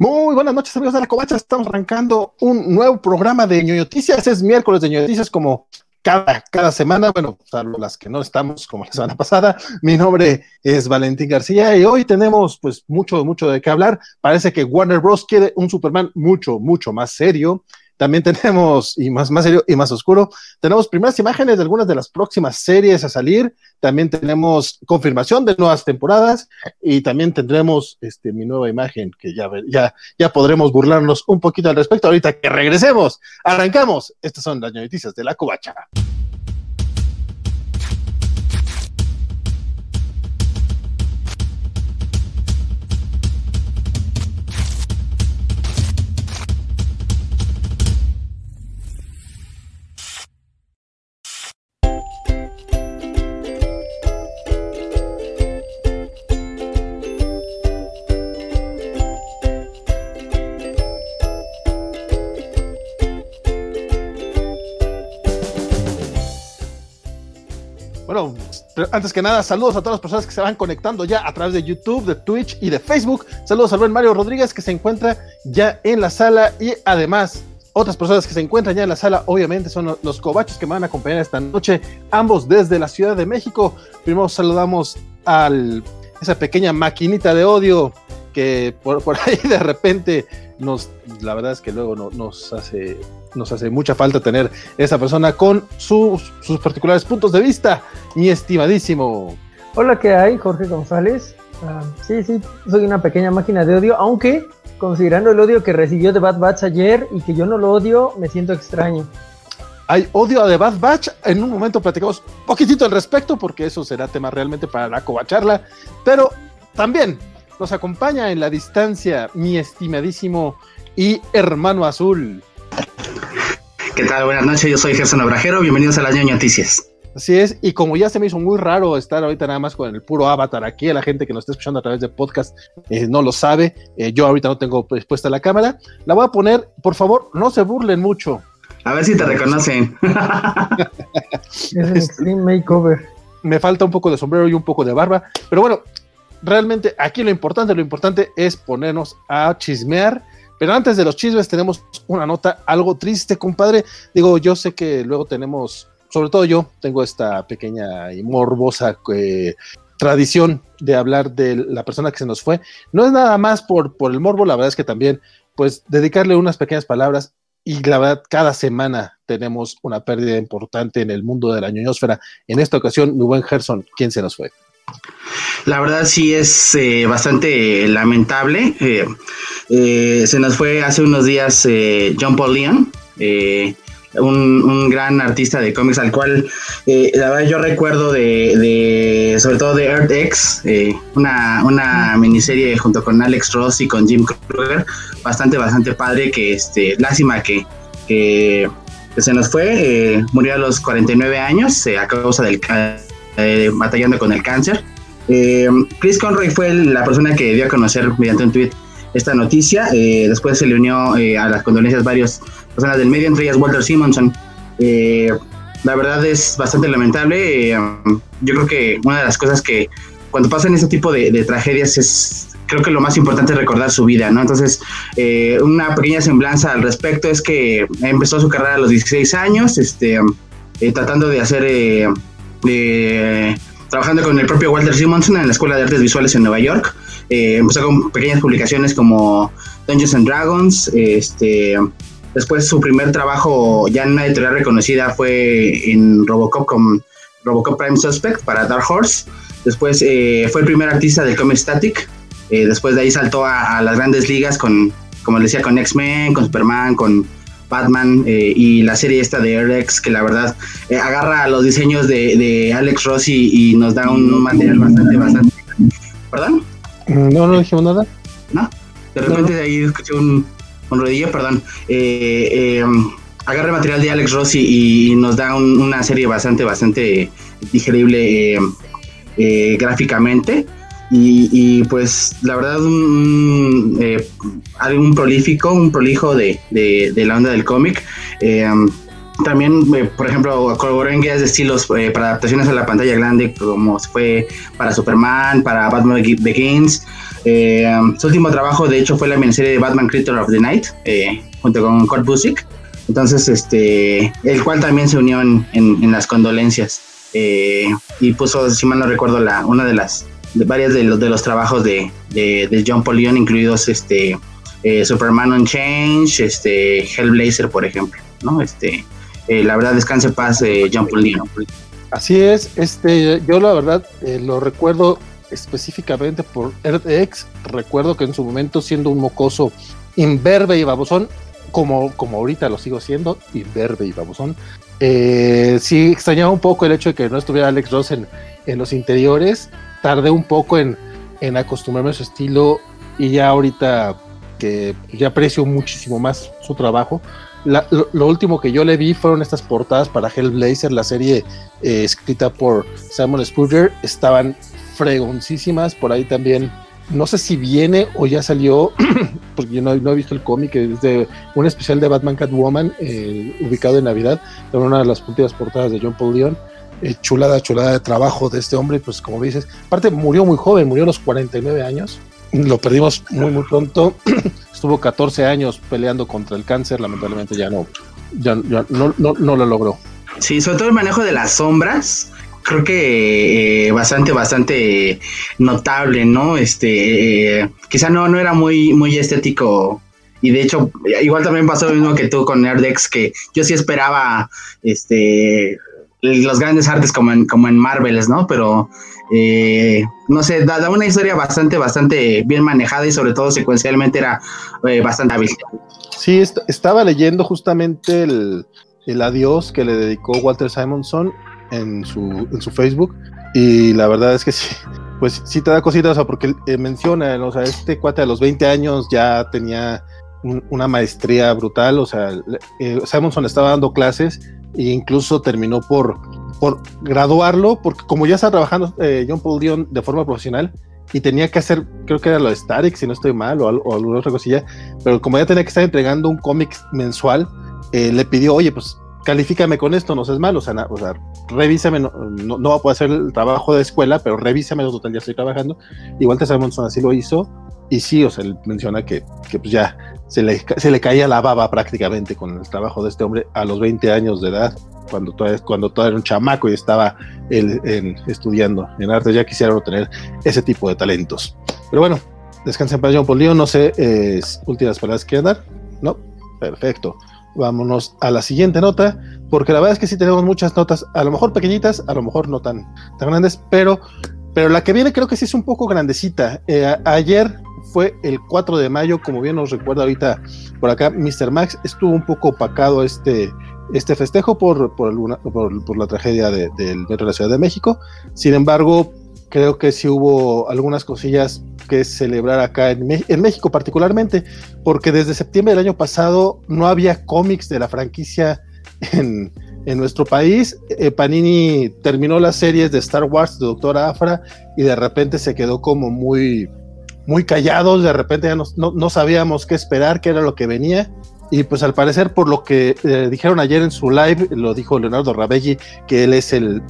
Muy buenas noches, amigos de la Covacha. Estamos arrancando un nuevo programa de Noticias. Es miércoles de Noticias, como cada, cada semana. Bueno, salvo las que no estamos, como la semana pasada. Mi nombre es Valentín García y hoy tenemos, pues, mucho, mucho de qué hablar. Parece que Warner Bros. quiere un Superman mucho, mucho más serio. También tenemos, y más, más serio y más oscuro, tenemos primeras imágenes de algunas de las próximas series a salir. También tenemos confirmación de nuevas temporadas y también tendremos este, mi nueva imagen que ya, ya, ya podremos burlarnos un poquito al respecto ahorita que regresemos. Arrancamos. Estas son las noticias de la covacha. Antes que nada, saludos a todas las personas que se van conectando ya a través de YouTube, de Twitch y de Facebook. Saludos a buen Mario Rodríguez que se encuentra ya en la sala y además otras personas que se encuentran ya en la sala, obviamente, son los cobachos que me van a acompañar esta noche, ambos desde la Ciudad de México. Primero saludamos a esa pequeña maquinita de odio que por, ahí de repente nos, la verdad es que luego nos hace nos hace mucha falta tener esa persona con sus, sus particulares puntos de vista, mi estimadísimo. Hola, ¿qué hay? Jorge González. Ah, sí, sí, soy una pequeña máquina de odio, aunque considerando el odio que recibió de Bad Batch ayer y que yo no lo odio, me siento extraño. Hay odio de Bad Batch, en un momento platicamos un poquitito al respecto, porque eso será tema realmente para la covacharla, pero también nos acompaña en la distancia mi estimadísimo y hermano azul, ¿Qué tal? Buenas noches, yo soy Gerson Abrajero, bienvenidos a las Ñoño Noticias. Así es, y como ya se me hizo muy raro estar ahorita nada más con el puro avatar aquí, a la gente que nos está escuchando a través de podcast eh, no lo sabe, eh, yo ahorita no tengo puesta la cámara, la voy a poner, por favor, no se burlen mucho. A ver si te reconocen. es un extreme makeover. Me falta un poco de sombrero y un poco de barba, pero bueno, realmente aquí lo importante, lo importante es ponernos a chismear pero antes de los chismes tenemos una nota algo triste, compadre. Digo, yo sé que luego tenemos, sobre todo yo, tengo esta pequeña y morbosa eh, tradición de hablar de la persona que se nos fue. No es nada más por, por el morbo, la verdad es que también, pues, dedicarle unas pequeñas palabras y la verdad, cada semana tenemos una pérdida importante en el mundo de la ñoñosfera. En esta ocasión, mi buen Gerson, ¿quién se nos fue? La verdad sí es eh, bastante lamentable. Eh, eh, se nos fue hace unos días John Paul Leon, un, gran artista de cómics al cual la verdad yo recuerdo de, sobre todo de Earth X, una, una, miniserie junto con Alex Ross y con Jim Kruger, bastante, bastante padre, que este, lástima que, que, se nos fue, murió a los 49 años a causa del eh, batallando con el cáncer. Eh, Chris Conroy fue la persona que dio a conocer mediante un tweet esta noticia. Eh, después se le unió a las condolencias varias personas del medio, entre ellas Walter Simonson. la verdad es bastante lamentable. yo creo que una de las cosas que cuando pasan ese tipo de, tragedias es, creo que lo más importante es recordar su vida, ¿no? Entonces, una pequeña semblanza al respecto es que empezó su carrera a los 16 años, este, tratando de hacer trabajando con el propio Walter Simonson en la Escuela de Artes Visuales en Nueva York. Eh, empezó con pequeñas publicaciones como Dungeons and Dragons. Este, después su primer trabajo ya en una editorial reconocida fue en Robocop con Robocop Prime Suspect para Dark Horse. Después eh, fue el primer artista del comic Static. Eh, después de ahí saltó a, a, las grandes ligas con, como les decía, con X-Men, con Superman, con Batman eh, y la serie esta de RX que la verdad eh, agarra los diseños de, Alex Rossi y nos da un material bastante, bastante. ¿Perdón? No, no dijimos nada. ¿No? De repente de ahí escuché un, un rodillo, perdón. Eh, agarra material de Alex Rossi y nos da una serie bastante, bastante digerible gráficamente. Y, pues la verdad un, eh, prolífico, un prolijo de, la onda del cómic. Eh, um, también, eh, por ejemplo, colaboró en guías de estilos para adaptaciones a la pantalla grande, como fue para Superman, para Batman Begins. su último trabajo, de hecho, fue la miniserie de Batman Creator of the Night, junto con Kurt Busiek. Entonces, este, el cual también se unió en, en, las condolencias y puso, si mal no recuerdo, la, una de las de varias de los, de los trabajos de, de, John Paul incluidos este eh, Superman Unchanged, este Hellblazer, por ejemplo, ¿no? Este, eh, la verdad, descanse paz, eh, John Paul Así es, este, yo la verdad lo recuerdo específicamente por RTX, recuerdo que en su momento siendo un mocoso imberbe y babosón, como, como ahorita lo sigo siendo, imberbe y babosón, sí extrañaba un poco el hecho de que no estuviera Alex Ross en, en los interiores, tardé un poco en, en acostumbrarme a su estilo y ya ahorita que ya aprecio muchísimo más su trabajo. lo, último que yo le vi fueron estas portadas para Hellblazer, la serie eh, escrita por Simon Spurrier. Estaban fregoncísimas. Por ahí también, no sé si viene o ya salió, porque yo no, he visto el cómic, es de un especial de Batman Catwoman eh, ubicado en Navidad, en una de las últimas portadas de John Paul Leon eh, chulada, chulada de trabajo de este hombre, pues como dices, aparte murió muy joven, murió a los 49 años, lo perdimos muy, muy pronto, estuvo 14 años peleando contra el cáncer, lamentablemente ya no, ya, no, no, no, lo logró. Sí, sobre todo el manejo de las sombras, creo que eh, bastante, bastante notable, ¿no? Este, eh, quizá no, no era muy, muy estético y de hecho, igual también pasó lo mismo que tú con Nerdex, que yo sí esperaba este los grandes artes como en, como en Marvels, ¿no? Pero, eh, no sé, da, una historia bastante, bastante bien manejada y sobre todo secuencialmente era eh, bastante hábil. Sí, estaba leyendo justamente el, adiós que le dedicó Walter Simonson en su, en su Facebook y la verdad es que sí, pues sí te da cositas, o sea, porque eh, o sea, este cuate a los 20 años ya tenía una maestría brutal, o sea, Simonson estaba dando clases e incluso terminó por, por graduarlo, porque como ya está trabajando eh, John Paul Dion de forma profesional y tenía que hacer, creo que era lo de Static, si no estoy mal, o, o alguna otra cosilla, pero como ya tenía que estar entregando un cómic mensual, eh, le pidió, oye, pues califícame con esto, no seas malo, o sea, o sea revísame, no, no, va a poder hacer el trabajo de escuela, pero revísame, total, ya estoy trabajando. Igual Walter Simonson así lo hizo, y sí, o sea, él menciona que, que pues ya se le, se le caía la baba prácticamente con el trabajo de este hombre a los 20 años de edad, cuando todavía, cuando todavía era un chamaco y estaba él, estudiando en arte, ya quisiera tener ese tipo de talentos. Pero bueno, descansen para John Paul no sé, últimas palabras que dar, ¿no? Perfecto. Vámonos a la siguiente nota, porque la verdad es que sí tenemos muchas notas, a lo mejor pequeñitas, a lo mejor no tan, tan grandes, pero, pero la que viene creo que sí es un poco grandecita. Eh, ayer fue el 4 de mayo, como bien nos recuerda ahorita por acá Mr. Max, estuvo un poco opacado este, este festejo por, por, por, la tragedia del metro de la Ciudad de México. Sin embargo, creo que sí hubo algunas cosillas que celebrar acá en, en, México particularmente, porque desde septiembre del año pasado no había cómics de la franquicia en, en nuestro país. Eh, Panini terminó las series de Star Wars de Doctor Afra y de repente se quedó como muy muy callados, de repente ya no, sabíamos qué esperar, qué era lo que venía. Y pues al parecer, por lo que eh, dijeron ayer en su live, lo dijo Leonardo Rabelli, que él es el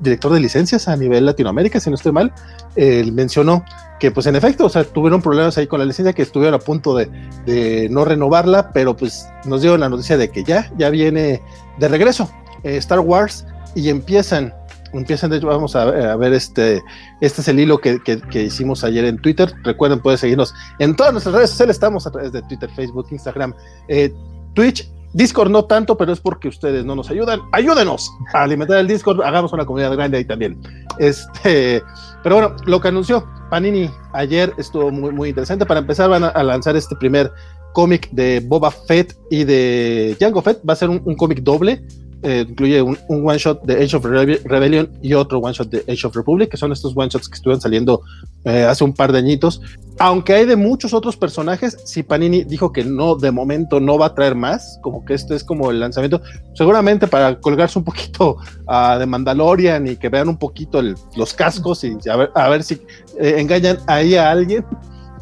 director de licencias a nivel Latinoamérica, si no estoy mal, él mencionó que pues en efecto, o sea, tuvieron problemas ahí con la licencia, que estuvieron a punto de, no renovarla, pero pues nos dio la noticia de que ya, ya viene de regreso eh, Star Wars y empiezan empiezan, de hecho, vamos a, ver este, este es el hilo que, hicimos ayer en Twitter. Recuerden, pueden seguirnos en todas nuestras redes sociales, estamos a través de Twitter, Facebook, Instagram, eh, Twitch, Discord no tanto, pero es porque ustedes no nos ayudan. Ayúdenos a alimentar el Discord, hagamos una comunidad grande ahí también. Este, pero bueno, lo que anunció Panini ayer estuvo muy, muy interesante. Para empezar, van a, lanzar este primer cómic de Boba Fett y de Jango Fett. Va a ser un cómic doble eh, incluye un, one shot de Age of Rebellion y otro one shot de Age of Republic, que son estos one shots que estuvieron saliendo eh, hace un par de añitos. Aunque hay de muchos otros personajes, si Panini dijo que no, de momento no va a traer más, como que este es como el lanzamiento, seguramente para colgarse un poquito uh, de Mandalorian y que vean un poquito los cascos y a ver, a ver si eh, engañan ahí a alguien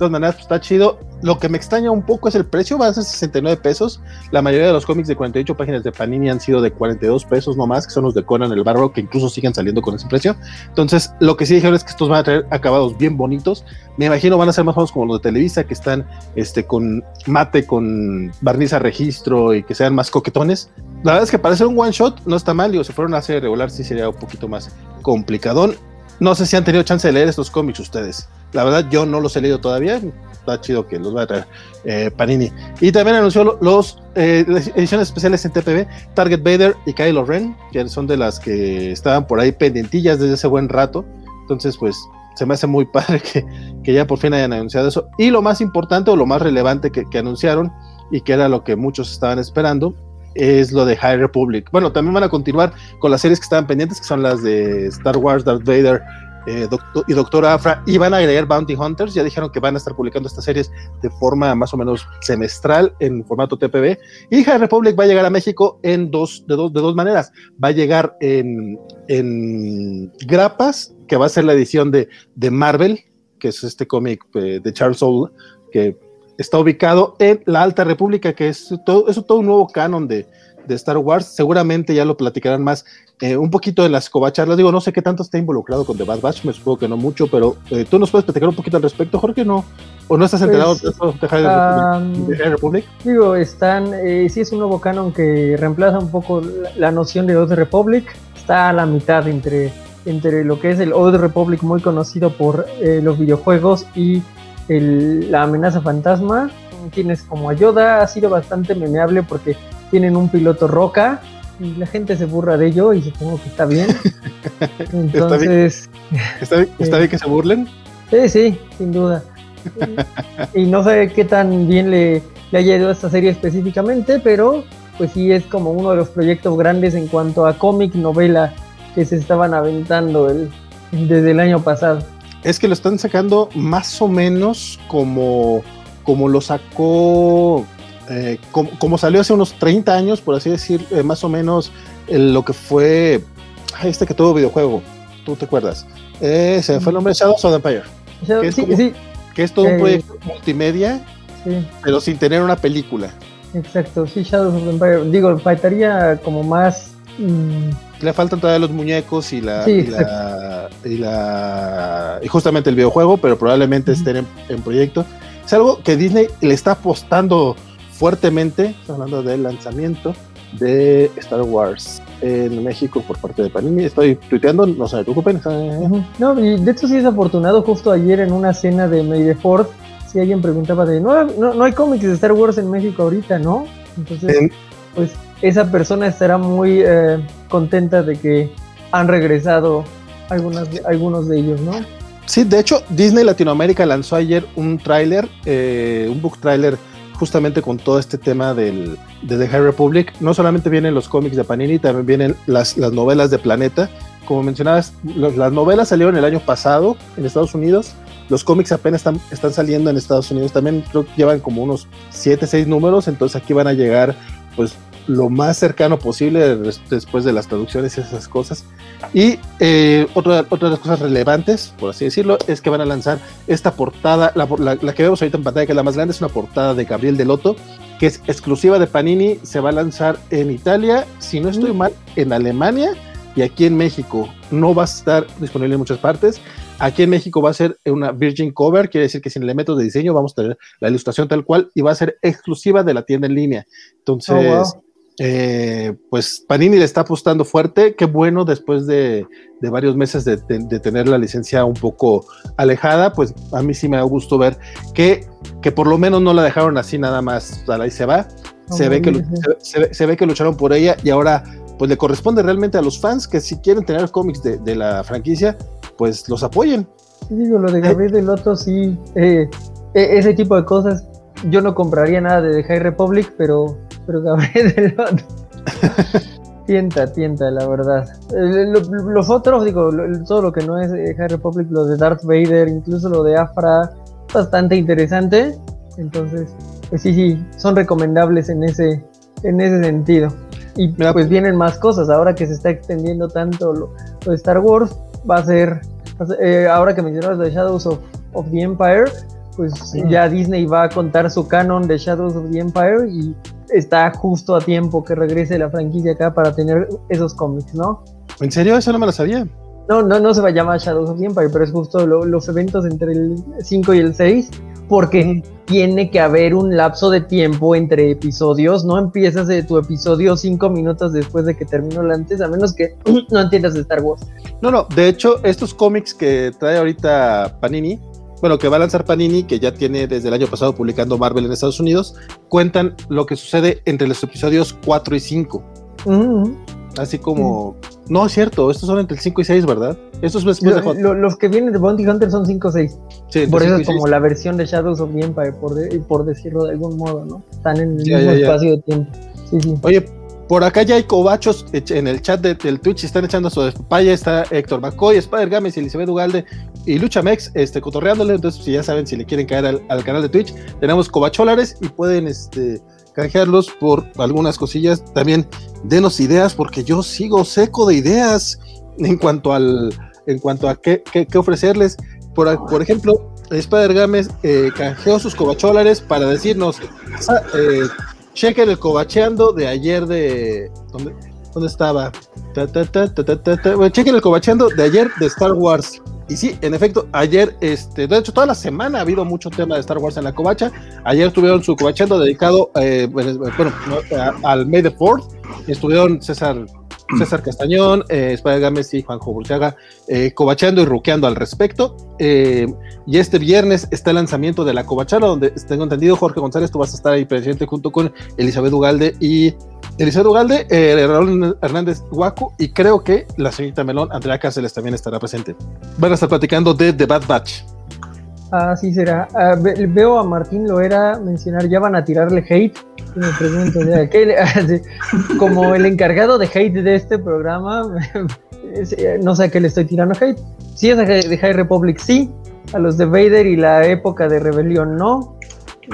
todas maneras, pues, está chido. Lo que me extraña un poco es el precio, va a ser 69 pesos. La mayoría de los cómics de 48 páginas de Panini han sido de 42 pesos nomás, que son los de Conan el Barro, que incluso siguen saliendo con ese precio. Entonces, lo que sí dijeron es que estos van a traer acabados bien bonitos. Me imagino van a ser más menos como los de Televisa, que están este, con mate, con barniz a registro y que sean más coquetones. La verdad es que para hacer un one shot no está mal, digo, si fuera una serie regular sí sería un poquito más complicadón. No sé si han tenido chance de leer estos cómics ustedes. La verdad, yo no los he leído todavía. Está chido que los va a traer eh, Panini. Y también anunció los eh, ediciones especiales en TPB, Target Vader y Kylo Ren, que son de las que estaban por ahí pendientillas desde ese buen rato. Entonces, pues se me hace muy padre que, que ya por fin hayan anunciado eso. Y lo más importante o lo más relevante que, que anunciaron y que era lo que muchos estaban esperando es lo de High Republic. Bueno, también van a continuar con las series que estaban pendientes, que son las de Star Wars, Darth Vader eh, doctor, y Doctor Afra, y a agregar Bounty Hunters. Ya dijeron que van a estar publicando estas series de forma más o menos semestral en formato TPB. Y High Republic va a llegar a México en dos, de, dos, de dos maneras. Va a llegar en, en grapas, que va a ser la edición de, de Marvel, que es este cómic eh, de Charles Soule, que está ubicado en la Alta República, que es todo, es todo un nuevo canon de, de Star Wars. Seguramente ya lo platicarán más eh, un poquito en las covacharlas. Digo, no sé qué tanto está involucrado con The Bad Batch, me supongo que no mucho, pero eh, tú nos puedes platicar un poquito al respecto, Jorge, ¿no? ¿O no estás enterado Pues, de de um, Republic? de High Republic? Digo, están, eh, sí es un nuevo canon que reemplaza un poco la, la noción de Old Republic. Está a la mitad entre, entre lo que es el Old Republic muy conocido por eh, los videojuegos y el- la amenaza fantasma. Tienes como a Yoda, ha sido bastante memeable porque tienen un piloto roca y la gente se burra de ello y supongo que está bien. Entonces, ¿Está, bien- está bien que se burlen? Sí, sí, sin duda. Y, y no sé qué tan bien le, le haya ido a esta serie específicamente, pero pues sí es como uno de los proyectos grandes en cuanto a cómic, novela que se estaban aventando el, desde el año pasado. Es que lo están sacando más o menos como, como lo sacó, eh, como, como salió hace unos 30 años, por así decir, eh, más o menos lo que fue este que tuvo videojuego. ¿Tú te acuerdas? Eh, se fue el nombre, Shadows of the Empire, ¿Qué es sí, como- sí, que es todo un proyecto multimedia, sí, pero sin tener una película. exacto. Sí, Shadows of the Empire. Digo, faltaría como más. mm, Le faltan todavía los muñecos y la, Sí, y, la y la- y justamente el videojuego, pero probablemente estén en, en proyecto. Es algo que Disney le está apostando fuertemente, hablando del lanzamiento de Star Wars en México por parte de Panini. Estoy tuiteando, no se me preocupen. No, y de hecho sí es afortunado justo ayer en una cena de May the Fourth, si alguien preguntaba de, no, no, no hay cómics de Star Wars en México ahorita, ¿no? Entonces, en- pues esa persona estará muy eh, contenta de que han regresado algunas, algunos de ellos, ¿no? Sí, de hecho, Disney Latinoamérica lanzó ayer un tráiler, eh, un book tráiler justamente con todo este tema del, de The High Republic. No solamente vienen los cómics de Panini, también vienen las, las novelas de Planeta. Como mencionabas, los- las novelas salieron el año pasado en Estados Unidos. Los cómics apenas están, están saliendo en Estados Unidos. También creo que llevan como unos 7, 6 números. Entonces aquí van a llegar pues lo más cercano posible des- después de las traducciones y esas cosas. Y eh, otra, otra de las cosas relevantes, por así decirlo, es que van a lanzar esta portada, la, la- la que vemos ahorita en pantalla, que es la más grande, es una portada de Gabriel Delotto, que es exclusiva de Panini, se va a lanzar en Italia, si no estoy Mm. mal, en Alemania y aquí en México. No va a estar disponible en muchas partes. Aquí en México va a ser una Virgin Cover, quiere decir que sin elementos de diseño vamos a tener la ilustración tal cual y va a ser exclusiva de la tienda en línea. Entonces, Oh, wow. Eh, pues Panini le está apostando fuerte. Qué bueno después de, de varios meses de, de- de tener la licencia un poco alejada, pues a mí sí me da gusto ver que, que por lo menos no la dejaron así nada más, ahí se va. Se ve, que, se, ve- se ve que lucharon por ella y ahora pues le corresponde realmente a los fans que si quieren tener cómics de, la franquicia, pues los apoyen. Sí, digo, lo de Gabriel de Loto, sí, eh, e- ese tipo de cosas, yo no compraría nada de The High Republic, pero, pero Gabriel de Loto. tienta, tienta, la verdad. Eh, lo- los otros, digo, lo- todo lo que no es eh, High Republic, lo de Darth Vader, incluso lo de Afra, bastante interesante. Entonces, pues sí, sí, son recomendables en ese, en ese sentido. Y Mira, pues vienen más cosas, ahora que se está extendiendo tanto lo, lo de Star Wars, va a ser, va a ser- eh, ahora que mencionabas de Shadows of, of the Empire, pues ya Disney va a contar su canon de Shadows of the Empire y está justo a tiempo que regrese la franquicia acá para tener esos cómics, ¿no? ¿En serio? Eso no me lo sabía. No, no, no se va a llamar Shadows of the Empire, pero es justo los eventos entre el 5 y el 6, porque tiene que haber un lapso de tiempo entre episodios. No empiezas de tu episodio 5 minutos después de que terminó el antes, a menos que no entiendas de Star Wars. No, no, de hecho, estos cómics que trae ahorita Panini, bueno, que va a lanzar Panini, que ya tiene desde el año pasado publicando Marvel en Estados Unidos, cuentan lo que sucede entre los episodios 4 y 5. Así como, no es cierto, estos son entre el 5 y 6, ¿verdad? Estos de Los que vienen de Bounty Hunter son 5 o 6. Sí, por eso es como la versión de Shadows of the Empire, por, por decirlo de algún modo, ¿no? Están en el mismo espacio de tiempo. Sí, sí. Oye, por acá ya hay cobachos en el chat del Twitch, están echando su papaya, está Héctor McCoy, Spider Games, Elizabeth Ugalde y Lucha Mex, este, cotorreándole, entonces si ya saben, si le quieren caer al, al canal de Twitch, tenemos cobacholares y pueden, este, canjearlos por algunas cosillas. También denos ideas, porque yo sigo seco de ideas en cuanto al en cuanto a qué, qué, ofrecerles. Por, ejemplo, Spider Games eh, canjeó sus cobacholares para decirnos, ah, eh, chequen el cobacheando de ayer de... ¿Dónde, dónde estaba? chequen el cobacheando de ayer de Star Wars. Y sí, en efecto, ayer, este, de hecho, toda la semana ha habido mucho tema de Star Wars en la covacha. Ayer tuvieron su covachando dedicado, eh, bueno, al May the Fourth. Estuvieron César César Castañón, eh, Spider Gámez y Juanjo Burchaga eh, covachando y ruqueando al respecto. Eh, y este viernes está el lanzamiento de la covachara, donde tengo entendido, Jorge González, tú vas a estar ahí presente junto con Elizabeth Ugalde y Elizabeth Ugalde, eh, Raúl Hernández Guaco, y creo que la señorita Melón, Andrea Cáceres, también estará presente. Van a estar platicando de The Bad Batch. Así será. Ah, veo a Martín Loera mencionar, ya van a tirarle hate. Me pregunto, como el encargado de hate de este programa, eh, no sé a qué le estoy tirando hate. Si es de High Republic, sí. A los de Vader y la época de rebelión, no.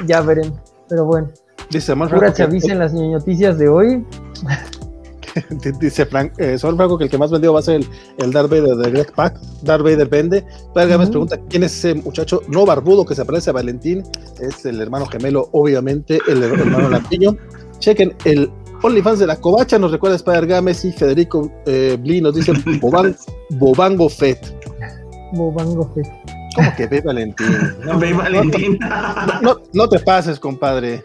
Ya veremos. Pero bueno. Dice Pura chaviza en las noticias de hoy. Dice Frank, eh, Franco que el que más vendió va a ser el, el Darth Vader de Greg Pack. Darth Vader vende. Uh pregunta quién es ese muchacho no barbudo que se parece a Valentín. Es el hermano gemelo, obviamente, el hermano lampiño. Chequen el OnlyFans de la Covacha, nos recuerda Spider Games y Federico eh, Bli nos dice Bobango Fett. Bobango Fett. ¿Cómo que ve Valentín? No, ve Valentín. No, no, te pases, compadre.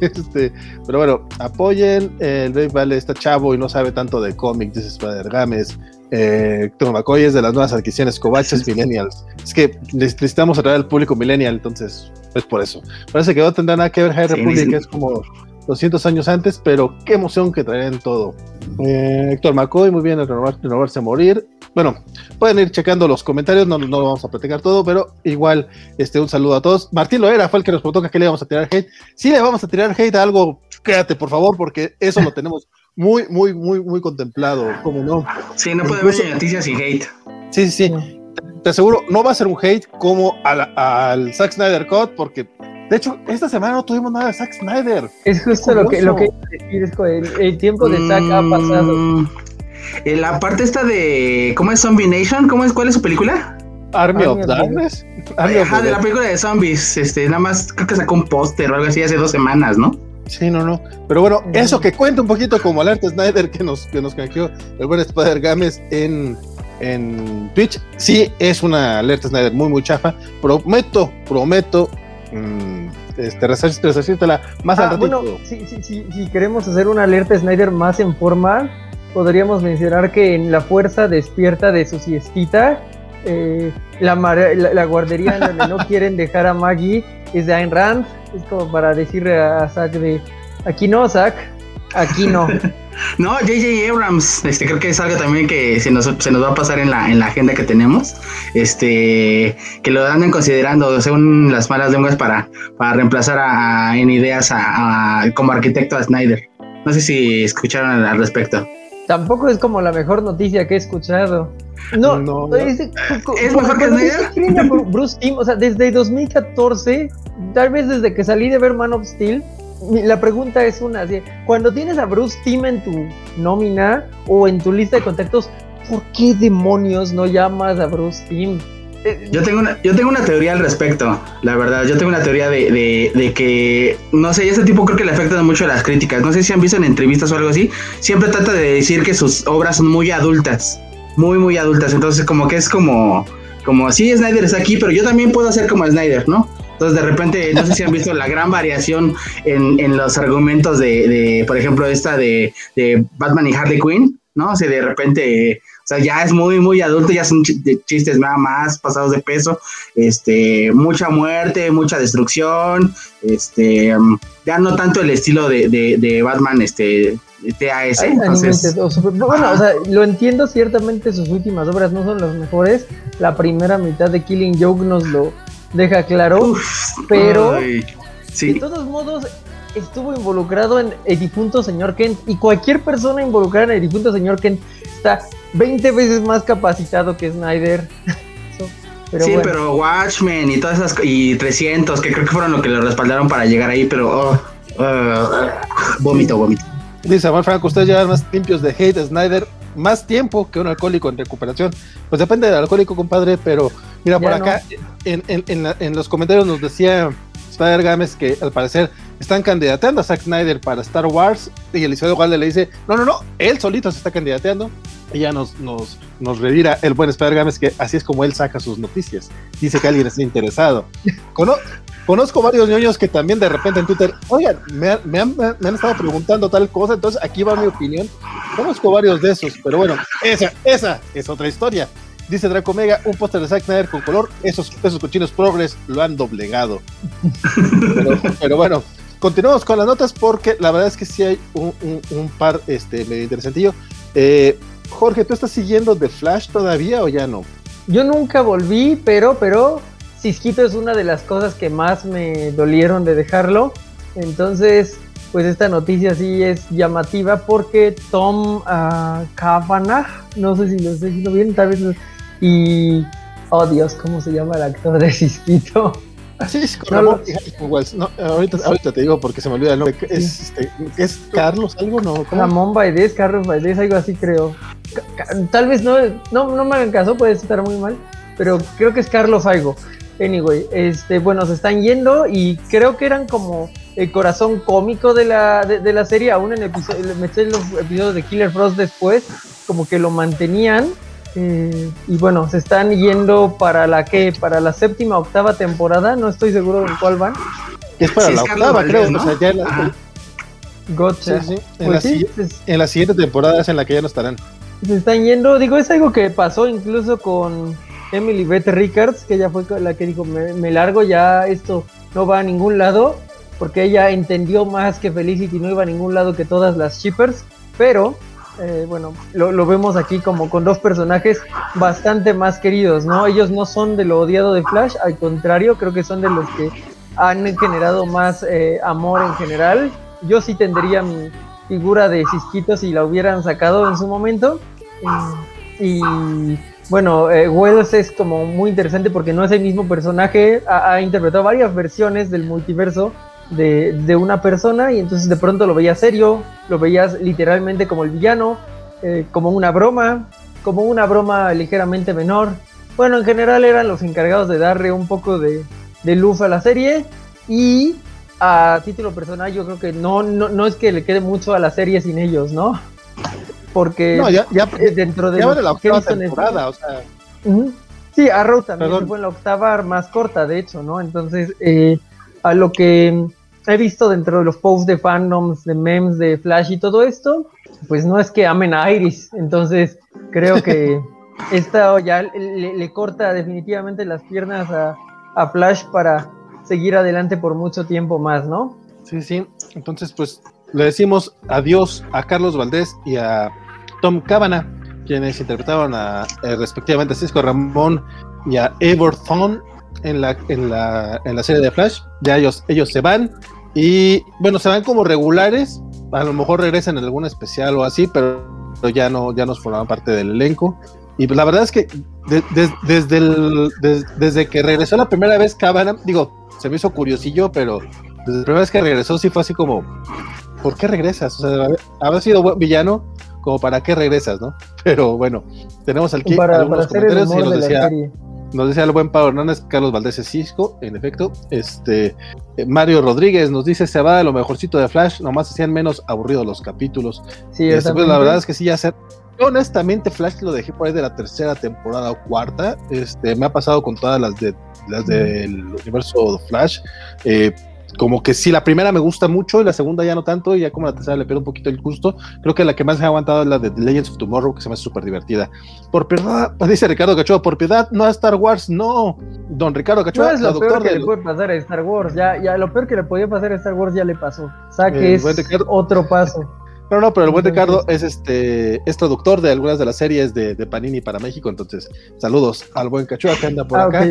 Este, pero bueno, apoyen. El Dave Vale está chavo y no sabe tanto de cómics, dice Spider Games. Eh, McCoy es de las nuevas adquisiciones Covaches Millennials. Es que necesitamos atraer al público millennial, entonces es por eso. Parece que no tendrá nada que ver High Republic, es como 200 años antes, pero qué emoción que traen todo. Eh, Héctor McCoy, muy bien, renovar, renovarse a morir. Bueno, pueden ir checando los comentarios, no, no lo vamos a platicar todo, pero igual, este, un saludo a todos. Martín Loera fue el que nos preguntó que le vamos a tirar hate. Si le vamos a tirar hate a algo, quédate por favor, porque eso lo tenemos muy, muy, muy, muy contemplado, como no. Sí, no puede haber noticias y hate. Sí, sí, sí. Te aseguro, no va a ser un hate como al, al Zack Snyder Cut, porque de hecho, esta semana no tuvimos nada de Zack Snyder. Es justo lo que, lo que decir, es el, el tiempo de Zack ha pasado. Mm, la parte esta de. ¿Cómo es Zombie Nation? ¿Cómo es? ¿Cuál es su película? Army, of Darkness. Ajá, de la película de zombies. Este, nada más creo que sacó un póster o algo así hace dos semanas, ¿no? Sí, no, no. Pero bueno, eso que cuenta un poquito como alerta Snyder que nos, que nos canjeó el buen Spider Games en, en Twitch. Sí, es una alerta Snyder muy, muy chafa. Prometo, prometo Mm, este, resacírtela más ah, Bueno, si, si, queremos hacer una alerta Snyder más en forma, podríamos mencionar que en la fuerza despierta de su siestita, eh, la, la, guardería donde no quieren dejar a Maggie es de Ayn Rand. Es como para decirle a Zack de aquí no, Zack, aquí no. No, J.J. Abrams, este, creo que es algo también que se nos, se nos va a pasar en la, en la agenda que tenemos, este, que lo andan considerando, según las malas lenguas, para, para reemplazar a, en ideas a, como arquitecto a Snyder. No sé si escucharon al, respecto. Tampoco es como la mejor noticia que he escuchado. No, no, es, mejor que Snyder. Bruce Timm, o sea, desde 2014, tal vez desde que salí de ver Man of Steel, la pregunta es una, cuando tienes a Bruce Timm en tu nómina o en tu lista de contactos, ¿por qué demonios no llamas a Bruce Timm? Yo tengo, una, yo tengo una teoría al respecto, la verdad. Yo tengo una teoría de, de, que, no sé, ese tipo creo que le afecta mucho a las críticas. No sé si han visto en entrevistas o algo así. Siempre trata de decir que sus obras son muy adultas. Muy, muy adultas. Entonces, como que es como, como, sí, Snyder está aquí, pero yo también puedo hacer como Snyder, ¿no? Entonces, de repente, no sé si han visto la gran variación en, en los argumentos de, de, por ejemplo, esta de, de Batman y Harley Quinn, ¿no? O sea, de repente o sea, ya es muy, muy adulto, ya son chistes nada más pasados de peso. Este, mucha muerte, mucha destrucción. Este, ya no tanto el estilo de, de, Batman, este, TAS. Entonces, bueno, o sea, lo entiendo ciertamente, sus últimas obras no son las mejores. La primera mitad de Killing Joke nos lo deja claro, pero de todos modos estuvo involucrado en el difunto señor Kent y cualquier persona involucrada en el difunto señor Kent está 20 veces más capacitado que Snyder. sí, pero Watchmen y todas esas y 300 que creo que fueron lo que le respaldaron para llegar ahí, pero oh, oh, vómito, vómito. Dice Amar Franco, ustedes llevan más limpios de hate Snyder más tiempo que un alcohólico en recuperación. Pues depende del alcohólico, compadre, pero mira, por acá en, en, en los comentarios nos decía Spider Games que al parecer están candidateando a Zack Snyder para Star Wars y Eliseo Walde le dice, no, no, no, él solito se está candidateando. Y ya nos, nos, nos revira el buen Spider Games que así es como él saca sus noticias. Dice que alguien está interesado. conozco varios ñoños que también de repente en Twitter, oigan, me, me, han, me, han, estado preguntando tal cosa, entonces aquí va mi opinión. Conozco varios de esos, pero bueno, esa, esa es otra historia. Dice Draco Mega, un póster de Zack Snyder con color, esos, esos cochinos progres lo han doblegado. pero, bueno, continuamos con las notas porque la verdad es que sí hay un, par este, medio interesantillo. Eh, Jorge, ¿tú estás siguiendo The Flash todavía o ya no? Yo nunca volví, pero, pero, Cisquito es una de las cosas que más me dolieron de dejarlo. Entonces, pues esta noticia sí es llamativa porque Tom uh, no sé si lo estoy diciendo bien, tal vez y. Oh Dios, ¿cómo se llama el actor de Cisquito? Es, no, ahorita, ahorita, te digo porque se me olvida el nombre. ¿Es, este, ¿es Carlos algo? No, Ramón Baidés, Carlos Baidés, algo así creo. Tal vez no, no, no me hagan caso, puede estar muy mal, pero creo que es Carlos algo. Anyway, este, bueno, se están yendo y creo que eran como el corazón cómico de la, de, la serie, aún en episodio, los episodios de Killer Frost después, como que lo mantenían eh, y bueno, se están yendo para la que, para la séptima, octava temporada, no estoy seguro de cuál van. Es para la octava, creo. O sea, ya en la, gotcha. En, pues la, en, la, siguiente temporada es en la que ya no estarán. Se están yendo, digo, es algo que pasó incluso con Emily Beth Rickards, que ella fue la que dijo, me, me largo, ya esto no va a ningún lado, porque ella entendió más que Felicity no iba a ningún lado que todas las shippers, pero eh, bueno, lo, vemos aquí como con dos personajes bastante más queridos, ¿no? Ellos no son de lo odiado de Flash, al contrario, creo que son de los que han generado más eh, amor en general. Yo sí tendría mi figura de Cisquito si la hubieran sacado en su momento. y bueno, eh, Wells es como muy interesante porque no es el mismo personaje, ha interpretado varias versiones del multiverso de, una persona y entonces de pronto lo veías serio, lo veías literalmente como el villano, eh, como una broma, como una broma ligeramente menor. Bueno, en general eran los encargados de darle un poco de, luz a la serie y a título personal yo creo que no, no, es que le quede mucho a la serie sin ellos, ¿no? Porque ya, dentro de, la octava temporada, o sea... Sí, Arrow también fue la octava más corta, de hecho, ¿no? Entonces, eh, a lo que he visto dentro de los posts de fandoms, de memes, de Flash y todo esto, pues no es que amen a Iris. Entonces, creo que esta ya le, corta definitivamente las piernas a, Flash para seguir adelante por mucho tiempo más, ¿no? Sí, sí. Entonces, pues le decimos adiós a Carlos Valdés y a Tom Cabana, quienes interpretaron a eh, respectivamente a Cisco Ramón y a Eivor Thorne en la, en la, en la serie de Flash. Ya ellos, ellos se van. Y bueno, se van como regulares. A lo mejor regresan en algún especial o así, pero, ya no, ya nos formaban parte del elenco. Y la verdad es que desde, el, desde que regresó la primera vez Cabana, digo, se me hizo curiosillo, pero desde la primera vez que regresó sí fue así como, ¿por qué regresas? O sea, haber sido buen villano, como para qué regresas, ¿no? Pero bueno, tenemos aquí para, algunos comentarios y nos decía, Nos dice el buen Pablo Hernández, Carlos Valdés Cisco, en efecto. Este eh, Mario Rodríguez nos dice se va de lo mejorcito de Flash, nomás hacían menos aburridos los capítulos. Sí, este, pues, la verdad es que sí, ya se, honestamente, Flash lo dejé por ahí de la tercera temporada o cuarta. Este, me ha pasado con todas las de las del universo Flash. Eh, como que sí, la primera me gusta mucho y la segunda ya no tanto, y ya como la tercera le pierdo un poquito el gusto. Creo que la que más me ha aguantado es la de Legends of Tomorrow, que se me hace súper divertida. Por piedad, dice Ricardo Cachoa, por piedad, no a Star Wars, no. Don Ricardo Cachoa, no es lo peor que le puede pasar a Star Wars, ya, ya lo peor que le podía pasar a Star Wars ya le pasó. O sea que es otro paso. No, no, pero el buen Ricardo es este es traductor de algunas de las series de, Panini para México, entonces saludos al buen Cachua que anda por ah, acá.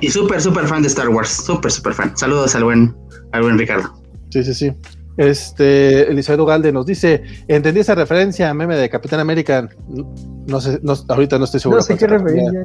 Y súper, súper fan de Star Wars, súper, súper fan. Saludos al buen, al buen Ricardo. Sí, sí, sí. Este, Eliseo Galde nos dice, entendí esa referencia a meme de Capitán América. No sé, ahorita no estoy seguro. No sé qué referencia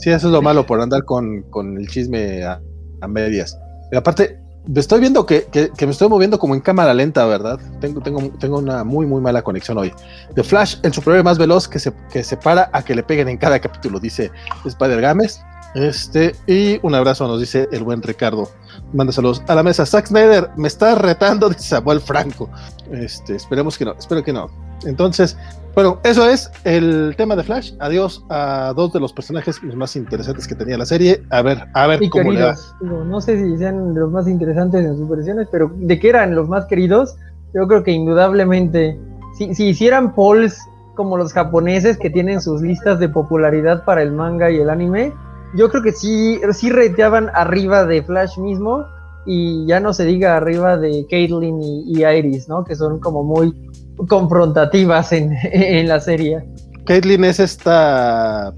Sí, eso es lo malo por andar con, el chisme a, a medias. Y aparte, Estoy viendo que, me estoy moviendo como en cámara lenta, ¿verdad? Tengo, tengo, tengo una muy, muy mala conexión hoy. The Flash, el superhéroe más veloz que se, que se para a que le peguen en cada capítulo, dice Spider Games. Este, y un abrazo nos dice el buen Ricardo. Manda saludos a la mesa. Zack Snyder, me está retando, dice Samuel Franco. Este, esperemos que no, espero que no. Entonces, bueno, eso es el tema de Flash. Adiós a dos de los personajes más interesantes que tenía la serie. A ver, a ver cómo le. No sé si sean los más interesantes en sus versiones, pero de que eran los más queridos, yo creo que indudablemente, si, si hicieran polls como los japoneses que tienen sus listas de popularidad para el manga y el anime, yo creo que sí, sí reteaban arriba de Flash mismo y ya no se diga arriba de Caitlyn y, y Iris, ¿no? Que son como muy confrontativas en, en la serie. Caitlyn es esta.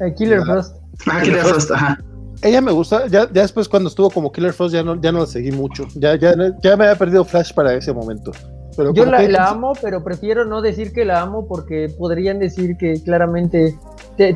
Eh, Killer Frost. Ah, Killer Frost, ajá. Ella me gusta, ya, ya después cuando estuvo como Killer Frost ya no, ya no la seguí mucho. Ya, ya, ya me había perdido Flash para ese momento. Pero Yo la, amo, pero prefiero no decir que la amo porque podrían decir que claramente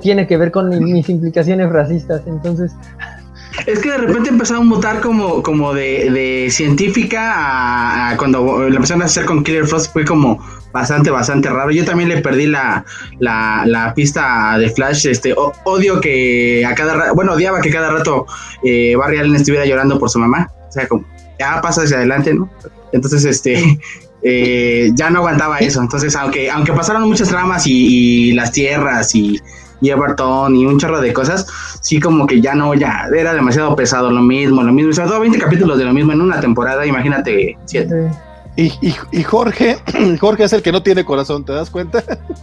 tiene que ver con mis implicaciones racistas. Entonces, es que de repente empezaron a mutar como, como de, de científica a, cuando la empezaron a hacer con Killer Frost fue como bastante, bastante raro. Yo también le perdí la, la, pista de Flash. Este, odio que a cada rato, bueno, odiaba que cada rato eh, Barry Allen estuviera llorando por su mamá. O sea, como ya pasa hacia adelante, ¿no? Entonces, este, eh, ya no aguantaba eso. Entonces, aunque, aunque pasaron muchas tramas y las tierras y y Everton y un chorro de cosas, sí como que ya no, ya era demasiado pesado, lo mismo, lo mismo, o sea, todo 20 capítulos de lo mismo en una temporada, imagínate, siete. Y, y, Jorge, Jorge es el que no tiene corazón, ¿te das cuenta?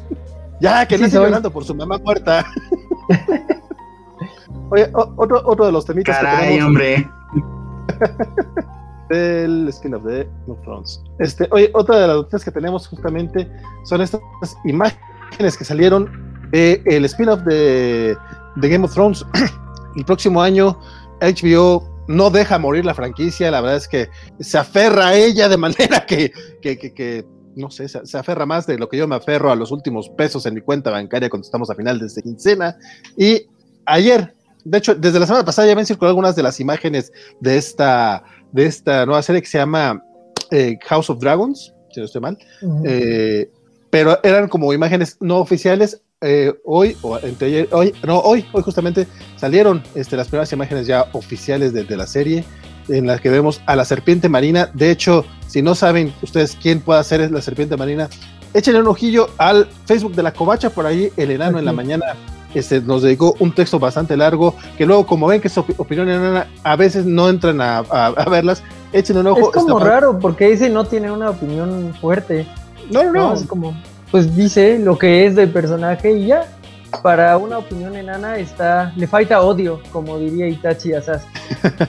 ya, que no está llorando por su mamá muerta. Oye, otro, otro de los temitas Caray, que hombre. del Skin of the Thrones. Este, oye, otra de las noticias que tenemos justamente son estas imágenes que salieron el spin-off de, Game of Thrones. el próximo año HBO no deja morir la franquicia, la verdad es que se aferra a ella de manera que, que, no sé, se, aferra más de lo que yo me aferro a los últimos pesos en mi cuenta bancaria cuando estamos a final de quincena. Y ayer, de hecho, desde la semana pasada ya me han circulado algunas de las imágenes de esta, de esta nueva serie que se llama eh, House of Dragons, si no estoy mal. Eh, pero eran como imágenes no oficiales eh, hoy, o entre hoy, no, hoy, hoy justamente salieron este, las primeras imágenes ya oficiales de, la serie, en las que vemos a la serpiente marina. De hecho, si no saben ustedes quién puede ser la serpiente marina, échenle un ojillo al Facebook de la Covacha, por ahí el enano en la mañana este, nos dedicó un texto bastante largo, que luego como ven que es opinión enana, a veces no entran a, verlas, échenle un ojo. Es como raro, porque ese no tiene una opinión fuerte. No, no, no. Es como pues dice lo que es del personaje y ya. Para una opinión enana está, le falta odio, como diría Itachi Asas.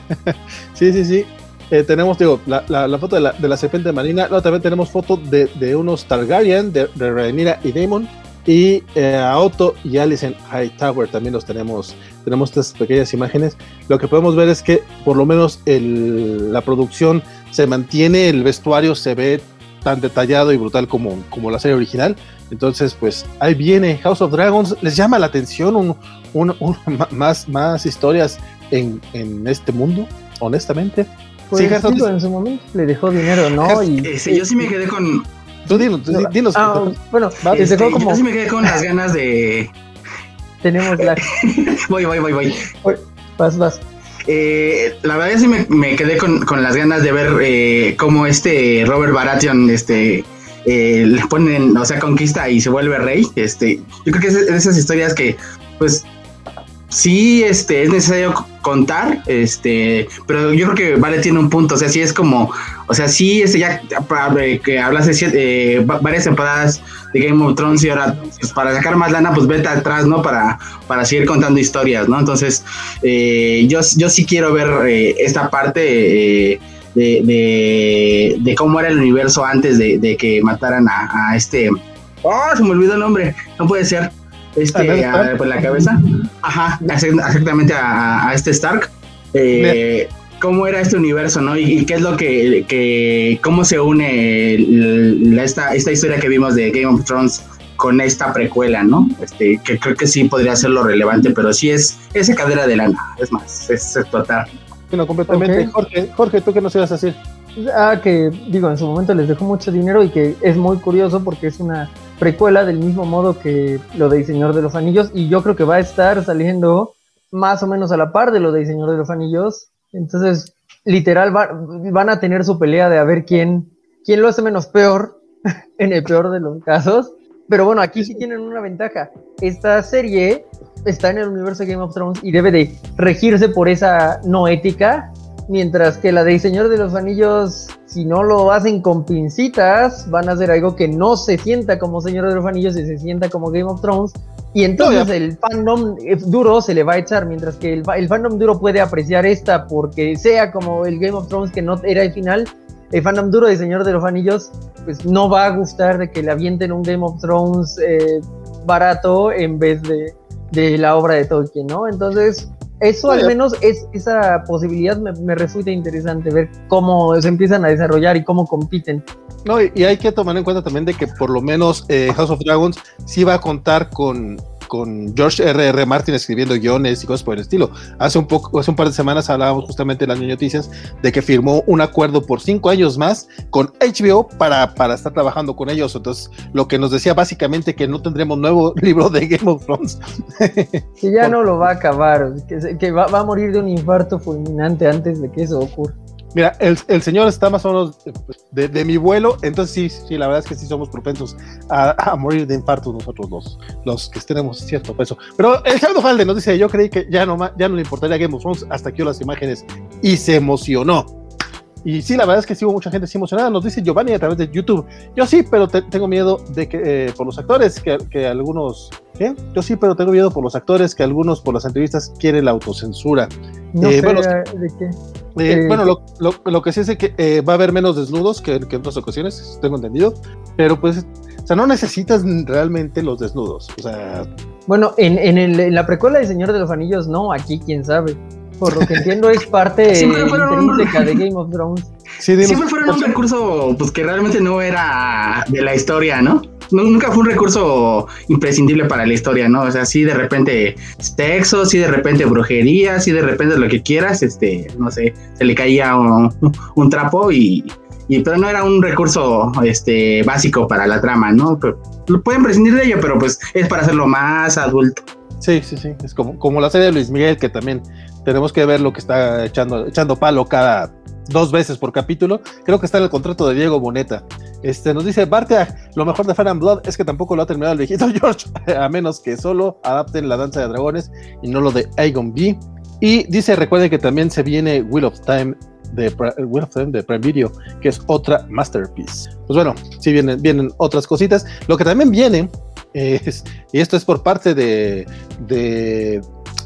sí, sí, sí. Eh, tenemos, digo, la, la, foto de la, de la, serpiente marina. No, también tenemos foto de, de unos Targaryen, de, de Rhaenyra y Daemon. Y eh, a Otto y Alicent Hightower también los tenemos. Tenemos estas pequeñas imágenes. Lo que podemos ver es que por lo menos el, la producción se mantiene, el vestuario se ve tan detallado y brutal como, como la serie original. Entonces, pues ahí viene House of Dragons. ¿Les llama la atención un, un, más, más historias en, en, este mundo, honestamente? Pues sí, en su momento le dejó dinero, ¿no? Y, yo sí me quedé con... Tú dinos, dinos. Ah, bueno, este, como... yo sí me quedé con las ganas de Tenemos la. voy, voy, voy, voy. Vas, vas. Eh, la verdad que me, me quedé con, con, las ganas de ver eh, cómo este Robert Baratheon este, eh, le ponen, o sea, conquista y se vuelve rey. Este, yo creo que es de esas historias que, pues, sí este, es necesario contar, este, pero yo creo que Vale tiene un punto, o sea, sí es como, o sea, sí, este, ya que hablas de eh, varias temporadas de Game of Thrones y ahora, pues, para sacar más lana, pues vete atrás, ¿no? Para, para seguir contando historias, ¿no? Entonces, eh, yo, yo sí quiero ver eh, esta parte eh, de, de, cómo era el universo antes de, que mataran a este... ¡Oh, se me olvidó el nombre! No puede ser este, a, pues, la cabeza. Ajá, exactamente a, a este Stark. Eh, cómo era este universo, ¿no? Y, qué es lo que, que cómo se une esta, esta historia que vimos de Game of Thrones con esta precuela, ¿no? Este, que creo que sí podría ser lo relevante, pero sí es esa cadera de lana, es más, es explotar. Bueno, completamente. Jorge, Jorge, ¿tú qué nos ibas a decir? Ah, que digo, en su momento les dejó mucho dinero y que es muy curioso porque es una precuela del mismo modo que lo de Señor de los Anillos y yo creo que va a estar saliendo más o menos a la par de lo de Señor de los Anillos. Entonces, literal, van a tener su pelea de a ver quién, quién lo hace menos peor en el peor de los casos. Pero bueno, aquí sí tienen una ventaja. Esta serie está en el universo de Game of Thrones y debe de regirse por esa no ética Mientras que la de Señor de los Anillos, si no lo hacen con pincitas, van a hacer algo que no se sienta como Señor de los Anillos y se sienta como Game of Thrones. Y entonces el fandom duro se le va a echar, mientras que el, el, fandom duro puede apreciar esta porque sea como el Game of Thrones que no era el final. El fandom duro de Señor de los Anillos, pues no va a gustar de que le avienten un Game of Thrones eh, barato en vez de, de la obra de Tolkien, ¿no? Entonces, eso al menos es esa posibilidad me, resulta interesante ver cómo se empiezan a desarrollar y cómo compiten. No, y, hay que tomar en cuenta también de que por lo menos eh, House of Dragons sí va a contar con con George R.R. R. Martin escribiendo guiones y cosas por el estilo. Hace un, poco, hace un par de semanas hablábamos justamente en las noticias de que firmó un acuerdo por cinco años más con HBO para, para estar trabajando con ellos. Entonces, lo que nos decía básicamente que no tendremos nuevo libro de Game of Thrones. que ya no lo va a acabar, que, va, va, a morir de un infarto fulminante antes de que eso ocurra. Mira, el, el, señor está más o menos de, de, mi vuelo, entonces sí, sí, la verdad es que sí somos propensos a, a morir de infarto nosotros dos, los que tenemos cierto peso. Pero el Gerardo Falde nos dice, yo creí que ya no, ya no le importaría Game of Thrones hasta que vio las imágenes y se emocionó. Y sí, la verdad es que sí hubo mucha gente sí emocionada. Nos dice Giovanni a través de YouTube. Yo sí, pero tengo miedo de que eh, por los actores, que, que, algunos. ¿Qué? Yo sí, pero tengo miedo por los actores, que algunos por las entrevistas quieren la autocensura. No eh, bueno, ¿de qué? Eh, bueno, lo, lo, lo, que sí es que va a haber menos desnudos que, que, en otras ocasiones, tengo entendido. Pero pues, o sea, no necesitas realmente los desnudos. O sea. Bueno, en, en, el, en la precuela de Señor de los Anillos, no, aquí quién sabe. Por lo que entiendo es parte intrínseca de Game of Thrones. Siempre fueron un recurso pues que realmente no era de la historia, ¿no? Nunca fue un recurso imprescindible para la historia, ¿no? O sea, sí de repente sexo, sí de repente brujería, sí de repente lo que quieras, este, no sé, se le caía un, trapo y, y, pero no era un recurso este básico para la trama, ¿no? Pero, pueden prescindir de ello, pero pues es para hacerlo más adulto. Sí, sí, sí. Es como, como la serie de Luis Miguel, que también tenemos que ver lo que está echando, echando palo cada dos veces por capítulo. Creo que está en el contrato de Diego Boneta. Este, nos dice Bartea, lo mejor de Fan and Blood es que tampoco lo ha terminado el viejito George, a menos que solo adapten la danza de dragones y no lo de Aegon B. Y dice, recuerde que también se viene Wheel of Time de Wheel of Time de Prime Video, que es otra masterpiece. Pues bueno, sí vienen, vienen otras cositas. Lo que también viene es, y esto es por parte de, de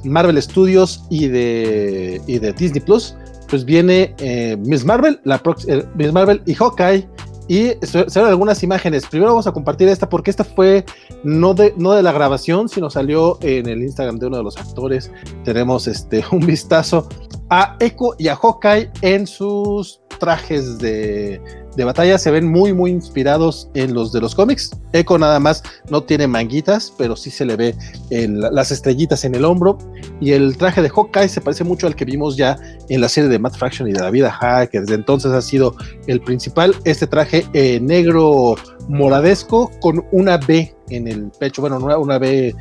Marvel Studios y de, y de Disney Plus, pues viene eh, Miss Marvel, la eh, Miss Marvel y Hawkeye. Y serán algunas imágenes. Primero vamos a compartir esta porque esta fue no de, no de la grabación, sino salió en el Instagram de uno de los actores. Tenemos este, un vistazo a Echo y a Hawkeye en sus trajes de, de batalla se ven muy, muy inspirados en los de los cómics. Echo nada más no tiene manguitas, pero sí se le ve las estrellitas en el hombro. Y el traje de Hawkeye se parece mucho al que vimos ya en la serie de Matt Fraction y de David Aja, que desde entonces ha sido el principal. Este traje eh, negro moradesco con una B en el pecho. Bueno, una, una B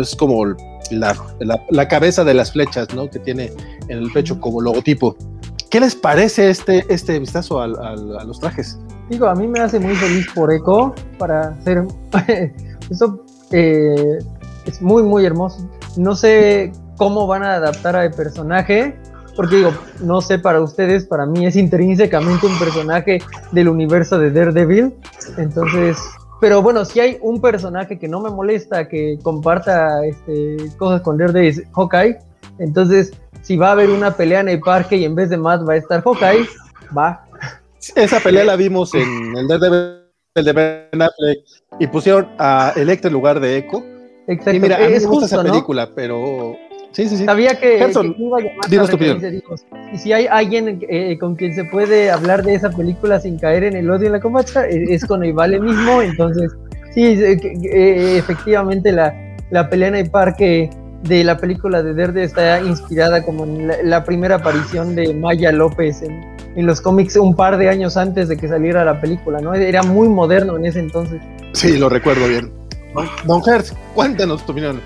es como la, la, cabeza de las flechas, ¿no? Que tiene en el pecho como logotipo. ¿Qué les parece este, este vistazo a los trajes? Digo, a mí me hace muy feliz por Echo para hacer eso eh, es muy muy hermoso. No sé cómo van a adaptar al personaje, porque digo, no sé para ustedes, para mí es intrínsecamente un personaje del universo de Daredevil, entonces, pero bueno, si hay un personaje que no me molesta que comparta este, cosas con Daredevil es Hawkeye, entonces si va a haber una pelea en el parque y en vez de Matt va a estar Hawkeye, va. Esa pelea la vimos en el Daredevil de Ben Affleck y pusieron a Electra en lugar de Echo. Exacto. Y mira, a mí es me gusta esa película, pero Sí, sí, sí. Sabía que, iba a llamar Y si hay alguien eh, con quien se puede hablar de esa película sin caer en el odio en la comacha, eh, es con Ivale mismo. Entonces, sí, eh, efectivamente la, la pelea en el parque de la película de Derde está inspirada como en la, primera aparición de Maya López en, en, los cómics un par de años antes de que saliera la película, ¿no? Era muy moderno en ese entonces. Sí, lo recuerdo bien. Don Hertz, cuéntanos tu opinión.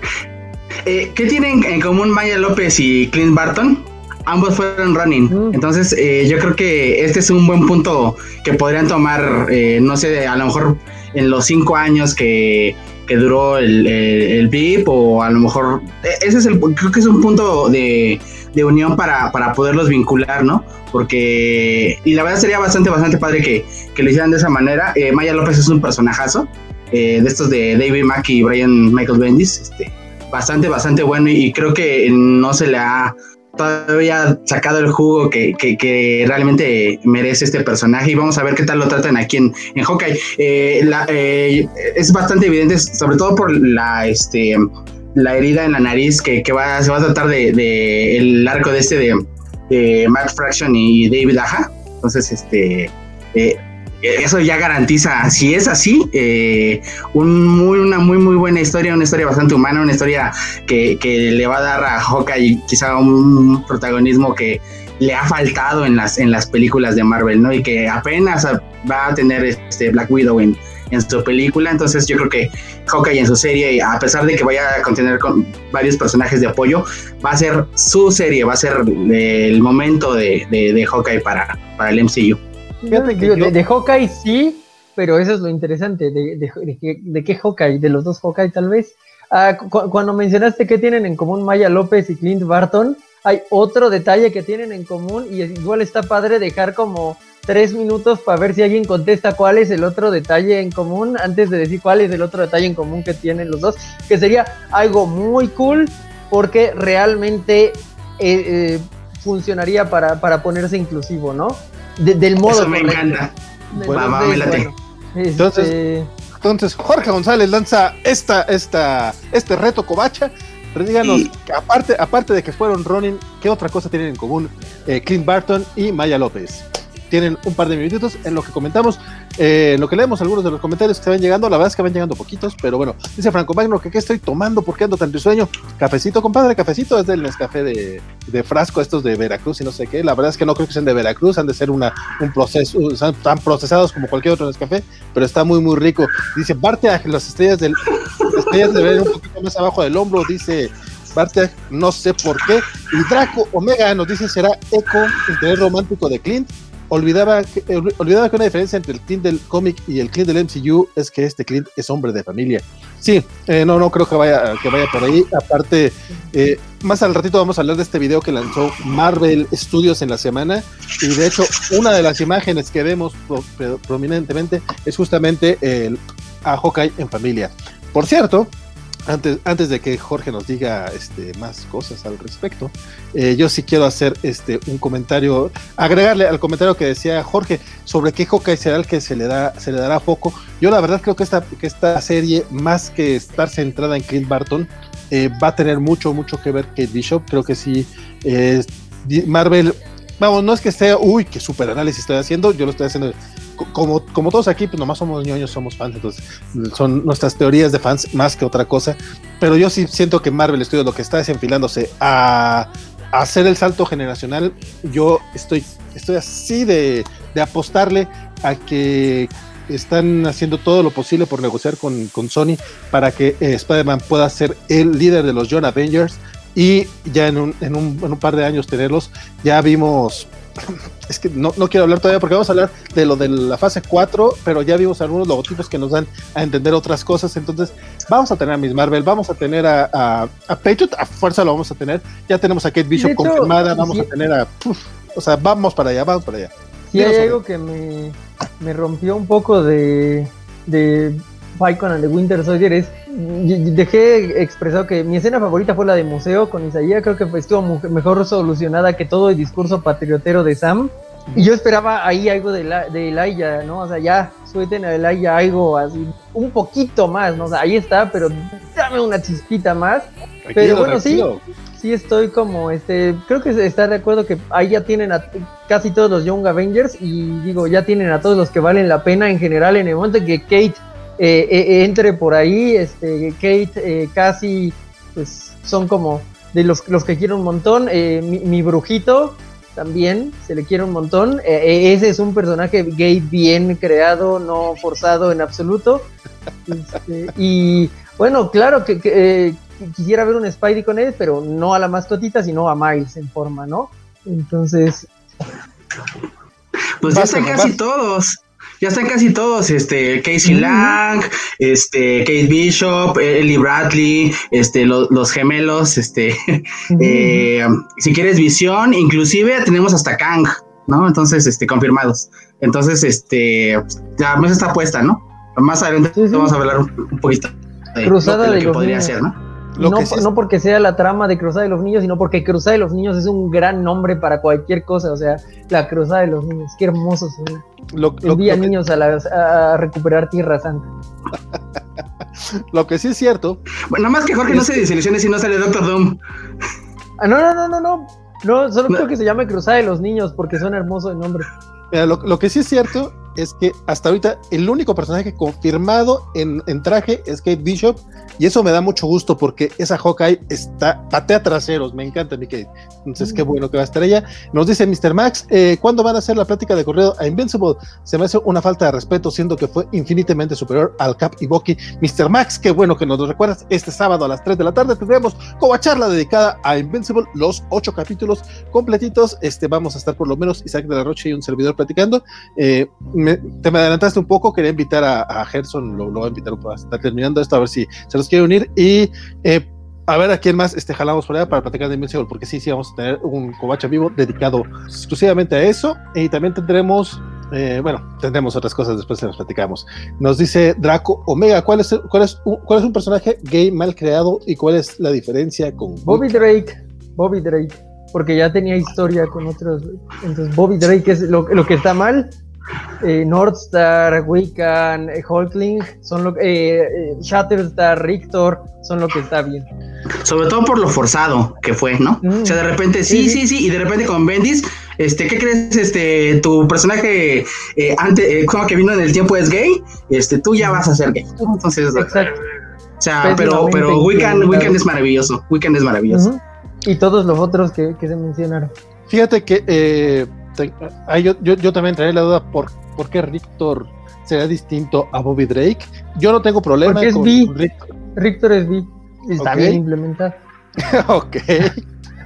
Eh, ¿Qué tienen en común Maya López y Clint Barton? Ambos fueron running. Mm. Entonces, eh, yo creo que este es un buen punto que podrían tomar, eh, no sé, a lo mejor en los cinco años que, duró el, el, VIP, o a lo mejor. Ese es el. Creo que es un punto de, unión para, poderlos vincular, ¿no? Porque. Y la verdad sería bastante, bastante padre que, que lo hicieran de esa manera. Maya López es un personajazo. de estos de David Mackey y Brian Michael Bendis. Este bastante, bastante bueno y creo que no se le ha todavía sacado el jugo que, que, realmente merece este personaje y vamos a ver qué tal lo tratan aquí en, en Hawkeye. Eh, eh, es bastante evidente, sobre todo por la, este, la herida en la nariz que, va, se va a tratar de, el arco de este de, de Matt Fraction y David Aja. Entonces, este... Eh, eso ya garantiza, si es así, eh, un muy, una muy, muy buena historia, una historia bastante humana, una historia que, le va a dar a Hawkeye quizá un protagonismo que le ha faltado en las, en las películas de Marvel, ¿no? Y que apenas va a tener este Black Widow en, en su película, entonces yo creo que Hawkeye en su serie, a pesar de que vaya a contener con varios personajes de apoyo, va a ser su serie, va a ser el momento de, de, Hawkeye para, para el MCU de, Hawkeye sí, pero eso es lo interesante. ¿De, de, qué Hawkeye? ¿De los dos Hawkeye tal vez? Ah, cuando mencionaste que tienen en común Maya López y Clint Barton, hay otro detalle que tienen en común y igual está padre dejar como tres minutos para ver si alguien contesta cuál es el otro detalle en común antes de decir cuál es el otro detalle en común que tienen los dos, que sería algo muy cool porque realmente eh, eh, funcionaría para, para ponerse inclusivo, ¿no? Del modo. Eso me encanta. entonces, este, entonces, Jorge González lanza esta, esta, este reto covacha. Pero díganos, aparte, aparte de que fueron Ronin, ¿qué otra cosa tienen en común eh, Clint Barton y Maya López? Tienen un par de minutitos en lo que comentamos, eh, en lo que leemos algunos de los comentarios que se van llegando. La verdad es que van llegando poquitos, pero bueno, dice Franco Magno que qué estoy tomando, porque ando tan risueño. Cafecito, compadre, cafecito es del Nescafé de, de frasco, estos de Veracruz y no sé qué. La verdad es que no creo que sean de Veracruz, han de ser una, un proceso, tan procesados como cualquier otro Nescafé, pero está muy, muy rico. Dice Bartea, las estrellas del. Las estrellas de ver un poquito más abajo del hombro, dice Bartea, no sé por qué. Y Draco Omega nos dice: será eco, interés romántico de Clint olvidaba que, eh, olvidaba que una diferencia entre el Clint del cómic y el Clint del MCU es que este Clint es hombre de familia. Sí, eh, no, no creo que vaya, que vaya por ahí. Aparte, eh, más al ratito vamos a hablar de este video que lanzó Marvel Studios en la semana. Y de hecho, una de las imágenes que vemos prominentemente es justamente el, a Hawkeye en familia. Por cierto, antes, antes de que Jorge nos diga este, más cosas al respecto, eh, yo sí quiero hacer este, un comentario, agregarle al comentario que decía Jorge sobre qué Hawkeye será el que se le, da, se le dará foco. Yo la verdad creo que esta, que esta serie, más que estar centrada en Clint Barton, eh, va a tener mucho, mucho que ver Kate Bishop. Creo que sí, eh, Marvel, vamos, no es que sea, uy, qué super análisis estoy haciendo, yo lo estoy haciendo como, como todos aquí, pues nomás somos ñoños, somos fans, entonces son nuestras teorías de fans más que otra cosa. Pero yo sí siento que Marvel Studios lo que está es enfilándose a, hacer el salto generacional. Yo estoy, estoy así de, de apostarle a que están haciendo todo lo posible por negociar con, con Sony para que eh, Spider-Man pueda ser el líder de los John Avengers y ya en un, en un, en un par de años tenerlos. Ya vimos es que no, no, quiero hablar todavía porque vamos a hablar de lo de la fase 4, pero ya vimos algunos logotipos que nos dan a entender otras cosas. Entonces, vamos a tener a Miss Marvel, vamos a tener a, a, a Patriot, a fuerza lo vamos a tener. Ya tenemos a Kate Bishop hecho, confirmada, vamos sí. a tener a. O sea, vamos para allá, vamos para allá. Sí, hay algo que me, me, rompió un poco de, de Falcon and the Winter Soldier es dejé expresado que mi escena favorita fue la de museo con Isaías, creo que estuvo mejor solucionada que todo el discurso patriotero de Sam. Y yo esperaba ahí algo de, la, de Elijah, ¿no? O sea, ya suelten a Elijah algo así, un poquito más, ¿no? O sea, ahí está, pero dame una chispita más. Tranquilo, pero bueno, tranquilo. sí, sí estoy como, este, creo que está de acuerdo que ahí ya tienen a casi todos los Young Avengers y digo, ya tienen a todos los que valen la pena en general en el momento en que Kate eh, eh, entre por ahí, este, Kate, eh, casi, pues son como de los, los que quiero un montón, eh, mi, mi, brujito también se le quiere un montón, ese es un personaje gay bien creado, no forzado en absoluto, este, y bueno, claro que, que quisiera ver un Spidey con él, pero no a la mascotita, sino a Miles en forma, ¿no? Entonces... Pues ya están casi todos ya están casi todos, este, Casey Lang, este, Kate Bishop, Ellie Bradley, este, lo, los gemelos, este, eh, si quieres visión, inclusive tenemos hasta Kang, ¿no? Entonces, este, confirmados. Entonces, este, la mesa está puesta, ¿no? Más adelante sí, sí. vamos a hablar un, un poquito de Cruzada lo de lo que podría ser, ¿no? No, sí no, porque sea la trama de Cruzada de los Niños, sino porque Cruzada de los Niños es un gran nombre para cualquier cosa. O sea, la Cruzada de los Niños. Qué hermoso suena. Lo, lo, Envía lo niños que... a, la, a, recuperar Tierra Santa. lo que sí es cierto. Bueno, nada más que Jorge es... no se desilusione si no sale Doctor Doom. Ah, no, no, no, no, no. No, solo no. creo que se llame Cruzada de los Niños porque suena hermoso el nombre. Mira, lo, que sí es cierto es que hasta ahorita el único personaje confirmado en, en, traje es Kate Bishop y eso me da mucho gusto porque esa Hawkeye está patea traseros, me encanta mi Kate. Entonces, mm. qué bueno que va a estar ella. Nos dice Mr. Max, eh, ¿cuándo van a hacer la plática de correo a Invincible? Se me hace una falta de respeto, siendo que fue infinitamente superior al Cap y Bucky. Mr. Max, qué bueno que nos lo recuerdas. Este sábado a las 3 de la tarde tendremos como charla dedicada a Invincible, los ocho capítulos completitos. Este, vamos a estar por lo menos Isaac de la Rocha y un servidor platicando. Eh, me, te me adelantaste un poco, quería invitar a, a Gerson, lo, lo, voy a invitar a estar terminando esto, a ver si se los quiere unir. Y eh, a ver a quién más este, jalamos por allá para platicar de Invincible, porque sí, sí, vamos a tener un covacha vivo dedicado exclusivamente a eso. Y también tendremos, eh, bueno, tendremos otras cosas después se las platicamos. Nos dice Draco Omega, ¿cuál es, cuál, es un, ¿cuál es un personaje gay mal creado y cuál es la diferencia con Bobby Drake? Bobby Drake, porque ya tenía historia con otros. Entonces, Bobby Drake es lo, lo que está mal eh, Northstar, Wiccan, eh, Hulkling, son lo eh, Shatterstar, Rictor, son lo que está bien. Sobre todo por lo forzado que fue, ¿no? Mm. O sea, de repente, sí, sí, sí, y de repente con Bendis, este, ¿qué crees? Este, tu personaje eh, antes, eh, que vino del tiempo es gay, este, tú ya vas a ser gay. Entonces, Exacto. o sea, pero, pero Wiccan, Wiccan es maravilloso, Wiccan es maravilloso. Uh -huh. Y todos los otros que, que se mencionaron. Fíjate que eh, ah, yo, yo, yo, también traía la duda por, por qué Rictor será distinto a Bobby Drake. Yo no tengo problema Porque es con B. Rictor. Rictor es B. Está okay. bien implementado. ok.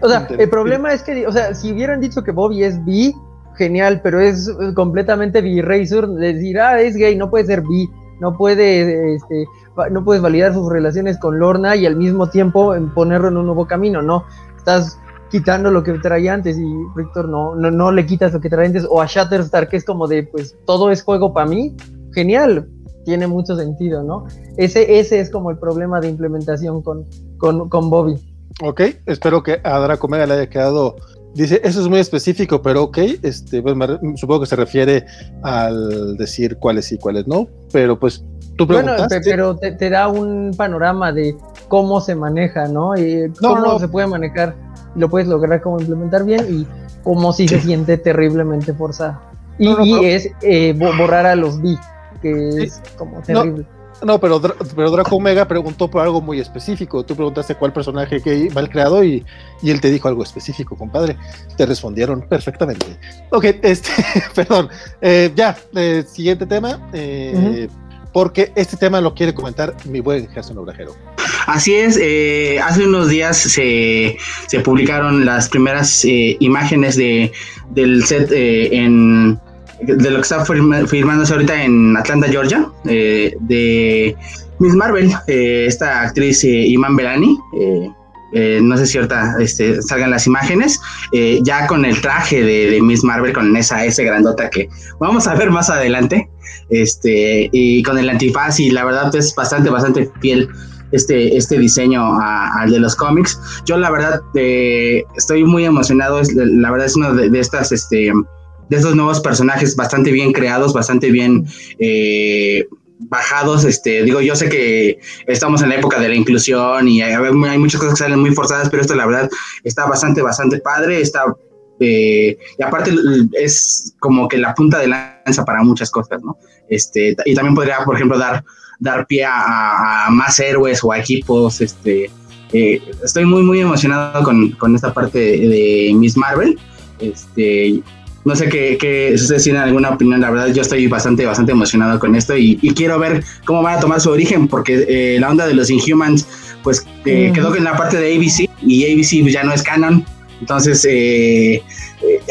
O sea, el problema es que, o sea, si hubieran dicho que Bobby es B, genial, pero es completamente B-Razor, decir, ah, es gay, no puede ser B, no puede, este, no puedes validar sus relaciones con Lorna y al mismo tiempo ponerlo en un nuevo camino, no, estás quitando lo que traía antes y Rictor no, no, no le quitas lo que traía antes o a Shatterstar que es como de pues todo es juego para mí, genial, tiene mucho sentido, ¿no? Ese, ese es como el problema de implementación con, con, con Bobby. Ok, espero que a Draco Mega le haya quedado Dice, eso es muy específico, pero ok, este, pues, me, supongo que se refiere al decir cuáles sí, cuáles no, pero pues tú preguntaste. Bueno, pero te, te, da un panorama de cómo se maneja, ¿no? Y cómo no, no. se puede manejar lo puedes lograr como implementar bien y como si se siente terriblemente forzado. Y, no, no, y es eh, borrar a los B, que es como terrible. No, pero, pero Draco Omega preguntó por algo muy específico. Tú preguntaste cuál personaje que va el creado y, y, él te dijo algo específico, compadre. Te respondieron perfectamente. Ok, este, perdón. Eh, ya, eh, siguiente tema. Eh, Porque este tema lo quiere comentar mi buen Gerson Obrajero. Así es, eh, hace unos días se, se, publicaron las primeras eh, imágenes de, del set en de lo que está firmándose ahorita en Atlanta, Georgia, eh, de Miss Marvel, eh, esta actriz eh, Iman Belani. No sé si ahorita este, salgan las imágenes, ya con el traje de, Miss Marvel, con esa S grandota que vamos a ver más adelante, este, y con el antifaz, y la verdad es bastante, bastante fiel este, este diseño al de los cómics. Yo la verdad estoy muy emocionado, la verdad es una de, de estas, este, de esos nuevos personajes bastante bien creados, bastante bien eh, bajados. Este, digo, yo sé que estamos en la época de la inclusión y hay, muchas cosas que salen muy forzadas, pero esto la verdad está bastante, bastante padre. Está eh, y aparte es como que la punta de lanza para muchas cosas, ¿no? Este, y también podría, por ejemplo, dar, dar pie a, más héroes o a equipos. Este, eh, estoy muy, muy emocionado con, con esta parte de, de Miss Marvel. Este, no sé qué, qué, si ustedes tienen alguna opinión, la verdad yo estoy bastante, bastante emocionado con esto y, quiero ver cómo van a tomar su origen, porque eh, la onda de los Inhumans, pues eh, quedó en la parte de ABC y ABC ya no es canon. Entonces, eh,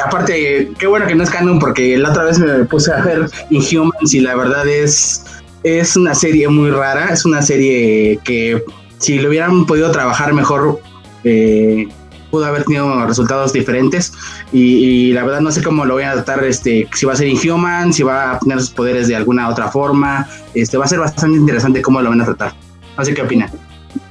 aparte, qué bueno que no es canon, porque la otra vez me puse a ver Inhumans y la verdad es, es una serie muy rara, es una serie que si lo hubieran podido trabajar mejor, eh, pudo haber tenido resultados diferentes y, la verdad no sé cómo lo voy a tratar, este, si va a ser Inhuman, si va a tener sus poderes de alguna otra forma, este, va a ser bastante interesante cómo lo van a tratar. No sé qué opinan.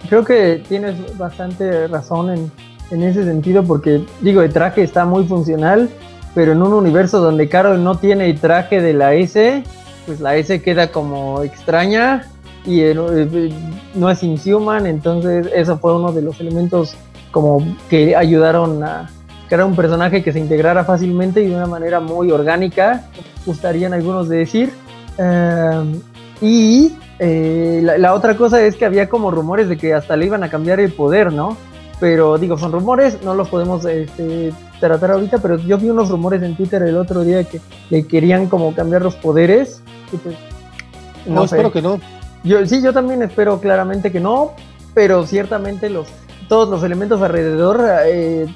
Creo que tienes bastante razón en, en ese sentido porque digo, el traje está muy funcional, pero en un universo donde Carol no tiene el traje de la S, pues la S queda como extraña y eh, no es Inhuman, entonces eso fue uno de los elementos como que ayudaron a crear un personaje que se integrara fácilmente y de una manera muy orgánica, gustarían algunos de decir. Em, y eh, la, otra cosa es que había como rumores de que hasta le iban a cambiar el poder, ¿no? Pero digo, son rumores, no los podemos este, tratar ahorita, pero yo vi unos rumores en Twitter el otro día que le querían como cambiar los poderes. Pues, no, espero que no. Yo, sí, yo también espero claramente que no, pero ciertamente los todos los elementos alrededor eh,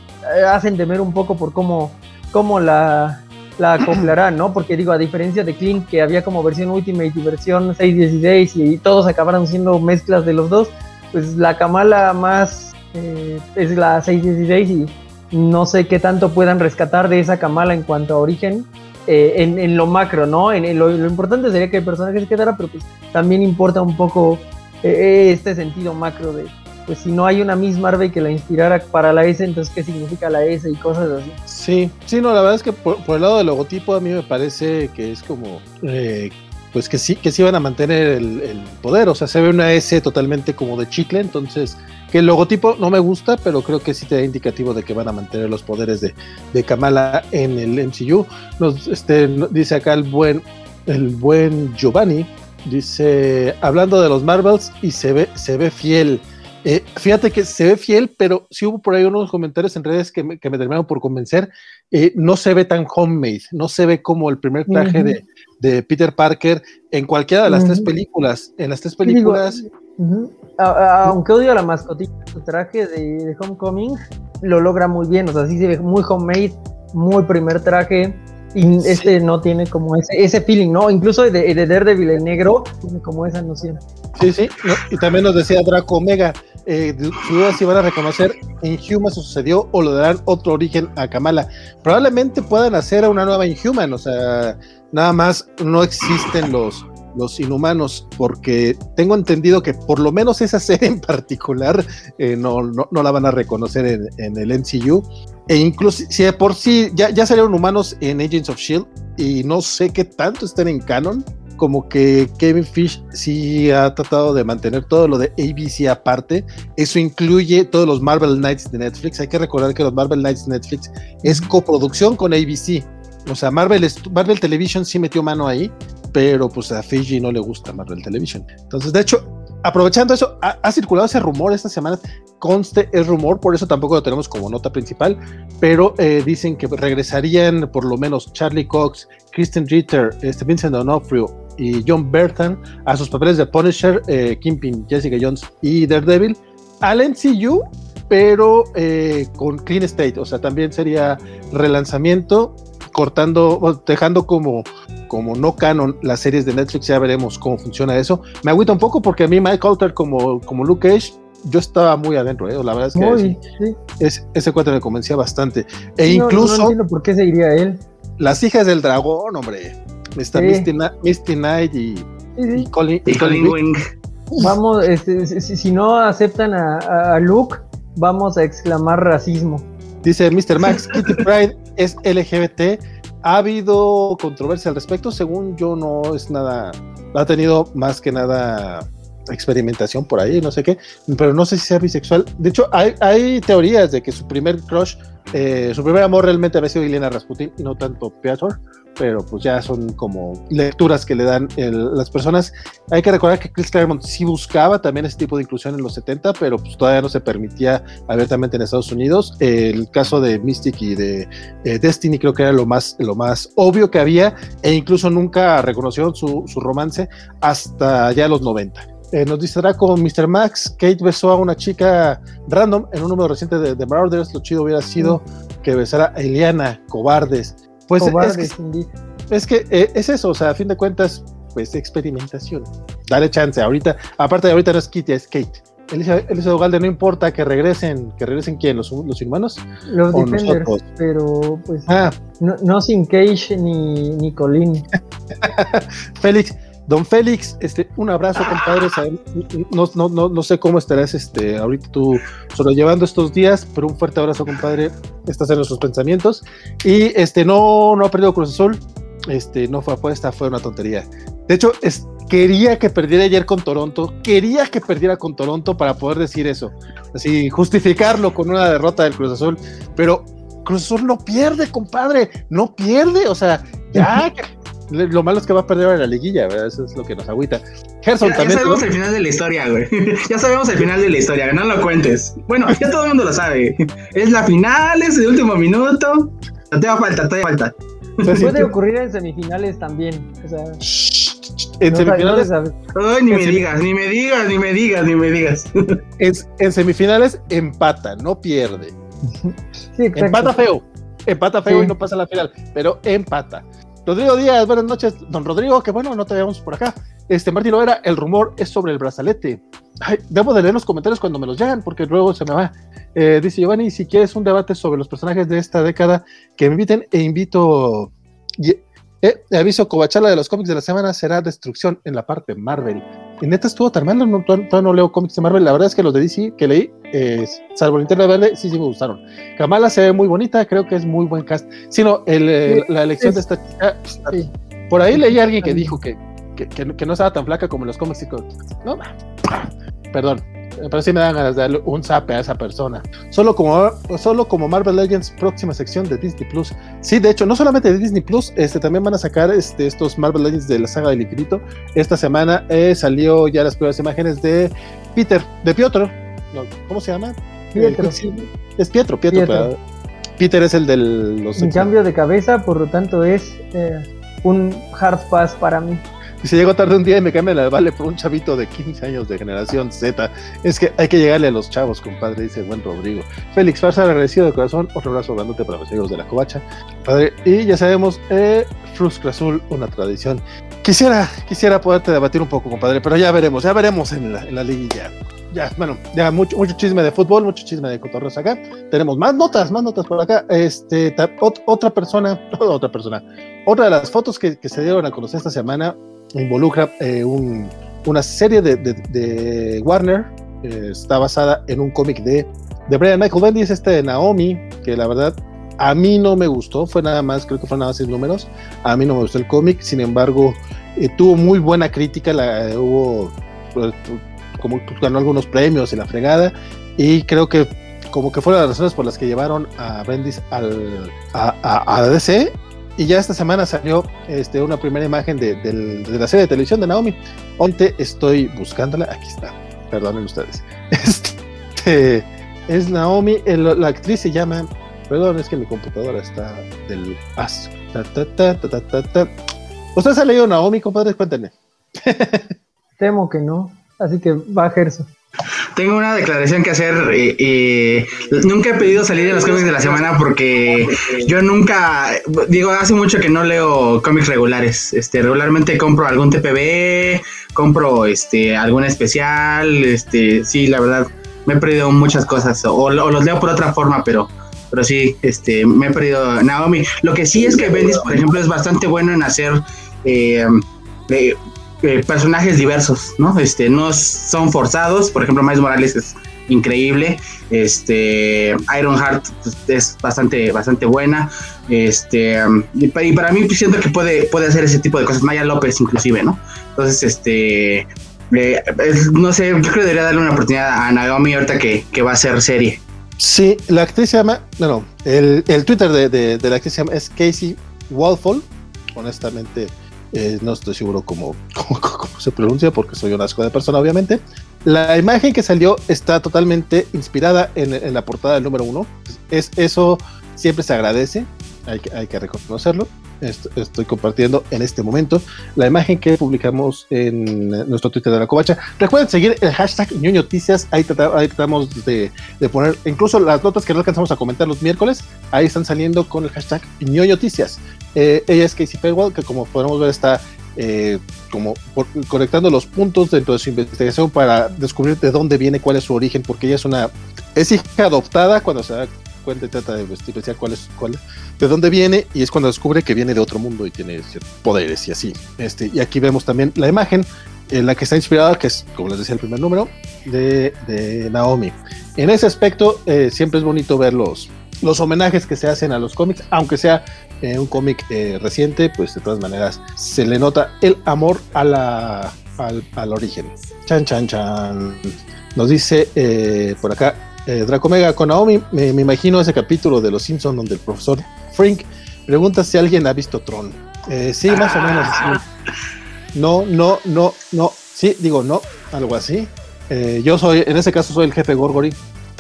hacen temer un poco por cómo, cómo la, la acoplarán, ¿no? Porque digo, a diferencia de Clint, que había como versión Ultimate y versión 616 y todos acabaron siendo mezclas de los dos, pues la Kamala más eh, es la 616 y no sé qué tanto puedan rescatar de esa Kamala en cuanto a origen. Eh, en, lo macro, ¿no? En, lo, importante sería que el personaje se quedara, pero pues también importa un poco este sentido macro de, pues si no hay una Miss Marvel que la inspirara para la S, entonces qué significa la S y cosas así. Sí, sí, no, la verdad es que por, el lado del logotipo a mí me parece que es como, eh, pues que sí, que sí van a mantener el, poder, o sea, se ve una S totalmente como de chicle, entonces que el logotipo no me gusta, pero creo que sí te da indicativo de que van a mantener los poderes de, de Kamala en el MCU. Nos, este, dice acá el buen, el buen Giovanni, dice, hablando de los Marvels y se ve, se ve fiel. Eh, fíjate que se ve fiel, pero sí hubo por ahí unos comentarios en redes que me, terminaron por convencer. Eh, no se ve tan homemade, no se ve como el primer traje de, Peter Parker en cualquiera de las tres películas. En las tres películas. aunque odio a la mascotita, su traje de, Homecoming lo logra muy bien, o sea, sí se ve muy homemade, muy primer traje. Y este no tiene como ese, ese feeling, ¿no? Incluso de, de Daredevil el negro tiene como esa noción. Sí, sí, y también nos decía Draco Omega, eh, duda si van a reconocer Inhuman sucedió o le darán otro origen a Kamala. Probablemente puedan hacer una nueva Inhuman, o sea, nada más no existen los, los inhumanos, porque tengo entendido que por lo menos esa serie en particular eh, no, no, la van a reconocer en, en, el MCU. E incluso si de por sí ya, ya salieron humanos en Agents of Shield y no sé qué tanto estén en canon, como que Kevin Fish sí ha tratado de mantener todo lo de ABC aparte. Eso incluye todos los Marvel Knights de Netflix. Hay que recordar que los Marvel Knights de Netflix es coproducción con ABC. O sea, Marvel, Marvel Television sí metió mano ahí, pero pues a Fiji no le gusta Marvel Television. Entonces, de hecho, aprovechando eso, ha, circulado ese rumor esta semana, conste, es rumor, por eso tampoco lo tenemos como nota principal, pero eh, dicen que regresarían por lo menos Charlie Cox, Kristen Ritter, este Vincent D'Onofrio y John Berthan a sus papeles de Punisher, eh, Kingpin, Jessica Jones y Daredevil al MCU, pero eh, con Clean State, o sea, también sería relanzamiento cortando, dejando como, como no canon las series de Netflix, ya veremos cómo funciona eso. Me agüita un poco porque a mí Mike Alter como, como Luke Cage, yo estaba muy adentro, ¿eh? la verdad es que ese cuate me convencía bastante. E incluso... No, entiendo por qué seguiría él. Las hijas del dragón, hombre. Está Misty, Misty, Knight y, y Colin, Wing. Vamos, este, si, no aceptan a, a Luke, vamos a exclamar racismo. Dice Mr. Max, Kitty Pride es LGBT. Ha habido controversia al respecto. Según yo, no es nada. Ha tenido más que nada experimentación por ahí, no sé qué, pero no sé si sea bisexual. De hecho, hay, hay teorías de que su primer crush, eh, su primer amor realmente había sido Elena Rasputin y no tanto Piotr pero pues ya son como lecturas que le dan las personas. Hay que recordar que Chris Claremont sí buscaba también ese tipo de inclusión en los 70, pero pues todavía no se permitía abiertamente en Estados Unidos. El caso de Mystic y de eh, Destiny creo que era lo más, lo más obvio que había e incluso nunca reconoció su, su romance hasta ya los 90. Eh, nos dice con Mr. Max, Kate besó a una chica random en un número reciente de The Marauders. Lo chido hubiera sido mm. que besara a Eliana, cobardes. Pues es que, eh, es, eso, o sea, a fin de cuentas, pues experimentación. Dale chance, ahorita, aparte de ahorita no es Kitty, es Kate. Elisa Ugalde, no importa que regresen, que regresen quién, los, los inhumanos. Los Defenders, pero pues ah. no, sin Cage ni, ni Colin. Félix, Don Félix, este, un abrazo, compadre. No, no, no, no, sé cómo estarás este, ahorita tú llevando estos días, pero un fuerte abrazo, compadre. Estás en nuestros pensamientos. Y este, no, no ha perdido Cruz Azul. Este, no fue apuesta, fue una tontería. De hecho, es, quería que perdiera ayer con Toronto, quería que perdiera con Toronto para poder decir eso. Así, justificarlo con una derrota del Cruz Azul. Pero Cruz Azul no pierde, compadre, no pierde. O sea, ya. Lo malo es que va a perder en la liguilla, ¿verdad? Eso es lo que nos agüita. Gerson ya, también. Ya sabemos el final de la historia, güey. ya sabemos el final de la historia, no lo cuentes. Bueno, ya todo el mundo lo sabe. Es la final, es el último minuto. No te va falta, te falta. Puede ocurrir en semifinales también. O sea, en semifinales. Ay, ni me digas, ni me digas, ni me digas, ni me digas. en, semifinales empata, no pierde. Sí, empata feo. Empata feo y no pasa a la final, pero empata. Rodrigo Díaz, buenas noches. Don Rodrigo, que bueno, no te veamos por acá. Este, Martín Lovera, el rumor es sobre el brazalete. debo de leer los comentarios cuando me los llegan, porque luego se me va. Eh, dice Giovanni, si quieres un debate sobre los personajes de esta década, que me inviten e invito. Eh, aviso, Covachala de los cómics de la semana será Destrucción en la parte Marvel. Y neta estuvo tan mal, no, todavía no leo cómics de Marvel. La verdad es que los de DC que leí, eh, salvo el internet verde, sí, sí me gustaron. Kamala se ve muy bonita, creo que es muy buen cast. Sino el, la elección de esta chica. Por ahí leí a alguien que dijo que, que, que, no estaba tan flaca como en los cómics. No, perdón, pero sí me dan ganas de darle un zape a esa persona. Solo como, solo como Marvel Legends, próxima sección de Disney Plus. Sí, de hecho, no solamente de Disney Plus, este, también van a sacar este, estos Marvel Legends de la saga del infinito. Esta semana eh, salió ya las primeras imágenes de Peter, de Piotr. ¿Cómo se llama? Pietro. es Pietro, Pietro. Peter es el de los. En cambio de cabeza, por lo tanto, es eh, un hard pass para mí. Y se llegó tarde un día y me cambia la vale por un chavito de 15 años de generación Z. Es que hay que llegarle a los chavos, compadre, dice el buen Rodrigo. Félix Farsa, agradecido de corazón. Otro abrazo grandote para los amigos de la covacha. Padre, y ya sabemos, eh, Frusca Azul, una tradición. Quisiera, quisiera poderte debatir un poco, compadre, pero ya veremos, ya veremos en la, en la liguilla ya, bueno, ya mucho, mucho chisme de fútbol, mucho chisme de cotorreos acá. Tenemos más notas, más notas por acá. Este, otra persona, otra persona, otra de las fotos que, que se dieron a conocer esta semana involucra eh, una serie de, Warner, eh, está basada en un cómic de, de Brian Michael Bendis, este de Naomi, que la verdad a mí no me gustó, fue nada más, creo que fue nada más seis números, a mí no me gustó el cómic, sin embargo, eh, tuvo muy buena crítica, hubo, pues, como ganó algunos premios y la fregada, y creo que como que fueron las razones por las que llevaron a Bendis al, a, a, a DC y ya esta semana salió este, una primera imagen de, de, la serie de televisión de Naomi. Onte estoy buscándola. Aquí está. Perdonen ustedes. Este, es Naomi. la actriz se llama. Perdón, es que mi computadora está del paso. ¿Ustedes han leído Naomi, compadres? Cuéntenme. Temo que no. Así que va Gerson. Tengo una declaración que hacer. Eh, eh, nunca he pedido salir de los cómics de la semana porque yo nunca, digo, hace mucho que no leo cómics regulares. Este, regularmente compro algún TPB, compro este, algún especial. Este, sí, la verdad, me he perdido muchas cosas o, los leo por otra forma, pero, pero sí, este, me he perdido Naomi. Lo que sí es que Bendis, por ejemplo, es bastante bueno en hacer eh, eh, personajes diversos, ¿no? Este, no son forzados, por ejemplo, Miles Morales es increíble, este, Ironheart pues, es bastante, bastante buena, este, y, para mí pues, siento que puede, puede hacer ese tipo de cosas, Maya López inclusive, ¿no? Entonces, este, eh, no sé, yo creo que debería darle una oportunidad a Naomi ahorita que, que va a ser serie. Sí, la actriz se llama, no, no, el, el Twitter de, de, la actriz se llama, es Casey Walfall, honestamente, eh, no estoy seguro cómo, cómo, se pronuncia porque soy un asco de persona, obviamente. La imagen que salió está totalmente inspirada en, la portada del número uno. Es, eso siempre se agradece, hay hay que reconocerlo. Estoy compartiendo en este momento la imagen que publicamos en nuestro Twitter de la Covacha. Recuerden seguir el hashtag Noticias. Ahí, ahí tratamos de, poner incluso las notas que no alcanzamos a comentar los miércoles. Ahí están saliendo con el hashtag Noticias. Eh, ella es Casey Fairwell, que como podemos ver está eh, como conectando los puntos dentro de su investigación para descubrir de dónde viene, cuál es su origen, porque ella es una es hija adoptada cuando se da trata de de dónde viene y es cuando descubre que viene de otro mundo y tiene poderes y así. Este, y aquí vemos también la imagen en la que está inspirada, que es, como les decía, el primer número de, Naomi. En ese aspecto, eh, siempre es bonito ver los, los homenajes que se hacen a los cómics, aunque sea eh, un cómic eh, reciente, pues de todas maneras se le nota el amor a la, al, origen. Chan, chan, chan. Nos dice por acá Draco Mega con Naomi. Me, imagino ese capítulo de Los Simpsons donde el profesor Frink pregunta si alguien ha visto Tron. sí, más o menos. No, no, no, no. Sí, digo no, algo así. yo soy, en ese caso, soy el jefe Gorgory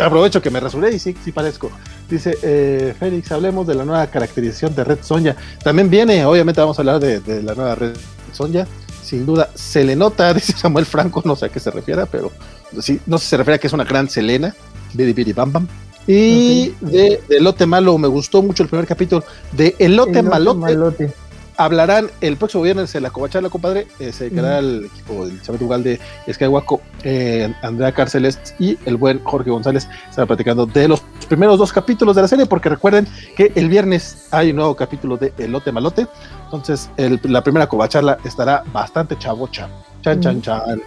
aprovecho que me resuré y sí, sí parezco. Dice eh, Félix, hablemos de la nueva caracterización de Red Sonja. También viene, obviamente vamos a hablar de, la nueva Red Sonja. Sin duda, se le nota, dice Samuel Franco, no sé a qué se refiere, pero sí, no sé si se refiere a que es una gran Selena. Bidi Bidi Bam Bam. Y de, de, Elote Malo, me gustó mucho el primer capítulo de Elote, Malote hablarán el próximo viernes en la Covacharla, compadre. Eh, se quedará el equipo del Chávez Ugal de Skywaco, eh, Andrea Cárceles y el buen Jorge González. Estarán platicando de los primeros dos capítulos de la serie, porque recuerden que el viernes hay un nuevo capítulo de Elote Malote. Entonces, la primera Covacharla estará bastante chavocha. Chan, chan, chan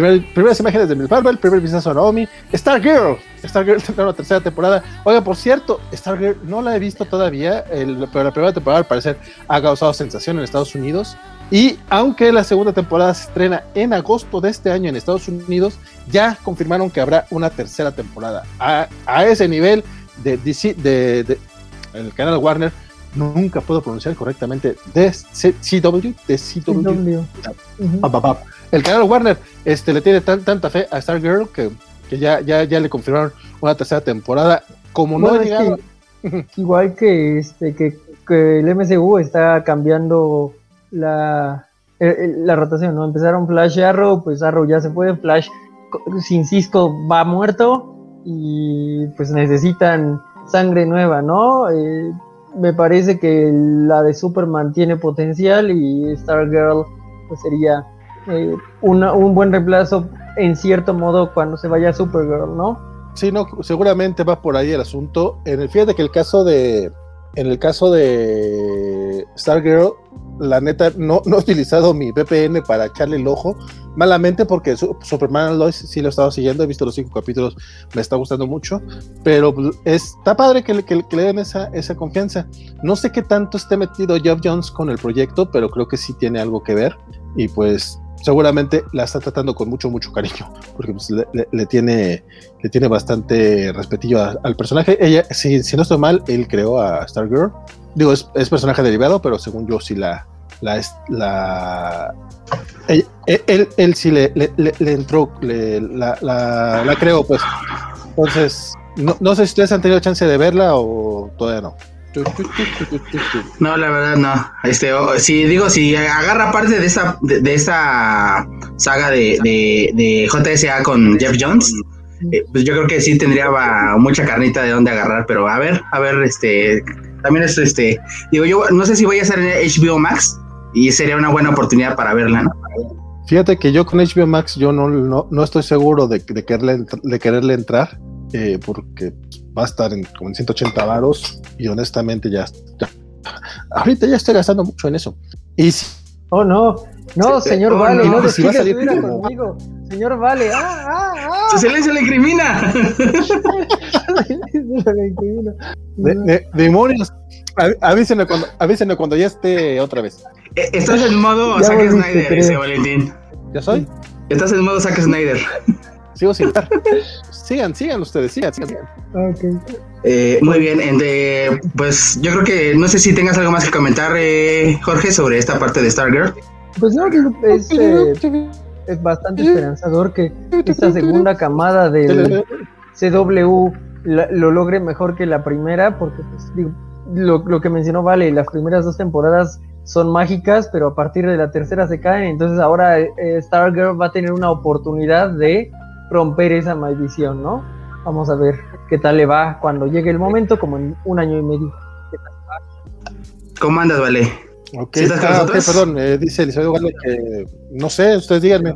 primeras imágenes de Miss Marvel, primer vistazo a Naomi, Stargirl, Stargirl tendrá una tercera temporada. Oiga, por cierto, Stargirl no la he visto todavía, pero la primera temporada al parecer ha causado sensación en Estados Unidos. Y aunque la segunda temporada se estrena en agosto de este año en Estados Unidos, ya confirmaron que habrá una tercera temporada. A, ese nivel de DC, de, el canal Warner, nunca puedo pronunciar correctamente de CW, de CW el canal Warner este, le tiene tanta fe a Stargirl que, que ya, ya, ya le confirmaron una tercera temporada. Como no ha igual que, este, que, el MCU está cambiando la, la rotación, ¿no? Empezaron Flash y Arrow, pues Arrow ya se fue, Flash sin Cisco va muerto y pues necesitan sangre nueva, ¿no? Eh, me parece que la de Superman tiene potencial y Stargirl pues sería eh, un buen reemplazo en cierto modo cuando se vaya Supergirl, ¿no? Sí, no, seguramente va por ahí el asunto. En el fíjate que el caso de, en el caso de Stargirl, la neta, no, no he utilizado mi VPN para echarle el ojo, malamente porque Superman Lois sí lo he estado siguiendo, he visto los cinco capítulos, me está gustando mucho, pero está padre que le, que, le den esa, esa confianza. No sé qué tanto esté metido Jeff Jones con el proyecto, pero creo que sí tiene algo que ver. Y pues seguramente la está tratando con mucho, mucho cariño, porque pues, le, tiene, le tiene bastante respetillo al personaje. Ella, si, si, no estoy mal, él creó a Stargirl digo, es, es, personaje derivado, pero según yo sí la, la, él, él, él sí le, le, le entró, la, la, la creó, pues. Entonces, no, no sé si ustedes han tenido chance de verla o todavía no. No, la verdad no. Este, si digo, si agarra parte de esta, de, esta saga de, de, JSA con Jeff Jones, eh, pues yo creo que sí tendría mucha carnita de dónde agarrar, pero a ver, a ver, este, también es este, digo, yo no sé si voy a hacer en HBO Max y sería una buena oportunidad para verla, ¿no? Fíjate que yo con HBO Max yo no, no, estoy seguro de, de, quererle, de quererle entrar, eh, porque va a estar en como en 180 varos y honestamente ya, ahorita ya estoy gastando mucho en eso. Y oh no, no, señor oh, Vale, no, si va a salir conmigo. Señor Vale, ah, ah, ah. Su silencio le incrimina. demonios. Avísenme cuando, avísenme cuando ya esté otra vez. Eh, estás en modo Zack Snyder, dice Valentín. ¿Ya soy? Estás en modo Zack Snyder. Sigo sin estar. sigan, sigan ustedes, sigan, sigan. Eh, muy bien, pues yo creo que no sé si tengas algo más que comentar, eh, Jorge, sobre esta parte de Stargirl. Pues no, es, eh, es bastante esperanzador que esta segunda camada del CW lo logre mejor que la primera, porque pues, digo, lo, lo, que mencionó Vale, las primeras dos temporadas son mágicas, pero a partir de la tercera se caen, entonces ahora Stargirl va a tener una oportunidad de romper esa maldición, ¿no? Vamos a ver qué tal le va cuando llegue el momento, como en un año y medio. ¿Cómo andas, Vale? Ok, ah, perdón, eh, dice Elizabeth Vale que no sé, ustedes díganme.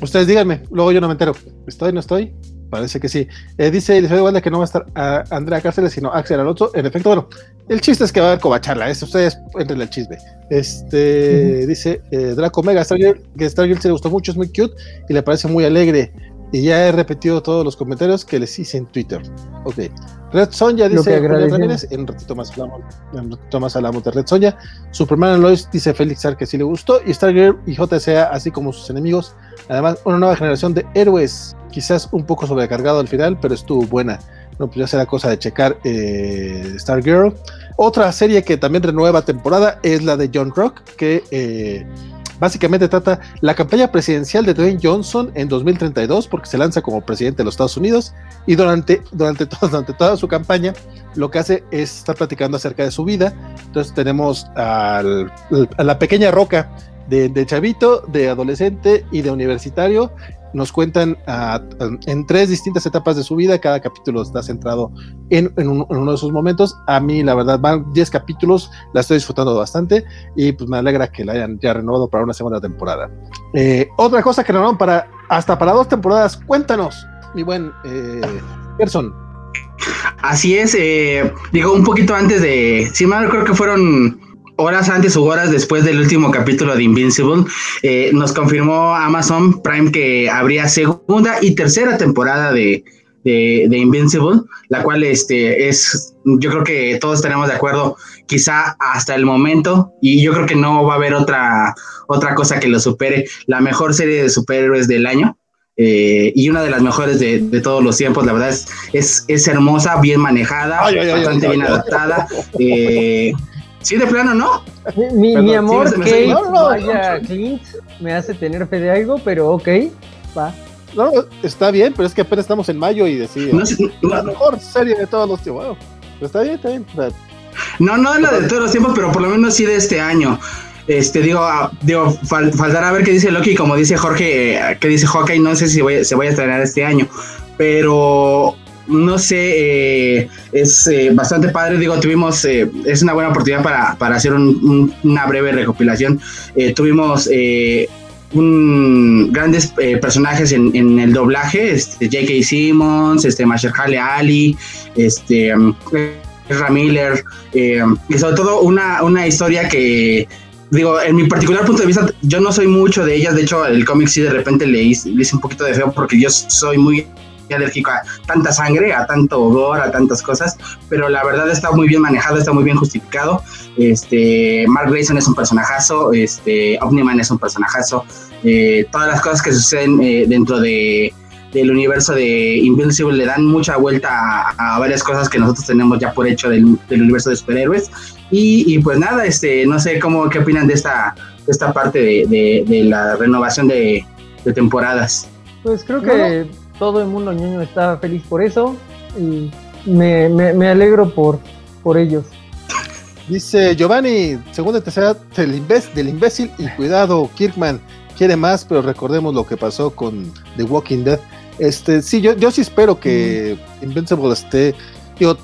Ustedes díganme, luego yo no me entero. ¿Estoy, no estoy? Parece que sí. Eh, dice Elizabeth Vale que no va a estar a Andrea Cárceles, sino Axel Alonso. En efecto, bueno, el chiste es que va a haber covacharla. Eso ustedes entren el chisme. Este dice eh, Draco Mega, Stargirl, que Stargirl se le gustó mucho, es muy cute y le parece muy alegre. Y ya he repetido todos los comentarios que les hice en Twitter. Ok. Red Sonja dice Ramírez, en un ratito más hablamos, en un ratito más hablamos de Red Sonja. Superman Lois dice Félix Ar que sí le gustó. Y Stargirl y JSA, así como sus enemigos. Además, una nueva generación de héroes. Quizás un poco sobrecargado al final, pero estuvo buena. No, pues ya será cosa de checar eh, Stargirl. Otra serie que también renueva temporada es la de John Rock, que eh, Básicamente trata la campaña presidencial de Dwayne Johnson en 2032, porque se lanza como presidente de los Estados Unidos y durante, durante, toda su campaña lo que hace es estar platicando acerca de su vida. Entonces tenemos a la pequeña roca de, chavito, de adolescente y de universitario, nos cuentan ah, en tres distintas etapas de su vida, cada capítulo está centrado en, uno de esos momentos. A mí, la verdad, van 10 capítulos, la estoy disfrutando bastante y pues me alegra que la hayan ya renovado para una segunda temporada. Eh, otra cosa que renovaron para hasta para dos temporadas, cuéntanos, mi buen eh, Gerson. Así es, eh, digo, un poquito antes de, si creo que fueron horas antes o horas después del último capítulo de Invincible, eh, nos confirmó Amazon Prime que habría segunda y tercera temporada de, de, Invincible, la cual este, es, yo creo que todos estaremos de acuerdo, quizá hasta el momento, y yo creo que no va a haber otra, otra cosa que lo supere, la mejor serie de superhéroes del año. Eh, y una de las mejores de, todos los tiempos, la verdad es, es, hermosa, bien manejada, bastante bien adaptada. Eh, Sí, de plano, ¿no? Mi, mi amor, Kate, vaya, Clint, me hace tener fe de algo, pero ok, va. No, está bien, pero es que apenas estamos en mayo y decía la mejor serie de todos los tiempos. Bueno, está bien, está bien. No, no es la de todos los tiempos, pero por lo menos sí de este año. Este, digo, ah, digo faltará ver qué dice Loki, como dice Jorge, eh, qué dice Hawkeye, no sé si se vaya a estrenar este año, pero no sé, eh, es eh, bastante padre. Digo, tuvimos, eh, es una buena oportunidad para, para hacer una breve recopilación. tuvimos un, grandes personajes en, el doblaje, este, J.K. Simmons, este, Hale Ali, este, Miller, y sobre todo una, una historia que digo, en mi particular punto de vista, yo no soy mucho de ellas. De hecho, el cómic sí de repente le hice, le hice, un poquito de feo porque yo soy muy alérgico a tanta sangre, a tanto odor, a tantas cosas, pero la verdad está muy bien manejado, está muy bien justificado. Este, Mark Grayson es un personajazo, este, Omniman es un personajazo, eh, todas las cosas que suceden eh, dentro de del universo de Invincible le dan mucha vuelta a, varias cosas que nosotros tenemos ya por hecho del, universo de superhéroes Y, pues nada, este, no sé cómo, qué opinan de esta, esta parte de, de, la renovación de, temporadas. Pues creo que todo el mundo ñoño está feliz por eso y me, me, alegro por, por ellos. Dice Giovanni, segunda y tercera del, del imbécil y cuidado, Kirkman quiere más, pero recordemos lo que pasó con The Walking Dead. Este, sí, yo, yo sí espero que mm. Invincible esté.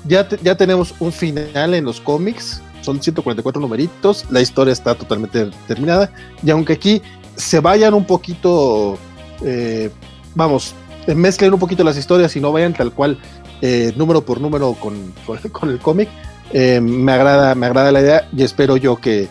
ya, ya tenemos un final en los cómics, son 144 numeritos, la historia está totalmente terminada, y aunque aquí se vayan un poquito, eh, vamos, mezclen un poquito las historias y no vayan tal cual eh, número por número con, con, el cómic, eh, me, agrada, me agrada la idea y espero yo que,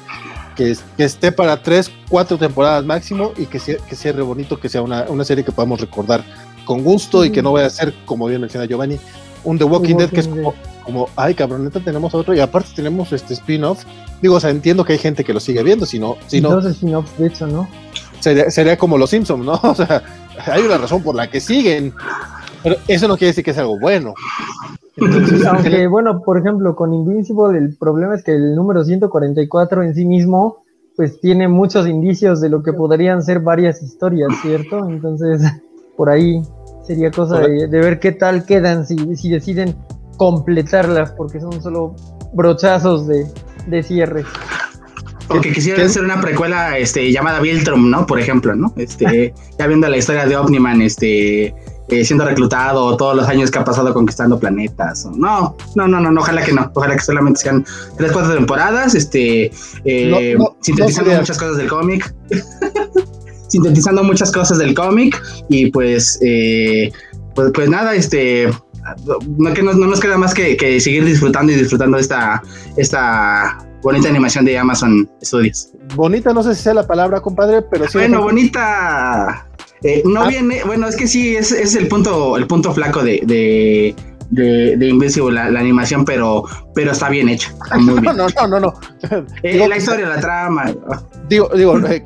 que, esté para tres, cuatro temporadas máximo y que, sea, que cierre bonito, que sea una, una serie que podamos recordar con gusto y que no vaya a ser, como bien menciona Giovanni, un The Walking, Dead que es como, como, ay cabroneta, tenemos otro y aparte tenemos este spin-off. Digo, o sea, entiendo que hay gente que lo sigue viendo, si no... Si Dos spin-offs, de hecho, ¿no? Sería, sería como los Simpsons, ¿no? O sea, hay una razón por la que siguen. Pero eso no quiere decir que es algo bueno. Aunque, bueno, por ejemplo, con Invincible el problema es que el número 144 en sí mismo, pues tiene muchos indicios de lo que podrían ser varias historias, ¿cierto? Entonces, por ahí sería cosa de, ver qué tal quedan si, si deciden completarlas, porque son solo brochazos de, de cierre. Porque quisieran hacer una precuela este, llamada Viltrum, ¿no? Por ejemplo, ¿no? Este, ya viendo la historia de Omniman, este, eh, siendo reclutado, todos los años que ha pasado conquistando planetas. No, no, no, no, ojalá que no. Ojalá que solamente sean tres, cuatro temporadas, este, eh, sintetizando muchas cosas del cómic. sintetizando muchas cosas del cómic y pues, eh, pues, pues, nada, este, no, que no, nos queda más que, que, seguir disfrutando y disfrutando esta, esta bonita animación de Amazon Studios. Bonita, no sé si sea la palabra, compadre, pero sí. Bueno, bonita. Eh, no ah. viene, bueno, es que sí, es, es el punto, el punto flaco de, de, de, Invincible, la, animación, pero, pero está bien hecha. no, no, no, no, no. Eh, la historia, la trama. Digo, digo, eh,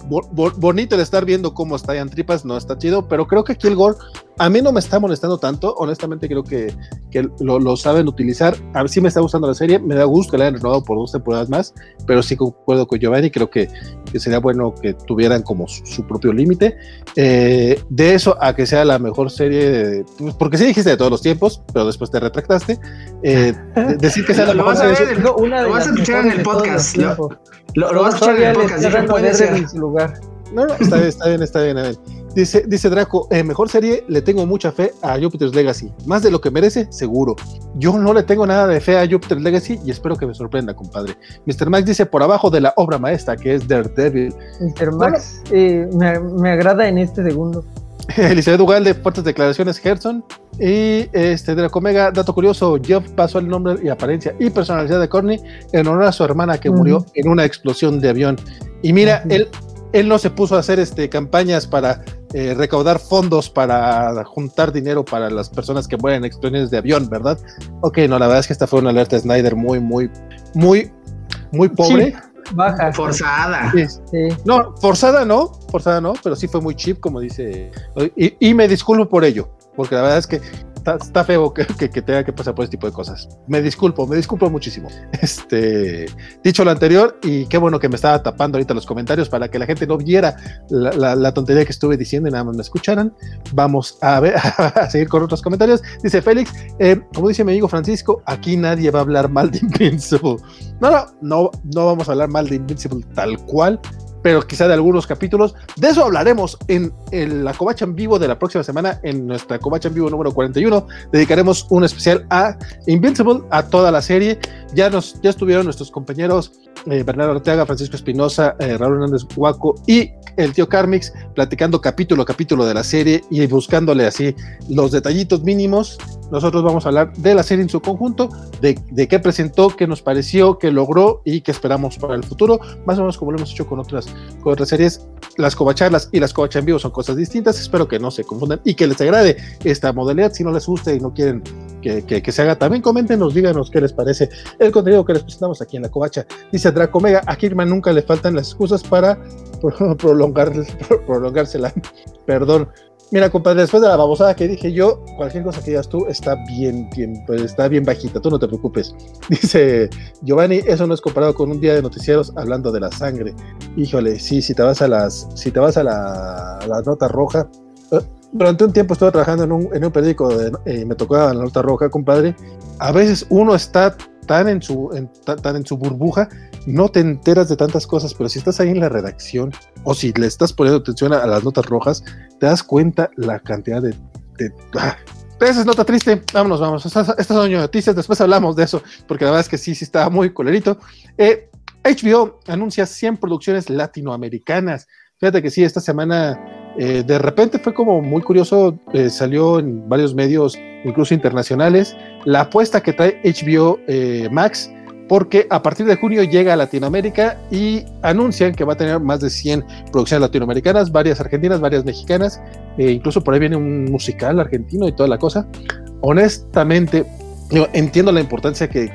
bonito el estar viendo cómo estallan tripas, no está chido, pero creo que aquí el gore a mí no me está molestando tanto, honestamente creo que, que lo, saben utilizar. A mí sí me está gustando la serie, me da gusto que la hayan renovado por dos temporadas más, pero sí concuerdo con Giovanni, creo que, que sería bueno que tuvieran como su, propio límite. Eh, de eso a que sea la mejor serie, pues, porque sí dijiste de todos los tiempos, pero después te retractaste. Eh, decir que sea la mejor serie. lo vas a escuchar en el podcast. Lo, vas a escuchar en el podcast. puede ser. En su lugar. No, no, está bien, está bien, está bien. A ver. Dice, dice Draco, eh, mejor serie, le tengo mucha fe a Jupiter's Legacy. Más de lo que merece, seguro. Yo no le tengo nada de fe a Jupiter's Legacy y espero que me sorprenda, compadre. Mr. Max dice, por abajo de la obra maestra, que es Daredevil. Mr. Max eh, me, agrada en este segundo. Elizabeth Ugal de Fuertes Declaraciones Gerson. Y este Draco Mega, dato curioso, Jeff pasó el nombre y apariencia y personalidad de Corny en honor a su hermana que murió en una explosión de avión. Y mira, él, él no se puso a hacer este, campañas para eh, recaudar fondos para juntar dinero para las personas que mueren en explosiones de avión, ¿verdad? Ok, no, la verdad es que esta fue una alerta Snyder muy, muy, muy, muy pobre. Baja. Forzada. Sí. No, forzada no, forzada no, pero sí fue muy cheap, como dice. y me disculpo por ello, porque la verdad es que está, feo que, tenga que pasar por este tipo de cosas. Me disculpo, me disculpo muchísimo. Este, dicho lo anterior, y qué bueno que me estaba tapando ahorita los comentarios para que la gente no viera la, tontería que estuve diciendo y nada más me escucharan. Vamos a ver, a seguir con otros comentarios. Dice Félix, eh, como dice mi amigo Francisco, aquí nadie va a hablar mal de Invincible. No, no, no, no vamos a hablar mal de Invincible tal cual pero quizá de algunos capítulos. De eso hablaremos en, la Covacha en vivo de la próxima semana, en nuestra Covacha en vivo número 41. Dedicaremos un especial a Invincible, a toda la serie. Ya, nos, ya estuvieron nuestros compañeros eh, Bernardo Ortega, Francisco Espinosa, eh, Raúl Hernández Huaco y el tío Carmix platicando capítulo a capítulo de la serie y buscándole así los detallitos mínimos. Nosotros vamos a hablar de la serie en su conjunto, de, de qué presentó, qué nos pareció, qué logró y qué esperamos para el futuro, más o menos como lo hemos hecho con otras, con otras series. Las covacharlas y las covachas en vivo son cosas distintas, espero que no se confundan y que les agrade esta modalidad. Si no les gusta y no quieren que, que, se haga, también coméntenos, díganos qué les parece el contenido que les presentamos aquí en la covacha. Dice Draco Mega, a Kirman nunca le faltan las excusas para prolongar, prolongársela. Perdón. Mira, compadre, después de la babosada que dije yo, cualquier cosa que digas tú está bien, pues está bien bajita, tú no te preocupes. Dice Giovanni, eso no es comparado con un día de noticieros hablando de la sangre. Híjole, sí, si te vas a las, si te vas a la, nota roja. Eh, durante un tiempo estuve trabajando en un, periódico y me tocaba la nota roja, compadre. A veces uno está tan en su, tan en su burbuja no te enteras de tantas cosas, pero si estás ahí en la redacción o si le estás poniendo atención a, las notas rojas, te das cuenta la cantidad de... de ah, esa es nota triste. Vámonos, vamos. Estas, son noticias. Después hablamos de eso, porque la verdad es que sí, sí estaba muy colerito. Eh, HBO anuncia 100 producciones latinoamericanas. Fíjate que sí, esta semana eh, de repente fue como muy curioso, eh, salió en varios medios, incluso internacionales, la apuesta que trae HBO Max porque a partir de junio llega a Latinoamérica y anuncian que va a tener más de 100 producciones latinoamericanas, varias argentinas, varias mexicanas, e incluso por ahí viene un musical argentino y toda la cosa. Honestamente, entiendo la importancia que,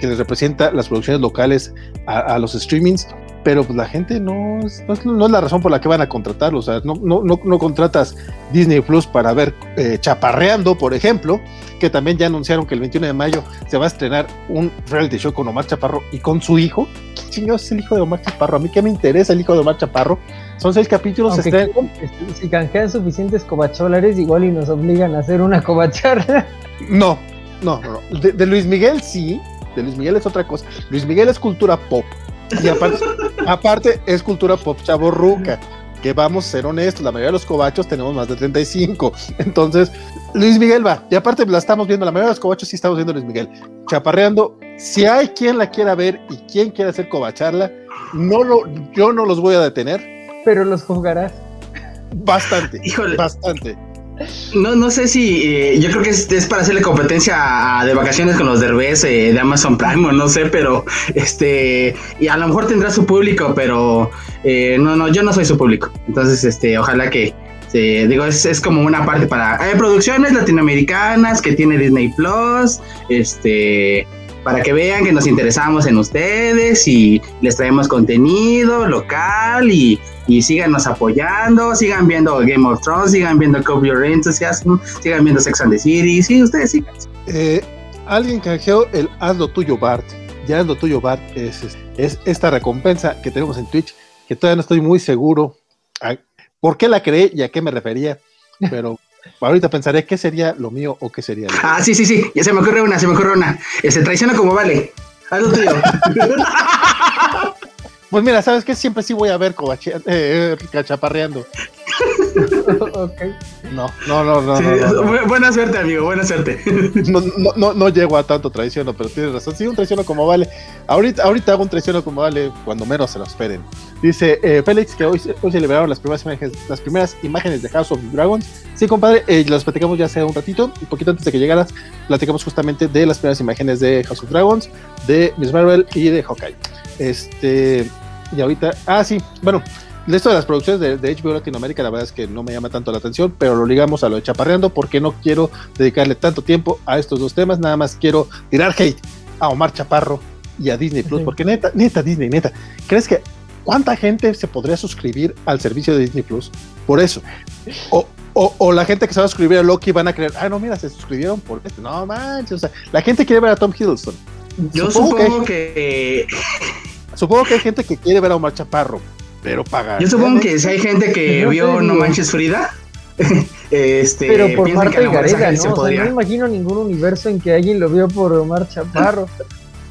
les representa las producciones locales a, los streamings, pero pues la gente no es, no es, la razón por la que van a contratarlo. O sea, no, no, no, contratas Disney Plus para ver eh, Chaparreando, por ejemplo, que también ya anunciaron que el 21 de mayo se va a estrenar un reality show con Omar Chaparro y con su hijo. ¿Qué chingados es el hijo de Omar Chaparro? A mí qué me interesa el hijo de Omar Chaparro. Son seis capítulos. Este, si canjean suficientes cobacholares, igual y nos obligan a hacer una cobacharla. No, no, no. De, de Luis Miguel sí. De Luis Miguel es otra cosa. Luis Miguel es cultura pop y aparte, aparte es cultura pop chaborruca, que vamos a ser honestos, la mayoría de los cobachos tenemos más de 35. Entonces, Luis Miguel va. Y aparte la estamos viendo, la mayoría de los cobachos sí estamos viendo Luis Miguel. Chaparreando, si hay quien la quiera ver y quien quiera hacer cobacharla, no lo, yo no los voy a detener. Pero los jugarás. Bastante. Híjole. Bastante. No, no sé si. Eh, yo creo que es, para hacerle competencia de vacaciones con los derbés eh, de Amazon Prime, o no sé, pero. este Y a lo mejor tendrá su público, pero. Eh, no, no, yo no soy su público. Entonces, este ojalá que. digo, es, es, como una parte para. Hay producciones latinoamericanas que tiene Disney Plus. Este para que vean que nos interesamos en ustedes y les traemos contenido local y, y síganos apoyando, sigan viendo Game of Thrones, sigan viendo Curb Your Enthusiasm, sigan viendo Sex and the City, sí, ustedes sigan. Eh, alguien canjeó el haz lo tuyo Bart, ya haz lo tuyo Bart, es, es esta recompensa que tenemos en Twitch, que todavía no estoy muy seguro por qué la creé y a qué me refería, pero Ahorita pensaré qué sería lo mío o qué sería. Lo ah, sí, sí, sí. Ya se me ocurre una, se me ocurre una. Se traiciona como vale. Algo tuyo. pues mira, ¿sabes qué? Siempre sí voy a ver eh, eh, cachaparreando. No, no, no, no, Buena suerte, amigo, buena suerte. No, no, no, llego a tanto traiciono, pero tienes razón. Sí, un traiciono como vale. Ahorita, ahorita hago un traiciono como vale cuando menos se lo esperen. Dice eh, Félix que hoy, hoy se liberaron las primeras imágenes, las primeras imágenes de House of Dragons. Sí, compadre, eh, las platicamos ya hace un ratito, un poquito antes de que llegaras, platicamos justamente de las primeras imágenes de House of Dragons, de Miss Marvel y de Hawkeye. Este, y ahorita, ah, sí, bueno, esto de las producciones de, HBO Latinoamérica, la verdad es que no me llama tanto la atención, pero lo ligamos a lo de Chaparreando porque no quiero dedicarle tanto tiempo a estos dos temas, nada más quiero tirar hate a Omar Chaparro y a Disney Plus, porque neta, neta, Disney, neta, ¿crees que cuánta gente se podría suscribir al servicio de Disney Plus por eso? O, o, la gente que se va a suscribir a Loki van a creer, ah, no, mira, se suscribieron por esto. No manches, o sea, la gente quiere ver a Tom Hiddleston. Yo supongo, que, Supongo que hay gente que quiere ver a Omar Chaparro pero pagar. Yo supongo que si hay gente que vio No Manches Frida, este, pero por Marta y Gareda, ¿no? O sea, no imagino ningún universo en que alguien lo vio por Omar Chaparro.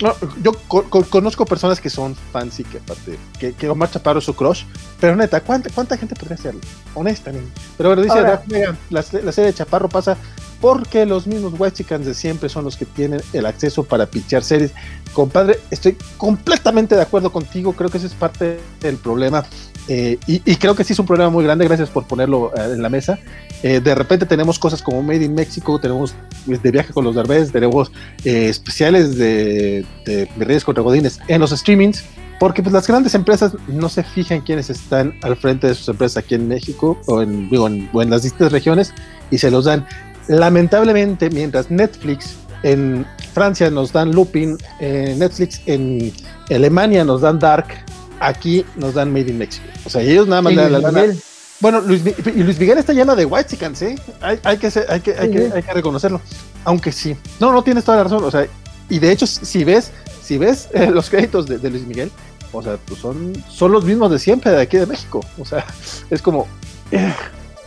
No, yo conozco personas que son fans y que aparte, que, que, Omar Chaparro es su crush, pero neta, ¿cuánta, cuánta gente podría hacerlo? Honestamente. Pero bueno, dice la, la, serie de Chaparro pasa porque los mismos Westicans de siempre son los que tienen el acceso para pichar series. Compadre, estoy completamente de acuerdo contigo, creo que ese es parte del problema. Eh, y, creo que sí es un problema muy grande, gracias por ponerlo eh, en la mesa. Eh, de repente tenemos cosas como Made in Mexico, tenemos de viaje con los Derbez, tenemos especiales de, de, Reyes contra Godines en los streamings, porque pues las grandes empresas no se fijan quiénes están al frente de sus empresas aquí en México o en, o en las distintas regiones y se los dan. Lamentablemente, mientras Netflix en Francia nos dan Looping, eh, Netflix en Alemania nos dan Dark, aquí nos dan Made in Mexico. O sea, ellos nada más le dan la Bueno, Luis, y Luis Miguel está lleno de white chickens, ¿eh? Hay, hay, que, hay, que, hay, que, hay que reconocerlo. Aunque sí. No, no tienes toda la razón. O sea, y de hecho, si ves, si ves eh, los créditos de, de, Luis Miguel, o sea, pues son, son los mismos de siempre de aquí de México. O sea, es como. Eh,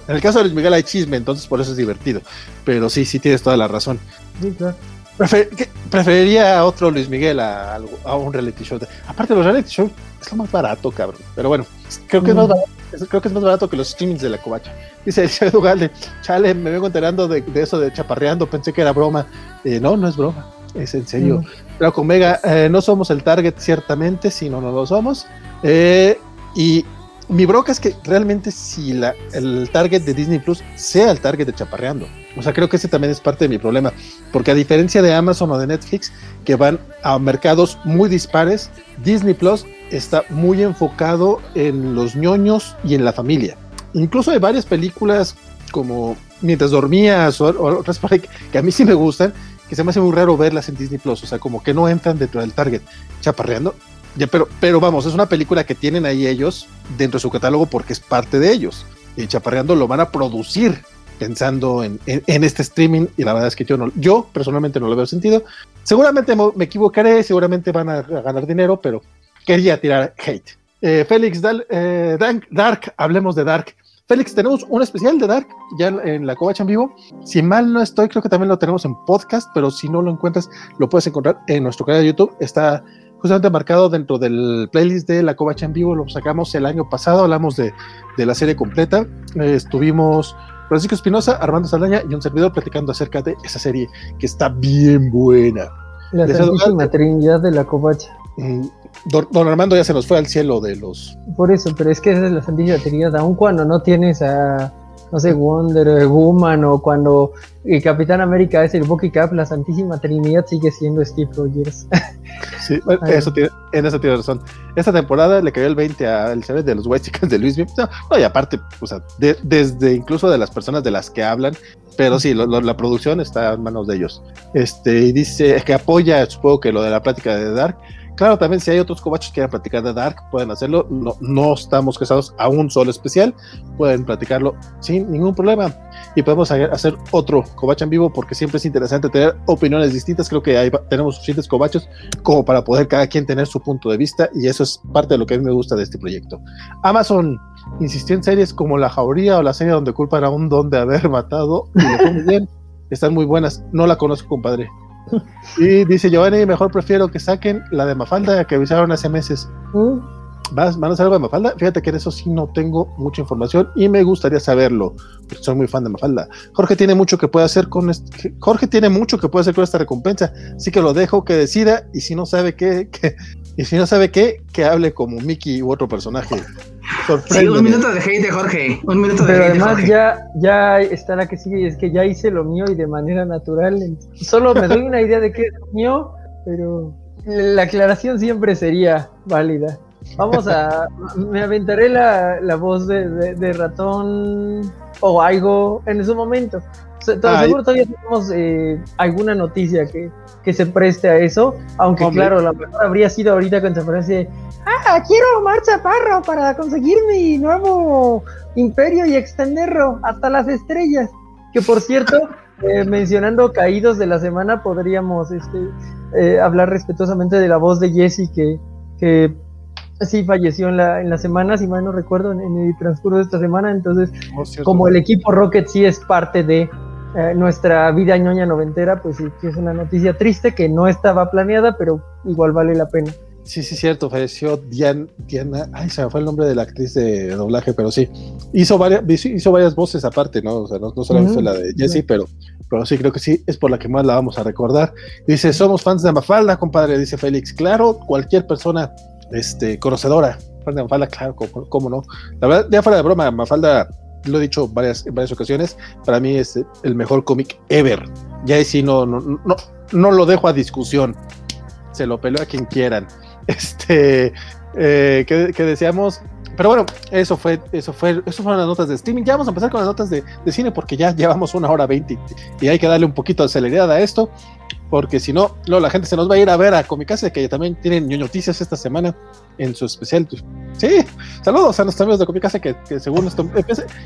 en el caso de Luis Miguel hay chisme, entonces por eso es divertido. Pero sí, sí tienes toda la razón. Sí, claro. Preferiría a otro Luis Miguel a, a, un reality show. Aparte, los reality shows es lo más barato, cabrón. Pero bueno, creo que, mm. es, más barato, creo que es más barato que los streamings de la covacha. Dice el Ugalde, chale, me vengo enterando de, de, eso de chaparreando, pensé que era broma. Eh, no, no es broma, es en serio. Mm. Pero con Mega, eh, no somos el target, ciertamente, si no, no lo somos. Eh, y mi broca es que realmente si el target de Disney Plus sea el target de Chaparreando. O sea, creo que ese también es parte de mi problema. Porque a diferencia de Amazon o de Netflix, que van a mercados muy dispares, Disney Plus está muy enfocado en los ñoños y en la familia. Incluso hay varias películas como Mientras dormías o, o otras que a mí sí me gustan, que se me hace muy raro verlas en Disney Plus. O sea, como que no entran dentro del target. Chaparreando ya, pero, pero vamos, es una película que tienen ahí ellos dentro de su catálogo porque es parte de ellos. Y Chaparreando lo van a producir pensando en, en, este streaming y la verdad es que yo no, yo personalmente no lo veo sentido. Seguramente me equivocaré, seguramente van a, ganar dinero, pero quería tirar hate. Eh, Félix Dal, eh, Dark, hablemos de Dark. Félix, tenemos un especial de Dark ya en la Covacha en vivo. Si mal no estoy, creo que también lo tenemos en podcast, pero si no lo encuentras, lo puedes encontrar en nuestro canal de YouTube. Está justamente marcado dentro del playlist de La Covacha en vivo, lo sacamos el año pasado, hablamos de, de la serie completa, eh, estuvimos Francisco Espinosa, Armando Saldaña y un servidor platicando acerca de esa serie que está bien buena. La Santísima Trinidad de La Covacha. Mm, don, don, Armando ya se nos fue al cielo de los... Por eso, pero es que esa es la Santísima Trinidad, aun cuando no tienes a no sé, Wonder Woman o cuando el Capitán América es el Bucky Cap, la Santísima Trinidad sigue siendo Steve Rogers. Sí, eso tiene, en eso tiene razón. Esta temporada le cayó el 20 al series de los White Chickens de Luis no, no, y aparte, o sea, de, desde incluso de las personas de las que hablan, pero sí, lo, lo, la producción está en manos de ellos. Este, y dice que apoya, supongo que lo de la plática de Dark, Claro, también si hay otros cobachos que quieran platicar de Dark, pueden hacerlo. No, no estamos casados a un solo especial. Pueden platicarlo sin ningún problema. Y podemos hacer otro cobacho en vivo porque siempre es interesante tener opiniones distintas. Creo que hay, tenemos suficientes cobachos como para poder cada quien tener su punto de vista. Y eso es parte de lo que a mí me gusta de este proyecto. Amazon insistió en series como La Jauría o la serie donde culpan a un don de haber matado. Y lo muy bien. Están muy buenas. No la conozco, compadre. Y dice Giovanni, mejor prefiero que saquen la de Mafalda que avisaron hace meses. ¿Mm? ¿Vas, ¿Van a hacer algo de Mafalda? Fíjate que en eso sí no tengo mucha información y me gustaría saberlo, porque soy muy fan de Mafalda. Jorge tiene mucho que puede hacer con este, Jorge tiene mucho que puede hacer con esta recompensa, así que lo dejo que decida y si no sabe qué, que, y si no sabe qué, que hable como Mickey u otro personaje. Sí, un minuto de hate de Jorge. Un minuto de Pero hate además de Jorge. ya, ya está la que sigue y es que ya hice lo mío y de manera natural. Solo me doy una idea de qué es lo mío, pero la aclaración siempre sería válida. Vamos a. me aventaré la, la voz de, de, de, ratón o algo en su momento. Todo, seguro todavía tenemos eh, alguna noticia que, que, se preste a eso, aunque Hombre. claro, la mejor habría sido ahorita con se ah, quiero marcha parro para conseguir mi nuevo imperio y extenderlo hasta las estrellas. Que por cierto, eh, mencionando caídos de la semana, podríamos este, eh, hablar respetuosamente de la voz de Jesse que, que sí falleció en la, en la semana, si mal no recuerdo, en, en el transcurso de esta semana. Entonces, como el equipo Rocket sí es parte de eh, nuestra vida ñoña noventera, pues sí, es una noticia triste que no estaba planeada, pero igual vale la pena. Sí, sí, cierto, falleció Diana, Diana, ay, se me fue el nombre de la actriz de doblaje, pero sí, hizo varias, hizo varias voces aparte, ¿no? O sea, no, no solamente uh -huh. la de Jessie, pero, pero sí, creo que sí, es por la que más la vamos a recordar. Dice, somos fans de Mafalda, compadre, dice Félix. Claro, cualquier persona este, conocedora, fan de Mafalda, claro, cómo, no. La verdad, ya fuera de broma, Mafalda lo he dicho varias, en varias ocasiones, para mí es el mejor cómic ever. Ya sí no, no, no, no lo dejo a discusión. Se lo peleo a quien quieran. Este, eh, que, que, decíamos. Pero bueno, eso fue, eso fue, eso fueron las notas de streaming. Ya vamos a empezar con las notas de, de cine porque ya llevamos una hora veinte y hay que darle un poquito de celeridad a esto. Porque si no, luego la gente se nos va a ir a ver a Comicase, que también tienen noticias esta semana en su especial. Sí, saludos a nuestros amigos de Comicase que, que según esto,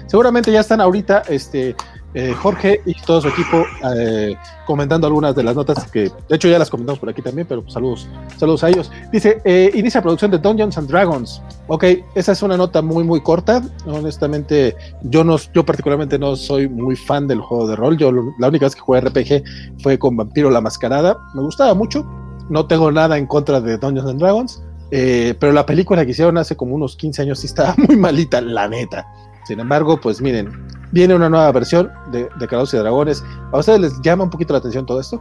seguramente ya están ahorita este, eh, Jorge y todo su equipo eh, comentando algunas de las notas que, de hecho, ya las comentamos por aquí también, pero pues, saludos, saludos a ellos. Dice, eh, inicia producción de Dungeons and Dragons. Ok, esa es una nota muy, muy corta. Honestamente, yo no, yo particularmente no soy muy fan del juego de rol. Yo la única vez que jugué RPG fue con Vampiro la Mascarada. Me gustaba mucho. No tengo nada en contra de Dungeons and Dragons. Eh, pero la película que hicieron hace como unos 15 años sí estaba muy malita, la neta. Sin embargo, pues miren, viene una nueva versión de, de y Dragones. ¿A ustedes les llama un poquito la atención todo esto?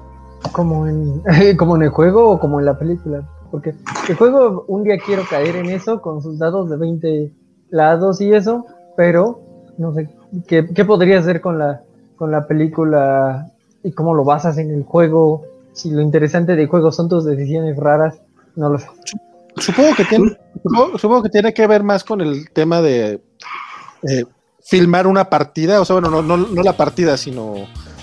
Como en, como en el juego o como en la película. Porque el juego un día quiero caer en eso con sus dados de 20 lados y eso, pero no sé qué, qué podría hacer con la, con la película y cómo lo basas en el juego. Si lo interesante del juego son tus decisiones raras, no lo sé. Supongo que tiene, supongo, que, tiene que ver más con el tema de eh, filmar una partida, o sea, bueno, no, no, no, la partida, sino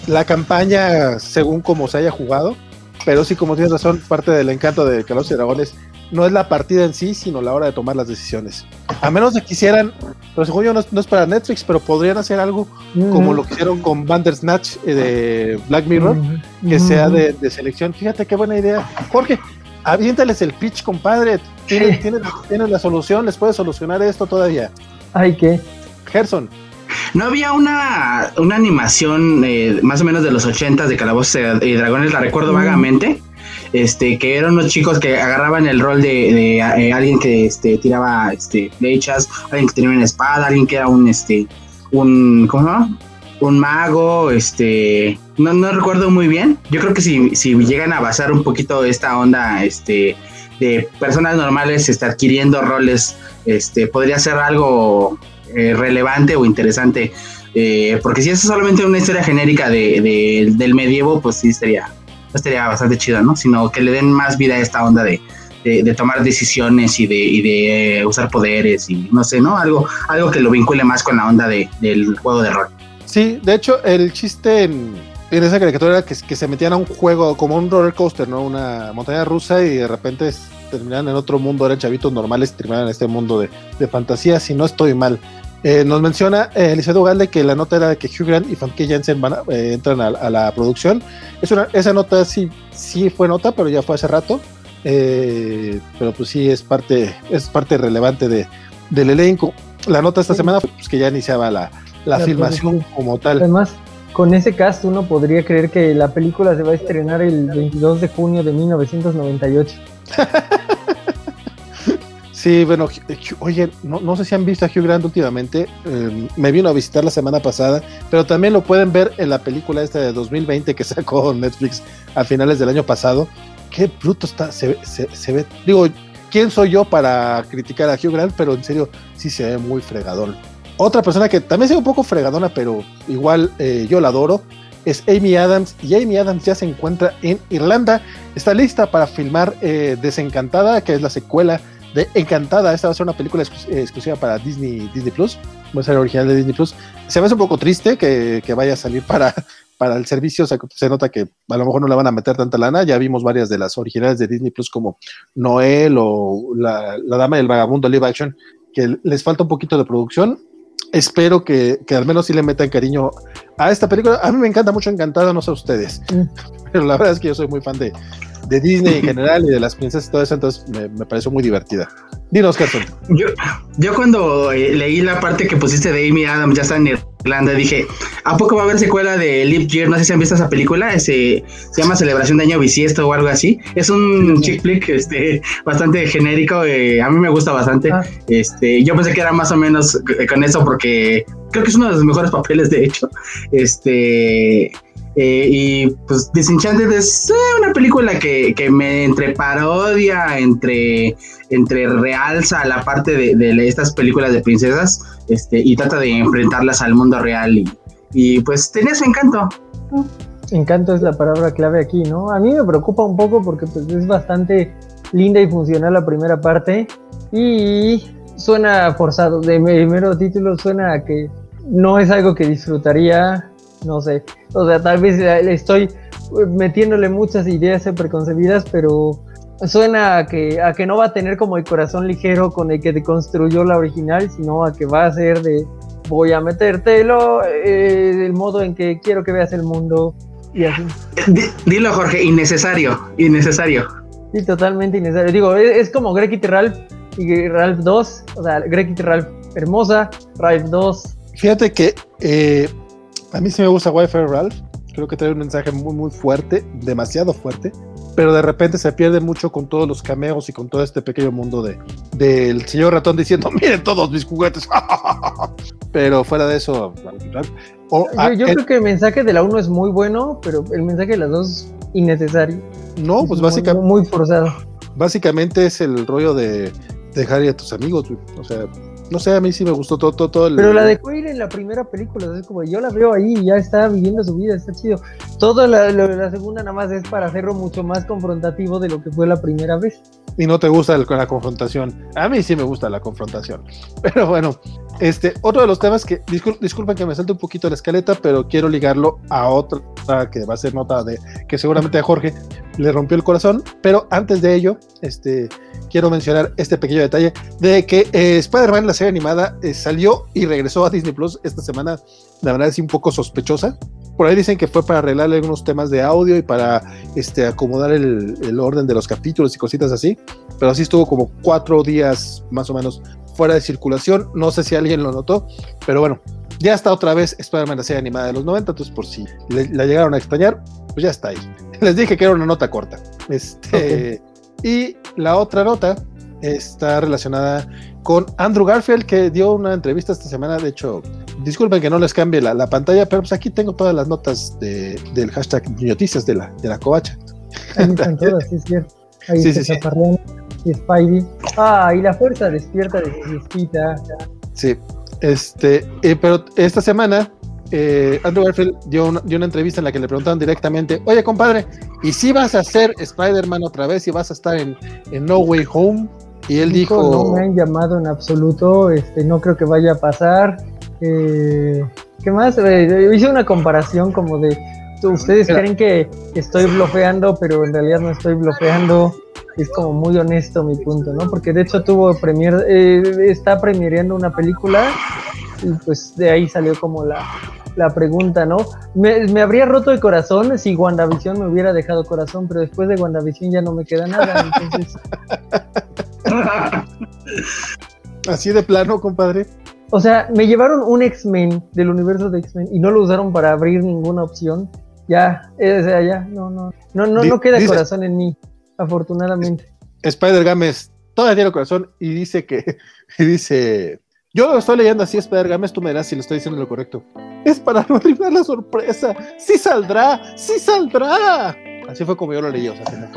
la campaña según como se haya jugado. Pero sí, como tienes razón, parte del encanto de Carlos y Dragones no es la partida en sí, sino la hora de tomar las decisiones. A menos de que quisieran, pero según yo no, es para Netflix, pero podrían hacer algo como lo que hicieron con Bandersnatch eh, de Black Mirror, que sea de, de, selección. Fíjate qué buena idea. Jorge, aviéntales el pitch, compadre. Tienes, tienes, la solución, les puedes solucionar esto todavía. Ay, ¿qué? Gerson. ¿No había una, una animación eh, más o menos de los ochentas de Calabozos y Dragones? La recuerdo vagamente. Este, que eran unos chicos que agarraban el rol de, eh, alguien que este, tiraba este, flechas, alguien que tenía una espada, alguien que era un, este, un, ¿cómo se llama? Un mago, este, no, no recuerdo muy bien. Yo creo que si, si llegan a basar un poquito esta onda, este, de personas normales, este, adquiriendo roles, este, podría ser algo eh, relevante o interesante. Eh, porque si es solamente una historia genérica de, del medievo, pues sí estaría, estaría bastante chido, ¿no? Sino que le den más vida a esta onda de, de, tomar decisiones y de, y de usar poderes y no sé, ¿no? Algo, algo que lo vincule más con la onda de, del juego de rol. Sí, de hecho, el chiste en, en esa caricatura era que, que, se metían a un juego como un roller coaster, ¿no? Una montaña rusa y de repente terminaban en otro mundo, eran chavitos normales y terminaban en este mundo de, de fantasía, si no estoy mal. Eh, nos menciona eh, Eliseo Galde que la nota era que Hugh Grant y Famke Jensen van eh, entran a, la producción. Es una, esa nota sí, sí fue nota, pero ya fue hace rato. Eh, pero pues sí es parte, es parte relevante de, del elenco. La nota esta semana fue pues, que ya iniciaba la, la, filmación como tal. Además, con ese cast uno podría creer que la película se va a estrenar el 22 de junio de 1998. Sí, bueno, oye, no, sé si han visto a Hugh Grant últimamente. Em, me vino a visitar la semana pasada, pero también lo pueden ver en la película esta de 2020 que sacó Netflix a finales del año pasado. Qué bruto está, se, se, ve. Digo, ¿quién soy yo para criticar a Hugh Grant? Pero en serio, sí se ve muy fregadón. Otra persona que también se ve un poco fregadona, pero igual eh, yo la adoro, es Amy Adams. Y Amy Adams ya se encuentra en Irlanda. Está lista para filmar eh, Desencantada, que es la secuela de Encantada. Esta va a ser una película eh, exclusiva para Disney, Disney Plus. Va a ser original de Disney Plus. Se ve un poco triste que, vaya a salir para, el servicio. Se nota que a lo mejor no le van a meter tanta lana. Ya vimos varias de las originales de Disney Plus, como Noel o La, la Dama del Vagabundo Live Action, que les falta un poquito de producción. Espero que, que, al menos sí le metan cariño a esta película. A mí me encanta mucho Encantada, no sé ustedes. Mm. Pero la verdad es que yo soy muy fan de, de Disney en general y de las princesas y todo eso, entonces me, me pareció muy divertida. Dinos, Carson. Yo, yo cuando eh, leí la parte que pusiste de Amy Adams, ya está en Irlanda, dije, ¿a poco va a haber secuela de Leap Year? No sé si han visto esa película, Ese, se llama Celebración de Año Bisiesto o algo así. Es un chick flick este, bastante genérico, eh, a mí me gusta bastante. Ah. Este, yo pensé que era más o menos con eso porque creo que es uno de los mejores papeles, de hecho. Este eh, y pues Disenchanted es eh, una película que, que, me entre parodia, entre, entre realza la parte de, de, estas películas de princesas este, y trata de enfrentarlas al mundo real y, pues tenía su encanto. Encanto es la palabra clave aquí, ¿no? A mí me preocupa un poco porque pues es bastante linda y funcional la primera parte y suena forzado. De primero título suena a que no es algo que disfrutaría no sé. O sea, tal vez le estoy metiéndole muchas ideas preconcebidas, pero suena a que, a que no va a tener como el corazón ligero con el que te construyó la original, sino a que va a ser de voy a metértelo, eh, el modo en que quiero que veas el mundo y así. Dilo, Jorge, innecesario, innecesario. Sí, totalmente innecesario. Digo, es, como Greg y Ralph y Ralph 2, o sea, Greg y Ralph hermosa, Ralph 2. Fíjate que eh, a mí sí me gusta Wi-Fi Ralph, creo que trae un mensaje muy, muy fuerte, demasiado fuerte, pero de repente se pierde mucho con todos los cameos y con todo este pequeño mundo de del señor ratón diciendo, miren todos mis juguetes. pero fuera de eso, yo, creo que el mensaje de la 1 es muy bueno, pero el mensaje de la 2 innecesario. No, pues básicamente. Muy, forzado. Básicamente es el rollo de dejar ir a tus amigos, o sea, no sé, a mí sí me gustó todo, todo, todo el... Pero la dejó ir en la primera película, es como yo la veo ahí, ya está viviendo su vida, está chido. Todo la, la segunda nada más es para hacerlo mucho más confrontativo de lo que fue la primera vez. Y no te gusta la confrontación. A mí sí me gusta la confrontación. Pero bueno, este, otro de los temas que, disculpen que me salte un poquito la escaleta, pero quiero ligarlo a otra que va a ser nota de que seguramente a Jorge le rompió el corazón. Pero antes de ello, este, quiero mencionar este pequeño detalle de que eh, Spider-Man, la serie animada, eh, salió y regresó a Disney Plus esta semana. La verdad es un poco sospechosa. Por ahí dicen que fue para arreglarle algunos temas de audio y para este, acomodar el, el orden de los capítulos y cositas así. Pero así estuvo como cuatro días más o menos fuera de circulación. No sé si alguien lo notó, pero bueno, ya está otra vez Spider-Man la serie animada de los 90, entonces por si la llegaron a extrañar, pues ya está ahí. Les dije que era una nota corta. Este, Y la otra nota está relacionada con Andrew Garfield, que dio una entrevista esta semana. De hecho, disculpen que no les cambie la, pantalla, pero pues aquí tengo todas las notas del hashtag noticias de la, de la covacha. Ahí están todas, sí es cierto. Ahí sí, sí, y Spidey. Ah, y la fuerza despierta de su Sí, este, eh, pero esta semana eh, Andrew Garfield dio una, dio una, entrevista en la que le preguntaron directamente, oye compadre, ¿y si vas a ser Spider-Man otra vez y vas a estar en, en, No Way Home? Y él dijo, No me han llamado en absoluto, este, no creo que vaya a pasar. Eh, ¿Qué más? Eh, hice una comparación como de, ustedes creen que estoy bloqueando, pero en realidad no estoy bloqueando es como muy honesto mi punto, ¿no? Porque de hecho tuvo premier, eh, está premiereando una película y pues de ahí salió como la, la pregunta, ¿no? Me, me, habría roto el corazón si WandaVision me hubiera dejado corazón, pero después de WandaVision ya no me queda nada, entonces... Así de plano, compadre. O sea, me llevaron un X-Men del universo de X-Men y no lo usaron para abrir ninguna opción. Ya, o sea, ya, no, no, no, no, no queda corazón en mí afortunadamente. Spider Games todavía tiene corazón y dice que, y dice, yo lo estoy leyendo así, Spider Games, tú me dirás si le estoy diciendo lo correcto. Es para no arruinar la sorpresa. Sí saldrá, sí saldrá. Así fue como yo lo leí, o sea,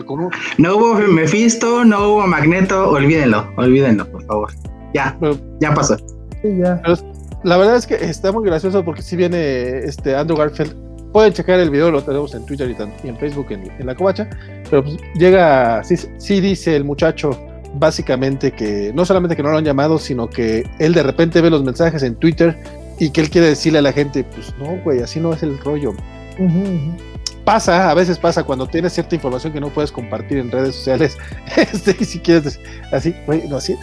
No hubo Mephisto, no hubo Magneto, olvídenlo, olvídenlo, por favor. Ya, ya pasó. Sí, ya. la verdad es que está muy gracioso porque si viene este Andrew Garfield Pueden checar el video, lo tenemos en Twitter y, en Facebook en, la covacha. Pero pues llega, sí, sí dice el muchacho básicamente que no solamente que no lo han llamado, sino que él de repente ve los mensajes en Twitter y que él quiere decirle a la gente, pues no, güey, así no es el rollo. Pasa, a veces pasa cuando tienes cierta información que no puedes compartir en redes sociales. este, si quieres, así, güey, no, así.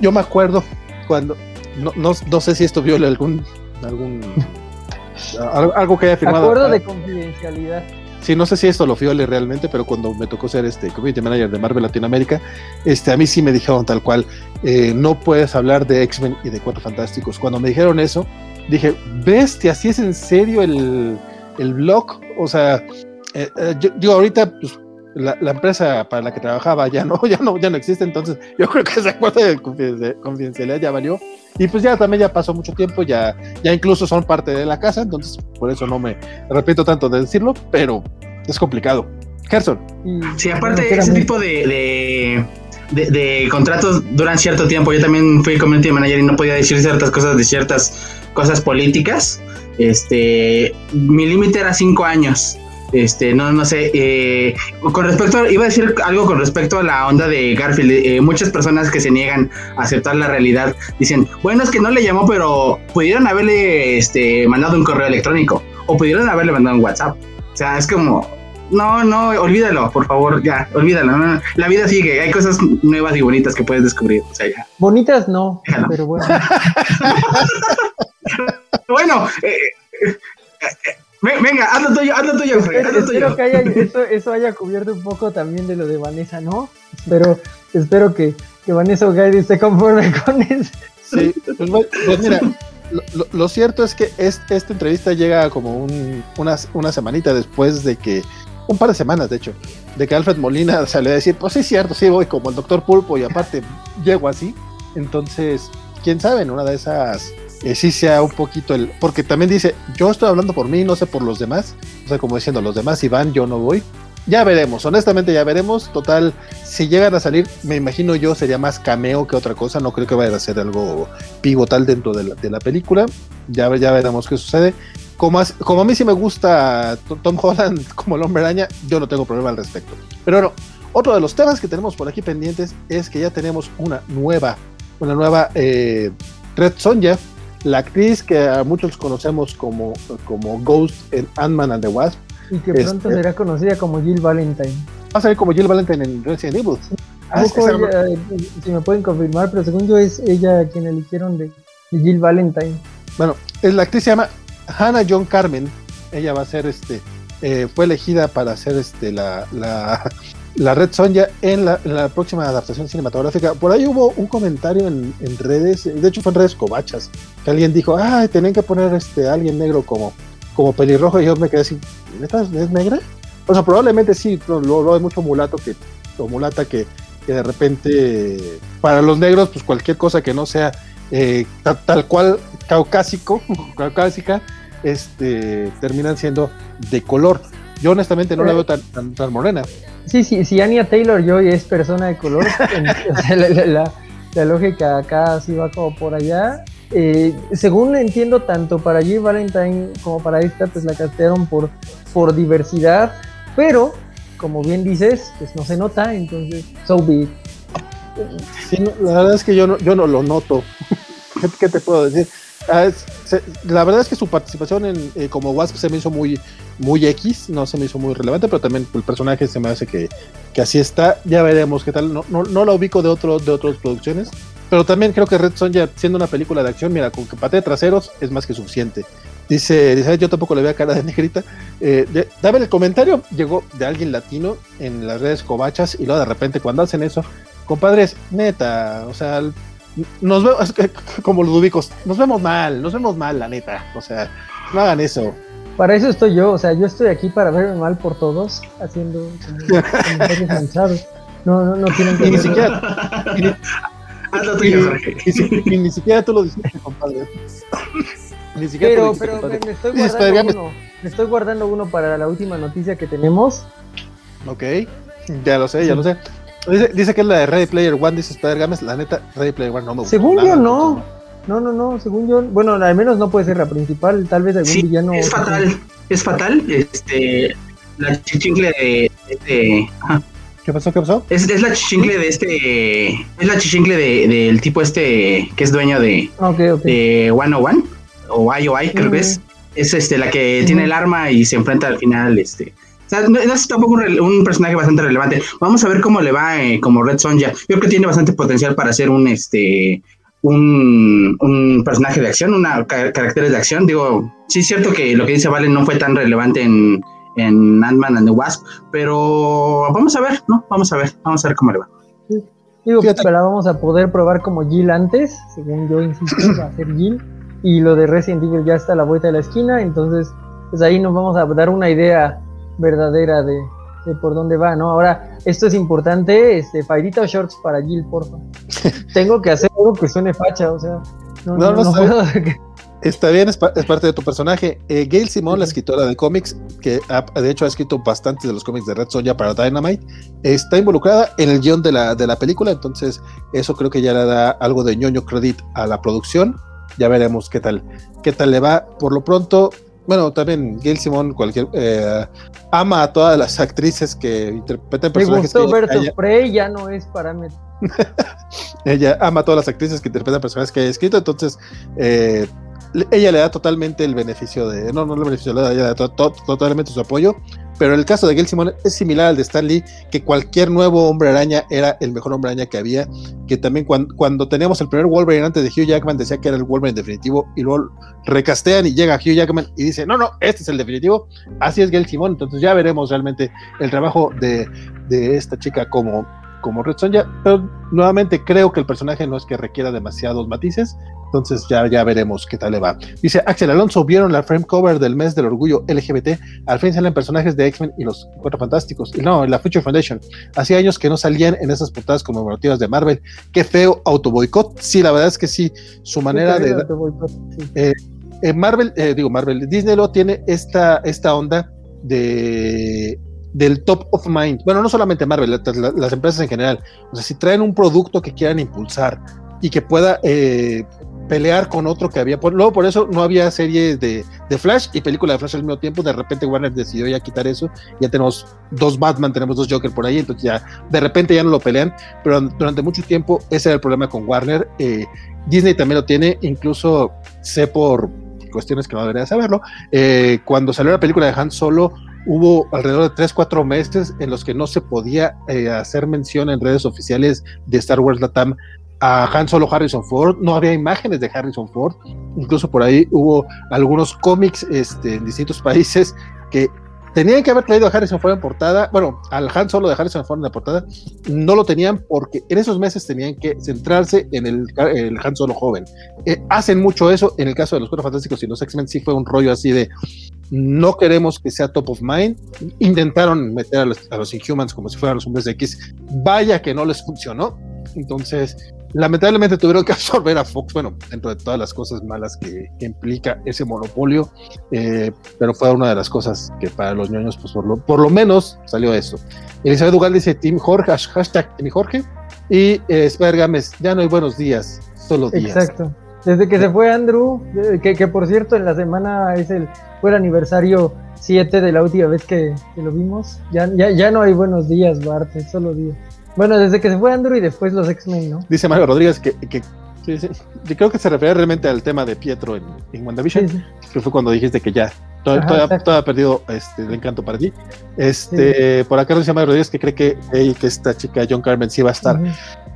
Yo me acuerdo cuando, no, no, no sé si esto viola algún, algún algo que haya firmado. Acuerdo de confidencialidad. Sí, no sé si esto lo fiole realmente, pero cuando me tocó ser este community manager de Marvel Latinoamérica, este, a mí sí me dijeron tal cual, eh, no puedes hablar de X-Men y de Cuatro Fantásticos. Cuando me dijeron eso, dije, bestia, ¿así es en serio el, el blog? O sea, eh, eh, yo, ahorita, pues, la, empresa para la que trabajaba ya no, ya no, ya no existe, entonces yo creo que ese acuerdo de confidencialidad ya valió. Y pues ya también ya pasó mucho tiempo, ya, ya incluso son parte de la casa, entonces por eso no me repito tanto de decirlo, pero es complicado. Gerson. Sí, aparte ese tipo de, de, contratos duran cierto tiempo. Yo también fui community manager y no podía decir ciertas cosas de ciertas cosas políticas. Este, mi límite era cinco años. Este, no, no sé. Eh, con respecto, iba a decir algo con respecto a la onda de Garfield. Eh, muchas personas que se niegan a aceptar la realidad dicen, bueno, es que no le llamó, pero pudieron haberle este, mandado un correo electrónico o pudieron haberle mandado un WhatsApp. O sea, es como, no, no, olvídalo, por favor, ya, olvídalo. la vida sigue, hay cosas nuevas y bonitas que puedes descubrir. O sea, ya. Bonitas no, pero bueno. bueno, eh, venga, hazlo tuyo, hazlo tuyo, Espero, que haya, eso, eso, haya cubierto un poco también de lo de Vanessa, ¿no? Pero espero que, que Vanessa O'Gary esté conforme con eso. Sí, pues, pues mira, lo, cierto es que esta entrevista llega como un, una, semanita después de que, un par de semanas de hecho, de que Alfred Molina salió a decir, pues sí es cierto, sí voy como el doctor Pulpo y aparte llego así. Entonces, quién sabe, en una de esas eh, sí sea un poquito el. Porque también dice, yo estoy hablando por mí, no sé por los demás. O sea, como diciendo, los demás si van, yo no voy. Ya veremos, honestamente ya veremos. Total, si llegan a salir, me imagino yo sería más cameo que otra cosa. No creo que vaya a ser algo pivotal dentro de la, de la película. Ya, ya veremos qué sucede. Como, como a mí sí me gusta Tom Holland como el hombre araña, yo no tengo problema al respecto. Pero bueno, otro de los temas que tenemos por aquí pendientes es que ya tenemos una nueva, una nueva eh, Red Sonja la actriz que a muchos conocemos como, como Ghost en Ant-Man and the Wasp. Y que pronto este, será conocida como Jill Valentine. Va a salir como Jill Valentine en Resident Evil. Ah, eh, si me pueden confirmar, pero según yo es ella quien eligieron de, Jill Valentine. Bueno, es la actriz se llama Hannah John Carmen. Ella va a ser este, eh, fue elegida para ser este la, la, la Red Sonja en la, próxima adaptación cinematográfica. Por ahí hubo un comentario en, redes, de hecho fue en redes cobachas, que alguien dijo, ah, tenían que poner este alguien negro como, como pelirrojo, y yo me quedé así, ¿es negra? O sea, probablemente sí, lo, hay mucho mulato que, o mulata que, que, de repente, para los negros, pues cualquier cosa que no sea eh, tal, cual caucásico, caucásica, este, terminan siendo de color. Yo honestamente no la veo tan, tan morena. Sí, sí, si Anya Taylor Joy es persona de color, la, lógica acá sí va como por allá. Eh, según entiendo, tanto para Jill Valentine como para esta, pues la castearon por, por diversidad, pero como bien dices, pues no se nota, entonces, so be la verdad es que yo no, yo no lo noto. ¿Qué te puedo decir? Ah, la verdad es que su participación en, eh, como Wasp se me hizo muy, muy X, no se me hizo muy relevante, pero también el personaje se me hace que, así está. Ya veremos qué tal. No, no, la ubico de, otro, de otras producciones, pero también creo que Red Sonja, siendo una película de acción, mira, con que patee traseros es más que suficiente. Dice, dice yo tampoco le veo cara de negrita. Eh, dame el comentario, llegó de alguien latino en las redes cobachas y luego de repente cuando hacen eso, compadres, neta, o sea, nos vemos, como los ubicos, nos vemos mal, nos vemos mal, la neta. O sea, no hagan eso. Para eso estoy yo, o sea, yo estoy aquí para verme mal por todos, haciendo comentarios manchados. No, no, no tienen que. Y ni siquiera. Y, ni siquiera tú lo dijiste, compadre. Ni siquiera pero, pero me, estoy guardando uno. Me estoy guardando uno para la última noticia que tenemos. Ok, ya lo sé, ya lo sé. Dice, que es la de Ready Player One, dice Spider Games. La neta, Ready Player One no me gusta. Según yo, no. No, no, no. Según yo, bueno, al menos no puede ser la principal. Tal vez algún villano. Es fatal. Es fatal. Este. La chichingle de. Este, ¿Qué pasó? ¿Qué pasó? Es, es la chichingle de este. Es la chichingle de, del tipo este que es dueño de. Okay, okay. De One o One. O IOI, creo que es. Es este, la que tiene el arma y se enfrenta al final. Este o sea, no, es tampoco un, personaje bastante relevante. Vamos a ver cómo le va eh, como Red Sonja. Yo creo que tiene bastante potencial para ser un este un, un personaje de acción, una caracteres de acción. Digo, sí es cierto que lo que dice Valen no fue tan relevante en, en Ant-Man and the Wasp, pero vamos a ver, ¿no? Vamos a ver, vamos a ver cómo le va. Digo, pero vamos a poder probar como Jill antes, según yo insisto, va a ser Jill. Y lo de Resident Evil ya está a la vuelta de la esquina, entonces pues ahí nos vamos a dar una idea verdadera de, por dónde va, ¿no? Ahora, esto es importante, este, Fairita Shorts para Jill, porfa. Tengo que hacer algo que suene facha, o sea, no, no, no, puedo... Está bien, es, parte de tu personaje. Eh, Gail Simón, la escritora de cómics, que de hecho ha escrito bastantes de los cómics de Red Sonja para Dynamite, está involucrada en el guion de la, de la película, entonces eso creo que ya le da algo de ñoño credit a la producción. Ya veremos qué tal, qué tal le va. Por lo pronto, bueno, también Gail Simón, cualquier, eh, ama a todas las actrices que interpretan personajes. Me gustó que Prey, ya no es parámetro. ella ama a todas las actrices que interpretan personajes que haya escrito, entonces, eh, ella le da totalmente el beneficio de, no, no el beneficio, le da, ella le da totalmente su apoyo, pero el caso de Gail Simón es similar al de Stan Lee, que cualquier nuevo hombre araña era el mejor hombre araña que había, que también cuando, cuando teníamos el primer Wolverine antes de Hugh Jackman decía que era el Wolverine definitivo, y luego recastean y llega Hugh Jackman y dice, no, no, este es el definitivo, así es Gail Simón, entonces ya veremos realmente el trabajo de, de esta chica como como Red Sonja, pero nuevamente creo que el personaje no es que requiera demasiados matices, entonces ya, ya veremos qué tal le va. Dice Axel Alonso, ¿vieron la frame cover del mes del orgullo LGBT? Al fin salen personajes de X-Men y los Cuatro Fantásticos. No, en la Future Foundation. Hacía años que no salían en esas portadas conmemorativas de Marvel. Qué feo autoboicot. Sí, la verdad es que sí, su manera de... Eh, eh, Marvel, eh, digo Marvel, Disney lo tiene esta, esta onda de del top of mind. Bueno, no solamente Marvel, las, empresas en general. O sea, si traen un producto que quieran impulsar y que pueda eh, pelear con otro que había. luego por eso no había series de, Flash y película de Flash al mismo tiempo. De repente Warner decidió ya quitar eso. Ya tenemos dos Batman, tenemos dos Joker por ahí. Entonces ya de repente ya no lo pelean. Pero durante mucho tiempo ese era el problema con Warner. Eh, Disney también lo tiene. Incluso sé por cuestiones que no debería saberlo. Eh, cuando salió la película de Han Solo hubo alrededor de 3, 4 meses en los que no se podía eh, hacer mención en redes oficiales de Star Wars Latam a Han Solo Harrison Ford, no había imágenes de Harrison Ford, incluso por ahí hubo algunos cómics este, en distintos países que tenían que haber traído a Harrison Ford en portada, bueno, al Han Solo de Harrison Ford en la portada, no lo tenían porque en esos meses tenían que centrarse en el, Han Solo joven. Eh, hacen mucho eso, en el caso de los Cuatro Fantásticos y los X-Men sí fue un rollo así de, no queremos que sea top of mind. Intentaron meter a los, Inhumans como si fueran los hombres de X. Vaya que no les funcionó. Entonces, lamentablemente tuvieron que absorber a Fox, bueno, dentro de todas las cosas malas que, implica ese monopolio, eh, pero fue una de las cosas que para los ñoños, pues por lo, menos salió eso. Elizabeth Dugal dice Team Jorge, hashtag Team Jorge, y eh, Gámez, ya no hay buenos días, solo días. Exacto. Desde que se fue Andrew, eh, que, por cierto en la semana es el, fue el aniversario 7 de la última vez que, lo vimos, ya, ya, ya no hay buenos días, Bart, solo días. Bueno, desde que se fue Andrew y después los X-Men, ¿no? Dice Mario Rodríguez que, que sí, sí. Yo creo que se refiere realmente al tema de Pietro en, en WandaVision, que fue cuando dijiste que ya todo, ha perdido este, el encanto para ti. Este, Por acá dice Mario Rodríguez que cree que, que esta chica John Carmen sí va a estar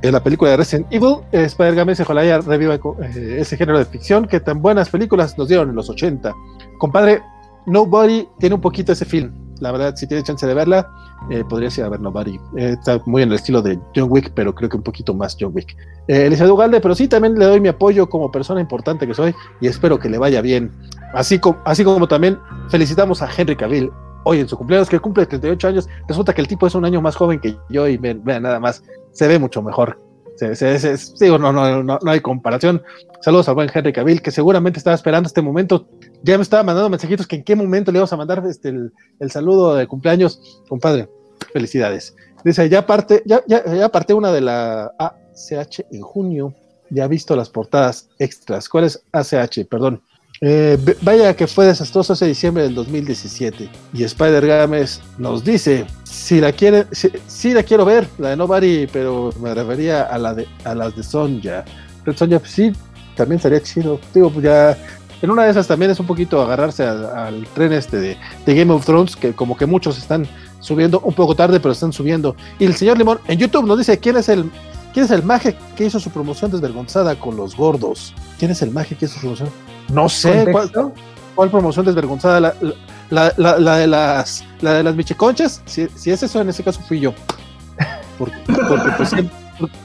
en la película de Resident Evil. Eh, Spider-Man ojalá ya reviva eh, ese género de ficción que tan buenas películas nos dieron en los 80. Compadre, Nobody tiene un poquito ese film. La verdad, si tiene chance de verla, eh, podría ser a ver Nobody. está muy en el estilo de John Wick, pero creo que un poquito más John Wick. Elizabeth Ugalde, pero sí también le doy mi apoyo como persona importante que soy y espero que le vaya bien. Así como, así como también felicitamos a Henry Cavill hoy en su cumpleaños, que cumple 38 años. Resulta que el tipo es un año más joven que yo y vean nada más se ve mucho mejor. Se, digo, no, no, no, hay comparación. Saludos al buen Henry Cavill, que seguramente estaba esperando este momento. Ya me estaba mandando mensajitos que en qué momento le íbamos a mandar este, el, saludo de cumpleaños. Compadre, felicidades. Dice, ya parte, ya, ya, ya parte una de la ACH en junio. Ya ha visto las portadas extras. ¿Cuál es ACH? Perdón. Eh, vaya que fue desastroso ese diciembre del 2017. Y Spider Games nos dice: si la quiere, si, la quiero ver, la de Nobody, pero me refería a la de a las de Sonja. Red Sonja, pues sí, también estaría chido. Digo, pues ya. En una de esas también es un poquito agarrarse al, tren este de, de, Game of Thrones, que como que muchos están subiendo un poco tarde, pero están subiendo. Y el señor Limón en YouTube nos dice quién es el quién es el maje que hizo su promoción desvergonzada con los gordos. ¿Quién es el maje que hizo su promoción? No sé cuál, promoción desvergonzada. La, la, de las la de las michiconchas, si, si, es eso, en ese caso fui yo. Porque, pues,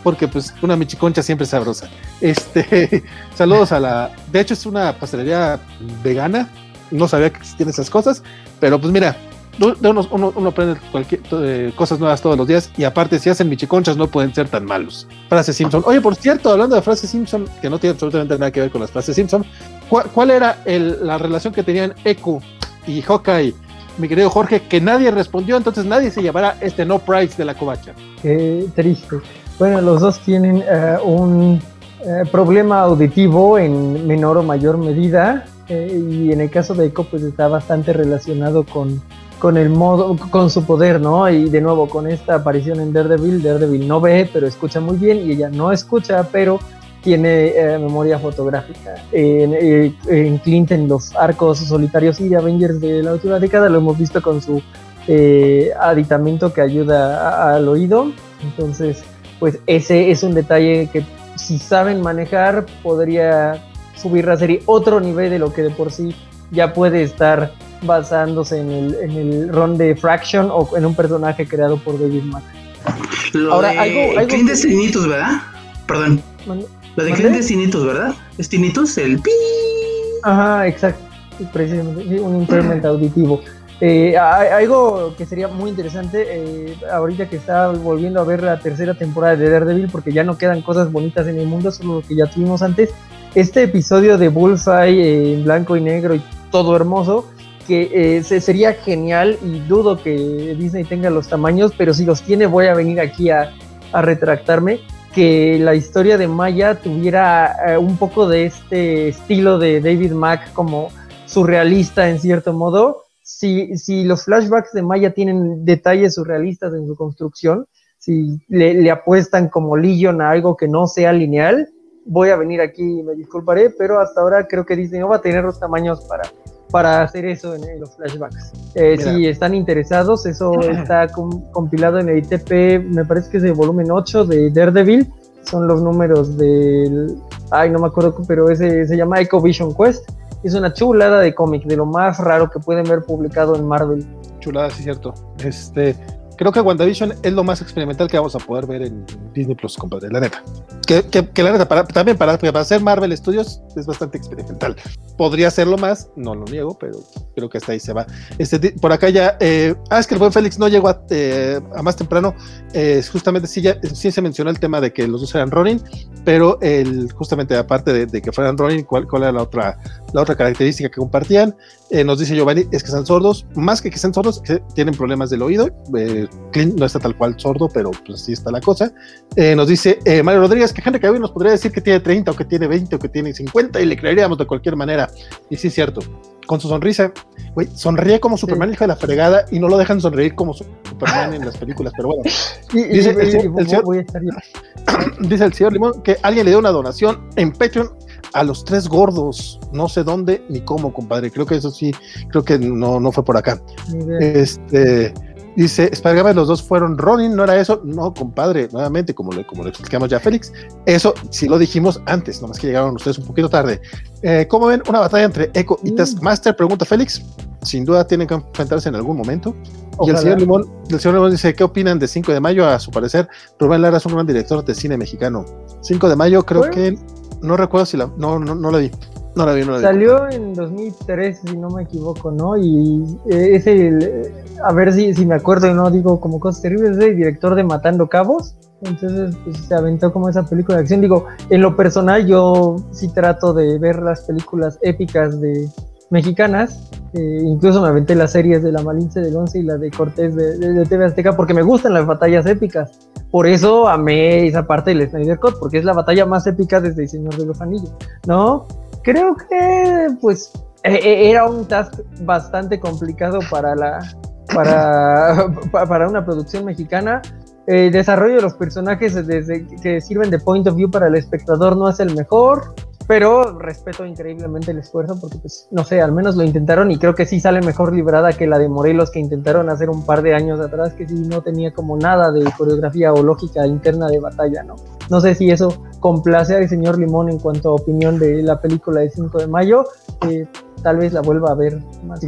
porque, pues, una michiconcha siempre es sabrosa. Este, saludos a la. De hecho, es una pastelería vegana. No sabía que existían esas cosas, pero pues mira, uno, aprende cualquier, eh, cosas nuevas todos los días y aparte si hacen michiconchas no pueden ser tan malos. Frase Simpson. Oye, por cierto, hablando de frase Simpson, que no tiene absolutamente nada que ver con las frases Simpson, ¿cuál, era la relación que tenían Eku y Hawkeye, mi querido Jorge, que nadie respondió, entonces nadie se llevará este no price de la covacha? Qué triste. Bueno, los dos tienen eh, un eh, problema auditivo en menor o mayor medida y en el caso de Echo pues está bastante relacionado con con el modo, con su poder, ¿no? Y de nuevo, con esta aparición en Daredevil, Daredevil no ve, pero escucha muy bien, y ella no escucha, pero tiene eh, memoria fotográfica. En, eh, en, Clint, en los arcos solitarios y de Avengers de la última década, lo hemos visto con su eh, aditamento que ayuda al oído. Entonces, pues ese es un detalle que si saben manejar, podría subir la serie otro nivel de lo que de por sí ya puede estar basándose en el, en el ron de Fraction o en un personaje creado por David Mack. Ahora, algo, algo Clint es ¿verdad? Perdón. Lo de Clint es ¿verdad? Es Tinnitus, el pi. Ajá, exacto. Precisamente, un impairment auditivo. Eh, algo que sería muy interesante, eh, ahorita que está volviendo a ver la tercera temporada de Daredevil, porque ya no quedan cosas bonitas en el mundo, solo lo que ya tuvimos antes. Este episodio de Bullseye eh, en blanco y negro y todo hermoso, que sería genial y dudo que Disney tenga los tamaños, pero si los tiene voy a venir aquí a, a retractarme que la historia de Maya tuviera un poco de este estilo de David Mack como surrealista en cierto modo si, si los flashbacks de Maya tienen detalles surrealistas en su construcción, si le, apuestan como Legion a algo que no sea lineal, voy a venir aquí y me disculparé, pero hasta ahora creo que Disney no va a tener los tamaños para, para hacer eso en, los flashbacks. Eh, si están interesados, eso está compilado en el ITP, me parece que es el volumen 8 de Daredevil, son los números del... Ay, no me acuerdo, pero ese se llama Echo Vision Quest es una chulada de cómic, de lo más raro que pueden ver publicado en Marvel. Chulada, sí, cierto. Este, creo que WandaVision es lo más experimental que vamos a poder ver en Disney Plus, compadre, la neta. Que, que, la neta, también para, para hacer Marvel Studios es bastante experimental. Podría hacerlo más, no lo niego, pero creo que hasta ahí se va. Este, por acá ya, eh, ah, es que el buen Félix no llegó a, eh, más temprano. Eh, justamente sí, ya, sí se mencionó el tema de que los dos eran Ronin, pero el, justamente aparte de, que fueran Ronin, ¿cuál, ¿cuál, era la otra, la otra característica que compartían? nos dice Giovanni, es que están sordos, más que que sean sordos, que tienen problemas del oído. Clint no está tal cual sordo, pero pues así está la cosa. nos dice Mario Rodríguez que Henry Cavill nos podría decir que tiene 30 o que tiene 20 o que tiene 50 y le creeríamos de cualquier manera. Y sí es cierto, con su sonrisa, güey, sonríe como Superman, hijo de la fregada, y no lo dejan sonreír como Superman en las películas, pero bueno. dice, el, señor, dice el señor Limón que alguien le dio una donación en Patreon a los tres gordos, no sé dónde ni cómo, compadre. Creo que eso sí, creo que no, no fue por acá. Este, Dice, Spider-Man, los dos fueron Ronin, ¿no era eso? No, compadre, nuevamente, como le, como le explicamos ya a Félix, eso sí lo dijimos antes, nomás que llegaron ustedes un poquito tarde. Eh, ¿Cómo ven una batalla entre Echo y mm. Taskmaster? Pregunta Félix. Sin duda tienen que enfrentarse en algún momento. Y el señor, Limón, el señor Limón dice, ¿qué opinan de 5 de mayo? A su parecer, Rubén Lara es un gran director de cine mexicano. 5 de mayo creo que, no recuerdo si la, no, no, no la vi. No la vi, no la vi. Salió en 2003, si no me equivoco, ¿no? Y eh, es el, a ver si, si me acuerdo y no digo como cosas terribles, es el director de Matando Cabos. Entonces, pues, se aventó como esa película de acción. Digo, en lo personal, yo sí trato de ver las películas épicas de mexicanas. Eh, incluso me aventé las series de La Malinche del Once y la de Cortés de, de, TV Azteca porque me gustan las batallas épicas. Por eso amé esa parte del Snyder Cut, porque es la batalla más épica desde El Señor de los Anillos, ¿no? Creo que, pues, e, e, era un task bastante complicado para la, para, para una producción mexicana. El desarrollo de los personajes desde que sirven de point of view para el espectador no es el mejor, pero respeto increíblemente el esfuerzo porque, pues, no sé, al menos lo intentaron y creo que sí sale mejor librada que la de Morelos que intentaron hacer un par de años atrás, que sí no tenía como nada de coreografía o lógica interna de batalla, ¿no? No sé si eso complace al señor Limón en cuanto a opinión de la película de 5 de mayo. Eh, tal vez la vuelva a ver más.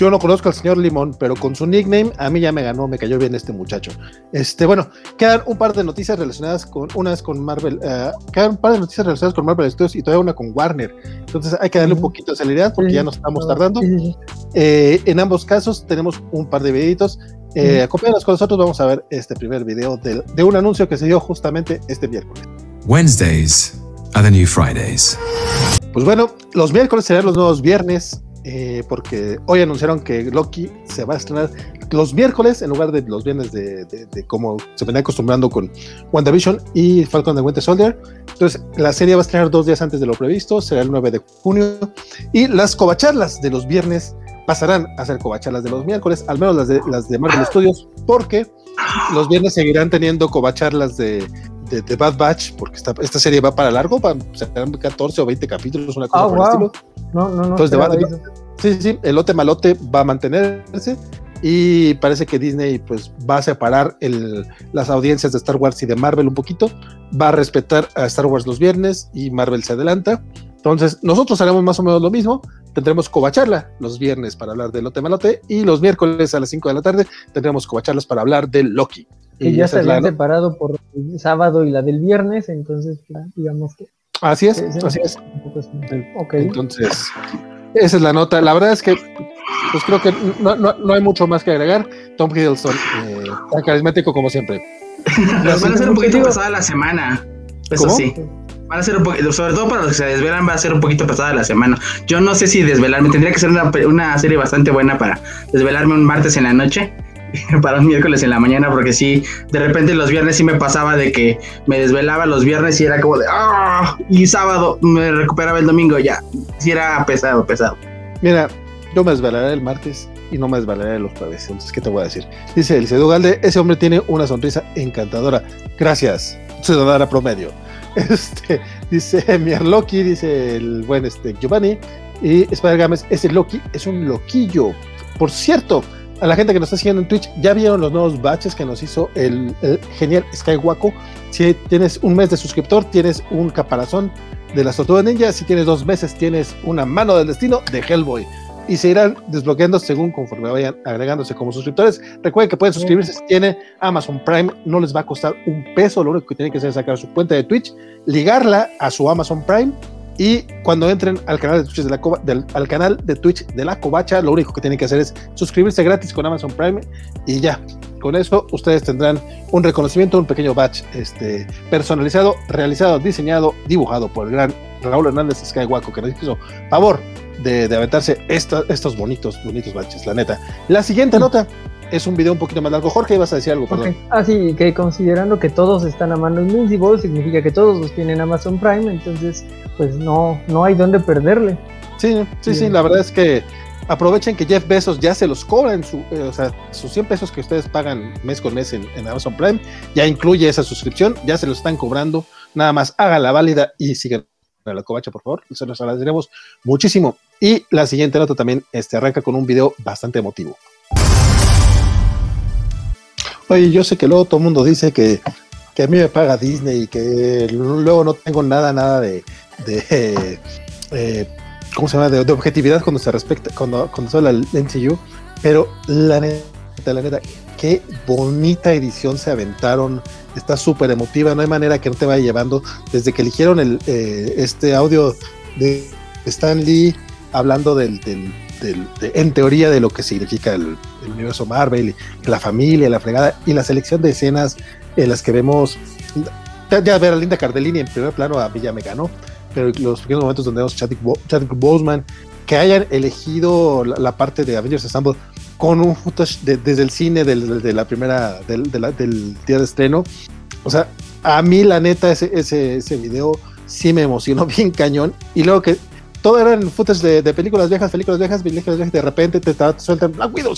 Yo no conozco al señor Limón, pero con su nickname a mí ya me ganó, me cayó bien este muchacho. Este, bueno, quedan un par de noticias relacionadas con, unas con Marvel, uh, quedan un par de noticias relacionadas con Marvel Studios y todavía una con Warner. Entonces hay que darle un poquito de celeridad porque ya nos estamos tardando. Eh, en ambos casos tenemos un par de videitos. Eh, acompáñanos con nosotros, vamos a ver este primer video de, de un anuncio que se dio justamente este miércoles. Wednesdays are the new Fridays. Pues bueno, los miércoles serán los nuevos viernes, eh, porque hoy anunciaron que Loki se va a estrenar los miércoles en lugar de los viernes de, como se venía acostumbrando con WandaVision y Falcon de Winter Soldier. Entonces, la serie va a estrenar dos días antes de lo previsto, será el 9 de junio, y las covacharlas de los viernes pasarán a ser covacharlas de los miércoles, al menos las de, las de Marvel Studios, porque los viernes seguirán teniendo covacharlas de de, de Bad Batch, porque esta, esta serie va para largo, va, serán 14 o 20 capítulos, una cosa Ah, por wow. el estilo. No, no, no. Entonces, de eso. Sí, sí, el lote malote va a mantenerse y parece que Disney pues va a separar el, las audiencias de Star Wars y de Marvel un poquito, va a respetar a Star Wars los viernes y Marvel se adelanta. Entonces, nosotros haremos más o menos lo mismo. Tendremos covacharla los viernes para hablar del lote malote y los miércoles a las 5 de la tarde tendremos covacharlas para hablar del Loki. Que Y ya se es la- habían separado por el sábado y la del viernes, entonces ya, digamos que Así es, Sí, sí. así es. Ok. Entonces, esa es la nota. La verdad es que, pues creo que no, no- no hay mucho más que agregar. Tom Hiddleston, eh, tan carismático como siempre. Van a ser un poquito pasada la semana. Eso ¿Cómo? sí. Van a ser un poquito, sobre todo para los que se desvelan, va a ser un poquito pasada la semana. Yo no sé si desvelarme, tendría que ser una, una serie bastante buena para desvelarme un martes en la noche, para un miércoles en la mañana, porque sí, de repente los viernes sí me pasaba de que me desvelaba los viernes y era como de ¡ah! Y sábado me recuperaba el domingo, ya. Sí era pesado, pesado. Mira, yo me desvelaré el martes y no me desvelaré los jueves. Entonces, ¿qué te voy a decir? Dice Eliseo Galde, ese hombre tiene una sonrisa encantadora. Gracias, ciudadana promedio. Este, dice Mier Loki, dice el buen este, Giovanni. Y Spider Games, ese Loki es un loquillo. Por cierto, a la gente que nos está siguiendo en Twitch, ya vieron los nuevos batches que nos hizo el, el genial Skywako. Si tienes un mes de suscriptor, tienes un caparazón de las tortugas ninja. Si tienes dos meses, tienes una mano del destino de Hellboy. Y se irán desbloqueando según conforme vayan agregándose como suscriptores. Recuerden que pueden suscribirse si tienen Amazon Prime, no les va a costar un peso. Lo único que tienen que hacer es sacar su cuenta de Twitch, ligarla a su Amazon Prime. Y cuando entren al canal de Twitch de la, al canal de Twitch de la Covacha, lo único que tienen que hacer es suscribirse gratis con Amazon Prime y ya. Con eso ustedes tendrán un reconocimiento, un pequeño batch este, personalizado, realizado, diseñado, dibujado por el gran Raúl Hernández Skywalker, que nos hizo favor de, de aventarse esta- estos bonitos, bonitos batches, la neta. La siguiente nota es un video un poquito más largo. Jorge, ibas a decir algo, perdón. Ok. Ah, sí, que considerando que todos están a mano Invincible, significa que todos los tienen Amazon Prime, entonces pues no, no hay dónde perderle. Sí, sí, sí, la verdad es que aprovechen que Jeff Bezos ya se los cobra en su, eh, o sea, sus 100 pesos que ustedes pagan mes con mes en, en Amazon Prime, ya incluye esa suscripción, ya se lo están cobrando, nada más háganla válida y sigan a la covacha, por favor, se los agradeceremos muchísimo. Y la siguiente nota también este, arranca con un video bastante emotivo. Oye, yo sé que luego todo el mundo dice que, que a mí me paga Disney y que luego no tengo nada, nada de, eh, ¿cómo se llama? De, objetividad cuando se respecta, cuando, cuando se habla del MCU, pero la neta, la neta, qué bonita edición se aventaron, está súper emotiva, no hay manera que no te vaya llevando, desde que eligieron el, eh, este audio de Stan Lee hablando del, del- de- en teoría de lo que significa el, el universo Marvel, y la familia, la fregada, y la selección de escenas en las que vemos, ya, ver a Linda Cardellini en primer plano, a mí ya me ganó, pero los pequeños momentos donde vemos Chadwick, Bo- Chadwick Boseman, que hayan elegido la, la parte de Avengers Assemble con un footage de- desde el cine del- de la primera, del, de la- del día de estreno. O sea, a mí la neta ese, ese, ese video sí me emocionó bien cañón. Y luego que todo eran footage de, películas viejas, películas viejas, películas viejas, de repente te, te sueltan Black Widow,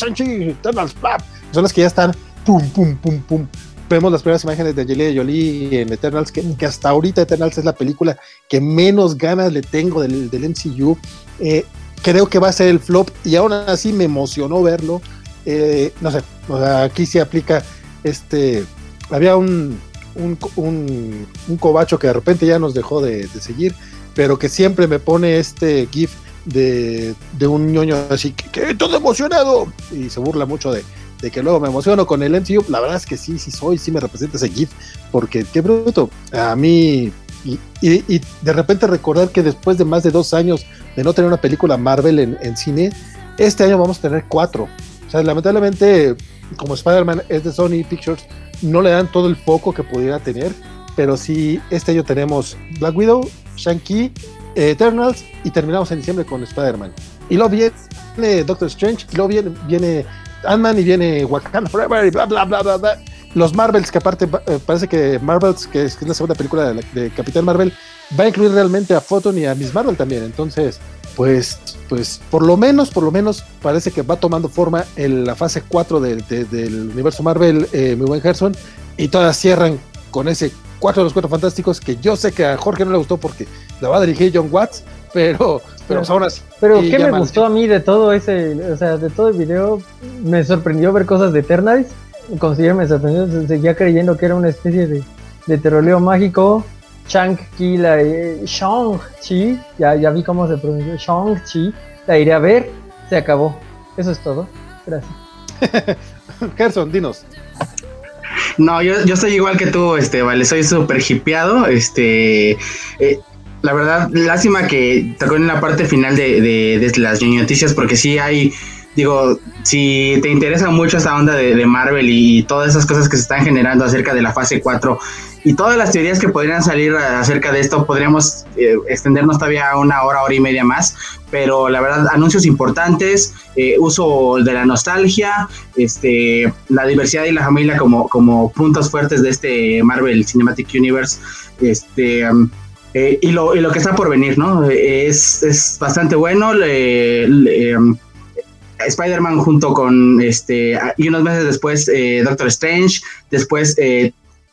bla. Son las que ya están pum, pum, pum, pum. Vemos las primeras imágenes de Angelina Jolie en Eternals, que, hasta ahorita Eternals es la película que menos ganas le tengo del, MCU. Eh, creo que va a ser el flop y aún así me emocionó verlo. Eh, no sé, o sea, aquí se aplica este. Había un, un, un, cobacho que de repente ya nos dejó de, de seguir, pero que siempre me pone este GIF de, de un ñoño así que, que todo emocionado y se burla mucho de, de que luego me emociono con el MCU. La verdad es que sí, sí soy, sí me representa ese GIF, porque qué bruto. A mí, y, y- y de repente recordar que después de más de dos años de no tener una película Marvel en, en cine, este año vamos a tener cuatro. O sea, lamentablemente, como Spider-Man es de Sony Pictures, no le dan todo el foco que pudiera tener, pero sí, este año tenemos Black Widow, Shang-Chi, eh, Eternals y terminamos en diciembre con Spider-Man. Y luego viene Doctor Strange, y luego viene, viene Ant-Man y viene Wakanda Forever y bla, bla, bla, bla, bla. Los Marvels, que aparte eh, parece que Marvels, que es, la segunda película de, Capitán Marvel, va a incluir realmente a Photon y a Miss Marvel también. Entonces, pues, pues por lo menos, por lo menos parece que va tomando forma en la fase 4 de- de- del universo Marvel, eh, mi buen Gerson, y todas cierran con ese cuatro de los cuatro fantásticos, que yo sé que a Jorge no le gustó porque la va a dirigir John Watts, pero, pero pues aún así. Pero ¿qué me gustó a mí de todo ese, o sea, de todo el video? Me sorprendió ver cosas de Eternals. Considero me sorprendió, seguía creyendo que era una especie de, de terroleo mágico. Shang-Chi, la eh, Shang-Chi, ya, ya vi cómo se pronuncia, Shang-Chi, la iré a ver, se acabó. Eso es todo. Gracias. Gerson, dinos. No, yo, yo soy igual que tú, este, vale, soy súper hipeado, este, eh, la verdad, lástima que tocó en la parte final de, de, las noticias, porque sí hay, digo, si te interesa mucho esta onda de, Marvel y todas esas cosas que se están generando acerca de la fase 4 y todas las teorías que podrían salir acerca de esto, podríamos eh, extendernos todavía una hora, hora y media más, pero la verdad, anuncios importantes, eh, uso de la nostalgia, este, la diversidad y la familia como, como puntos fuertes de este Marvel Cinematic Universe, este... Eh, y, lo, y, lo, que está por venir, ¿no? Es, es bastante bueno. Um, Spider-Man junto con este y unos meses después Doctor Strange, después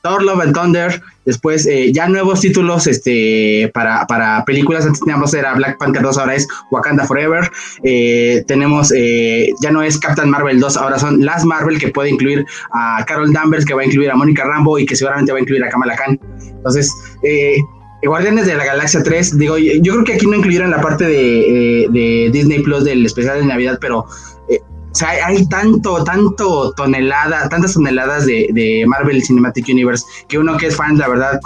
Thor Love and Thunder, después eh, ya nuevos títulos este, para, para películas, antes teníamos era Black Panther 2, ahora es Wakanda Forever, eh, tenemos, eh, ya no es Captain Marvel 2, ahora son Las Marvel, que puede incluir a Carol Danvers, que va a incluir a Mónica Rambo y que seguramente va a incluir a Kamala Khan. Entonces, Guardianes de la Galaxia 3, digo, yo creo que aquí no incluyeron la parte de, de Disney Plus del especial de Navidad, pero o sea, hay tanto, tanto tonelada, tantas toneladas de, Marvel Cinematic Universe que uno que es fan, la verdad,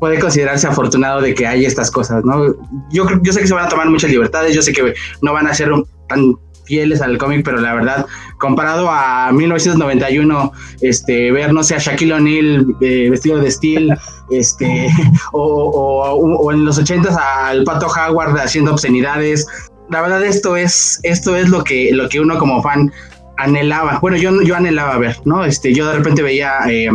puede considerarse afortunado de que hay estas cosas, ¿no? Yo, yo sé que se van a tomar muchas libertades, yo sé que no van a ser tan fieles al cómic, pero la verdad, comparado a 1991, este, ver, no sé, a Shaquille O'Neal eh, vestido de Steel, este, o, en los 80 al Pato Howard haciendo obscenidades, la verdad esto es, esto es lo que, lo que uno como fan anhelaba. Bueno, yo, yo anhelaba ver, ¿no? Este, yo de repente veía, eh,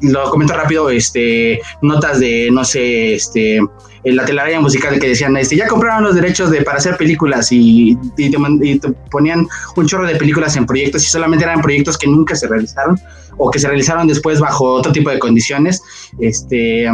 lo comento rápido, este, notas de, no sé, este, la telaraña musical que decían, este, ya compraron los derechos de, para hacer películas y, y, te, ponían un chorro de películas en proyectos y solamente eran proyectos que nunca se realizaron o que se realizaron después bajo otro tipo de condiciones. Este,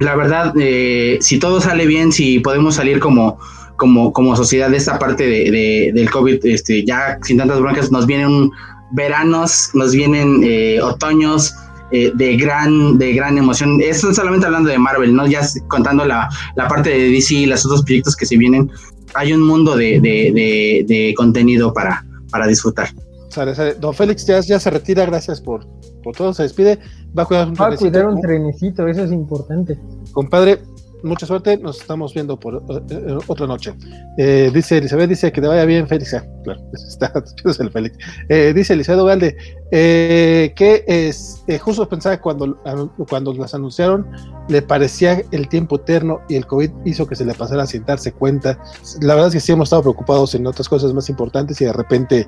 la verdad, eh, si todo sale bien, si podemos salir como como, como sociedad de esta parte de, del COVID, este, ya sin tantas broncas, nos vienen veranos, nos vienen eh, otoños eh, de, gran, de gran emoción. Esto solamente hablando de Marvel, ¿no? Ya contando la, la parte de DC y los otros proyectos que se vienen, hay un mundo de, de, de contenido para, para disfrutar. Don Félix ya, ya se retira, gracias por, por todo, se despide. Va a cuidar un, Va a cuidar un trenecito, eso es importante. Compadre, mucha suerte, nos estamos viendo por eh, eh, otra noche. Eh, dice Elizabeth, dice que te vaya bien, Félix. Ah, claro, está, es el Félix. dice Elizabeth Ugalde, que es, justo pensaba cuando, cuando las anunciaron, le parecía el tiempo eterno y el COVID hizo que se le pasara sin darse cuenta. La verdad es que sí hemos estado preocupados en otras cosas más importantes y de repente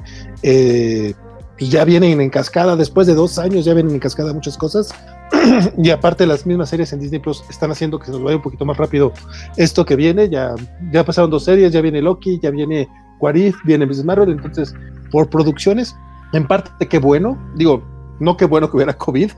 ya vienen en cascada, después de dos años ya vienen en cascada muchas cosas. y aparte las mismas series en Disney Plus están haciendo que se nos vaya un poquito más rápido esto que viene. Ya, ya pasaron dos series, ya viene Loki, ya viene Quarif, viene Miss Marvel. Entonces, por producciones, en parte qué bueno. Digo, no qué bueno que hubiera COVID,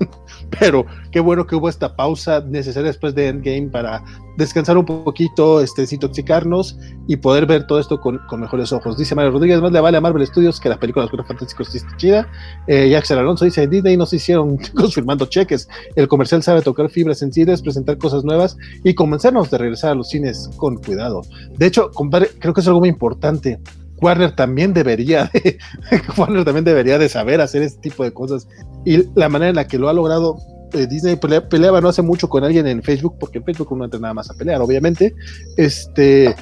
pero qué bueno que hubo esta pausa necesaria después de Endgame para descansar un poquito, este, desintoxicarnos y poder ver todo esto con, mejores ojos. Dice Mario Rodríguez, más le vale a Marvel Studios que la película de los Fantásticos está chida. Eh, y Axel Alonso dice, Disney nos hicieron chicos firmando cheques. El comercial sabe tocar fibras sensibles, presentar cosas nuevas y convencernos de regresar a los cines con cuidado. De hecho, compadre, creo que es algo muy importante Warner también debería de, Warner también debería de saber hacer este tipo de cosas. Y la manera en la que lo ha logrado eh, Disney peleaba no hace mucho con alguien en Facebook, porque en Facebook no entra nada más a pelear, obviamente. Este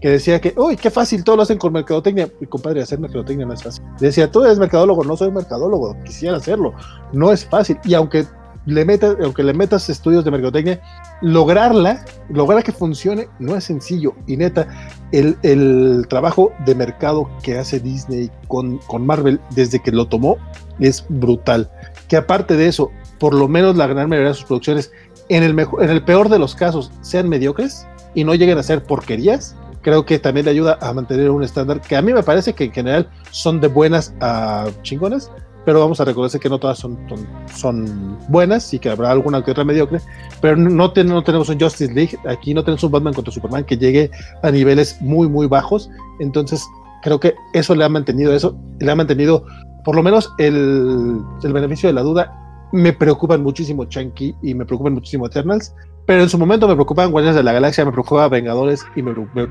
que decía que, uy, qué fácil, todo lo hacen con mercadotecnia. Mi compadre, hacer mercadotecnia no es fácil. Decía, tú eres mercadólogo, no soy mercadólogo, quisiera hacerlo. No es fácil. Y aunque le metas, aunque le metas estudios de mercadotecnia, lograrla, lograr que funcione, no es sencillo. Y neta, el, trabajo de mercado que hace Disney con, Marvel desde que lo tomó es brutal. Que aparte de eso, por lo menos la gran mayoría de sus producciones, en el, en el peor de los casos, sean mediocres y no lleguen a ser porquerías, creo que también le ayuda a mantener un estándar que a mí me parece que en general son de buenas a chingonas, pero vamos a reconocer que no todas son, son, son buenas y que habrá alguna que otra mediocre, pero no, ten- no tenemos un Justice League, aquí no tenemos un Batman contra Superman que llegue a niveles muy, muy bajos, entonces creo que eso le ha mantenido eso, le ha mantenido por lo menos el, el beneficio de la duda. Me preocupan muchísimo Chunky y me preocupan muchísimo Eternals, pero en su momento me preocupaban Guardianes de la Galaxia, me preocupaba Vengadores y me, me,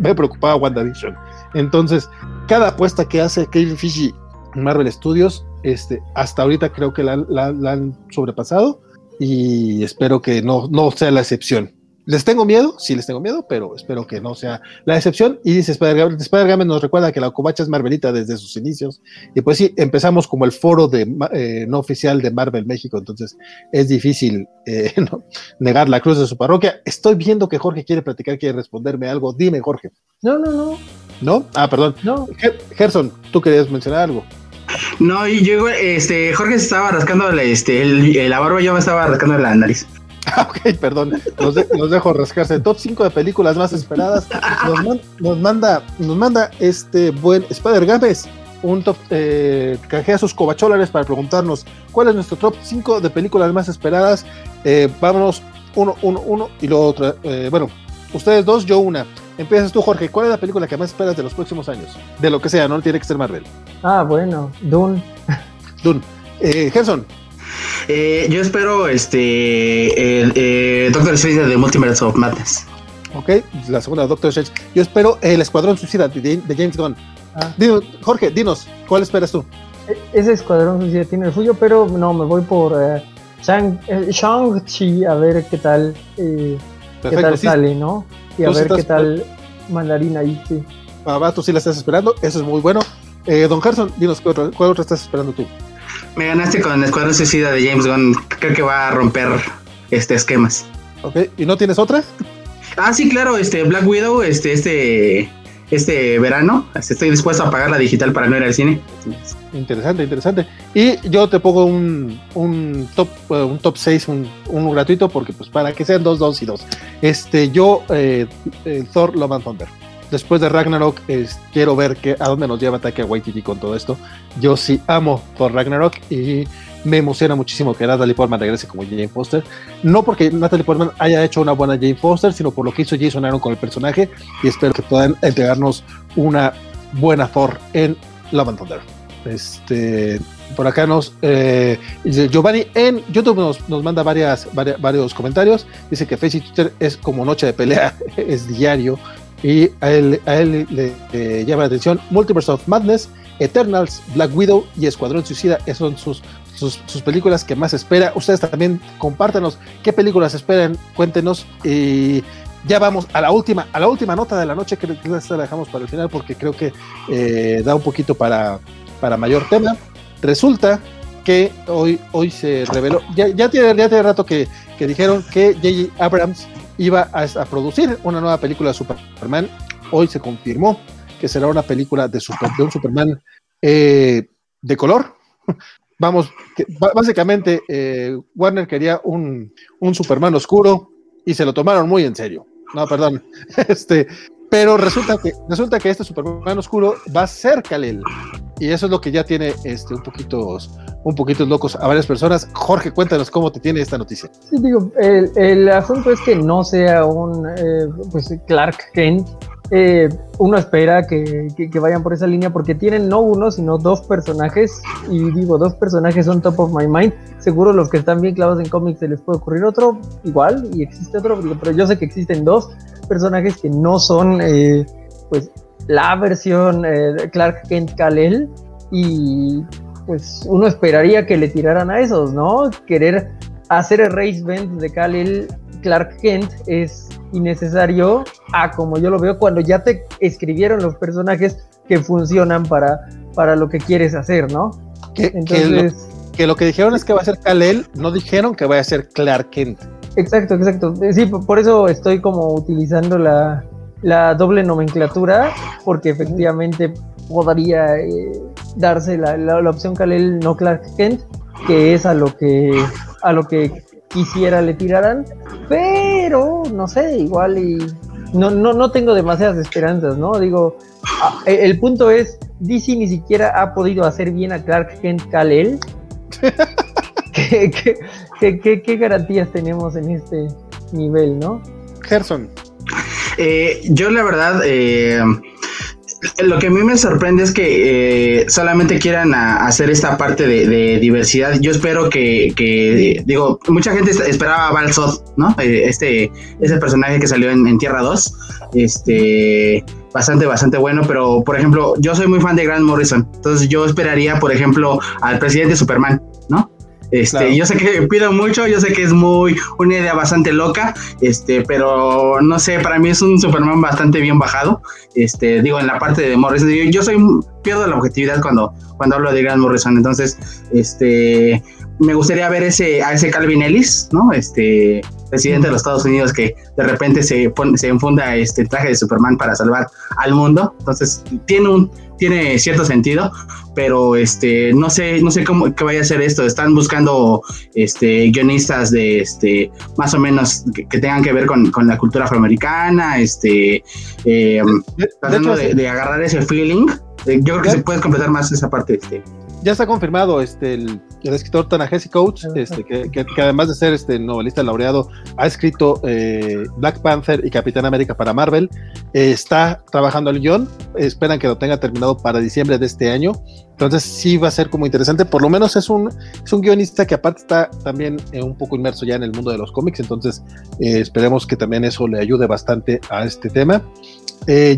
me preocupaba WandaVision. Entonces, cada apuesta que hace Kevin Feige Marvel Studios, este, hasta ahorita creo que la, la- la han sobrepasado y espero que no, no sea la excepción. Les tengo miedo, sí les tengo miedo, pero espero que no sea la excepción. Y dice Spider-Gamer Spider nos recuerda que la covacha es Marvelita desde sus inicios. Y pues sí, empezamos como el foro de, eh, no oficial de Marvel México, entonces es difícil eh, no, negar la cruz de su parroquia. Estoy viendo que Jorge quiere platicar, quiere responderme algo. Dime, Jorge. No, no, no, ¿No? Ah, perdón. no. Ger- Gerson, tú querías mencionar algo. No, y yo, este, Jorge se estaba rascando la, este, el- la barba, yo me estaba rascando la nariz. Ok, perdón. Los, de- los dejo rascarse. Top 5 de películas más esperadas. Nos, nos manda, nos manda este buen Spider Games un top, eh, canjea sus cobacholares para preguntarnos cuál es nuestro top 5 de películas más esperadas. Eh, vámonos uno, uno, uno y luego otra. eh, bueno, ustedes dos, yo una. Empiezas tú, Jorge. ¿Cuál es la película que más esperas de los próximos años? De lo que sea, no tiene que ser Marvel. Ah, bueno, Dune. Dun. Eh, Gerson. Eh, yo espero este el eh, Doctor Strange de Multiverse of Madness. Ok, la segunda, Doctor Strange. Yo espero el Escuadrón Suicida de, de James Gunn. Ah. Dino- Jorge, dinos, ¿cuál esperas tú? E- Ese escuadrón suicida tiene el suyo, pero no, me voy por eh, Shang- eh, Shang-Chi a ver qué tal, eh, qué tal sí, sale, ¿no? Y a ver qué tal mandarina ahí, sí. va, va, tú sí la estás esperando, eso es muy bueno. Eh, don Gerson, dinos, ¿cuál otra, cuál otra estás esperando tú? Me ganaste con Escuadrón Suicida de James Gunn. Creo que va a romper este esquemas. Ok, ¿y no tienes otra? Ah, sí, claro, este Black Widow, este, este, este verano. este, Estoy dispuesto a pagar la digital para no ir al cine. Interesante, interesante. Y yo te pongo un, un top eh, un top 6, un, un gratuito, porque pues para que sean dos, dos y dos. Este, yo, eh, eh, Thor Love and Thunder. Después de Ragnarok, quiero ver que, a dónde nos lleva Taika Waititi con todo esto. Yo sí amo Thor Ragnarok y me emociona muchísimo que Natalie Portman regrese como Jane Foster. No porque Natalie Portman haya hecho una buena Jane Foster, sino por lo que hizo Jason Aaron con el personaje y espero que puedan entregarnos una buena Thor en Love and Thunder. Este, por acá nos eh, Giovanni en YouTube nos, nos manda varios comentarios. Dice que Facebook Twitter es como noche de pelea, es diario. Y a él, a él le, llama la atención Multiverse of Madness, Eternals, Black Widow y Escuadrón Suicida. Esas son sus películas que más espera. Ustedes también compártanos qué películas esperan, cuéntenos. Y ya vamos a la última, a la última nota de la noche, que esta la dejamos para el final porque creo que eh, da un poquito para, para mayor tema. Resulta que hoy, hoy se reveló, ya, ya, tiene, ya tiene rato que, que dijeron que J.J. Abrams iba a, producir una nueva película de Superman. Hoy se confirmó que será una película de, un Superman eh, de color. Vamos, básicamente eh, Warner quería un, un, Superman oscuro y se lo tomaron muy en serio. No, perdón. Este, pero resulta que, resulta que este Superman oscuro va a ser Kal-El. Y eso es lo que ya tiene este, un poquito un poquito locos a varias personas. Jorge, cuéntanos cómo te tiene esta noticia. Sí, digo, el, asunto es que no sea un eh, pues Clark Kent. Eh, uno espera que, vayan por esa línea porque tienen no uno, sino dos personajes. Y digo, dos personajes son top of my mind. Seguro los que están bien clavados en cómics se les puede ocurrir otro igual y existe otro, pero yo sé que existen dos personajes que no son eh, pues la versión eh, Clark Kent Kal-El y pues uno esperaría que le tiraran a esos, ¿no? Querer hacer el race bend de Kal-El Clark Kent es innecesario a como yo lo veo cuando ya te escribieron los personajes que funcionan para, para lo que quieres hacer, ¿no? Que, Entonces, que, lo, que lo que dijeron es que va a ser Kal-El, no dijeron que vaya a ser Clark Kent. Exacto, exacto. Sí, por eso estoy como utilizando la, la doble nomenclatura, porque efectivamente podría eh, darse la, la, la opción Kal-El no Clark Kent, que es a lo que a lo que quisiera le tiraran, pero no sé, igual y no, no, no tengo demasiadas esperanzas, ¿no? Digo, el punto es DC ni siquiera ha podido hacer bien a Clark Kent Kal-El. ¿Qué, qué, qué, qué, garantías tenemos en este nivel, no? Gerson. Eh, yo la verdad, eh, lo que a mí me sorprende es que eh, solamente quieran hacer esta parte de, diversidad. Yo espero que, digo, mucha gente esperaba a Val ¿no? Eh, este, ese personaje que salió en, Tierra 2, este, bastante, bastante bueno, pero por ejemplo, yo soy muy fan de Grant Morrison, entonces yo esperaría, por ejemplo, al presidente Superman, ¿no? Este, yo sé que pido mucho, yo sé que es muy una idea bastante loca, este, pero no sé, para mí es un Superman bastante bien bajado. Este, digo, en la parte de Morrison, yo, soy pierdo la objetividad cuando, cuando hablo de Grant Morrison, entonces, este, me gustaría ver ese a ese Calvin Ellis, ¿no? Este, presidente de los Estados Unidos que de repente se pone, se enfunda este traje de Superman para salvar al mundo. Entonces, tiene un tiene cierto sentido, pero este no sé no sé cómo qué vaya a ser esto. Están buscando este guionistas de este más o menos que, tengan que ver con, la cultura afroamericana, este eh, tratando de, agarrar ese feeling. Eh, yo creo que se puede completar más esa parte. Este ya está confirmado este, el, escritor Tanahesi Coach, este, que, además de ser este novelista laureado, ha escrito eh, Black Panther y Capitán América para Marvel. Eh, está trabajando el guion, esperan que lo tenga terminado para diciembre de este año. Entonces sí va a ser como interesante, por lo menos es un, es un guionista que aparte está también eh, un poco inmerso ya en el mundo de los cómics, entonces esperemos que también eso le ayude bastante a este tema.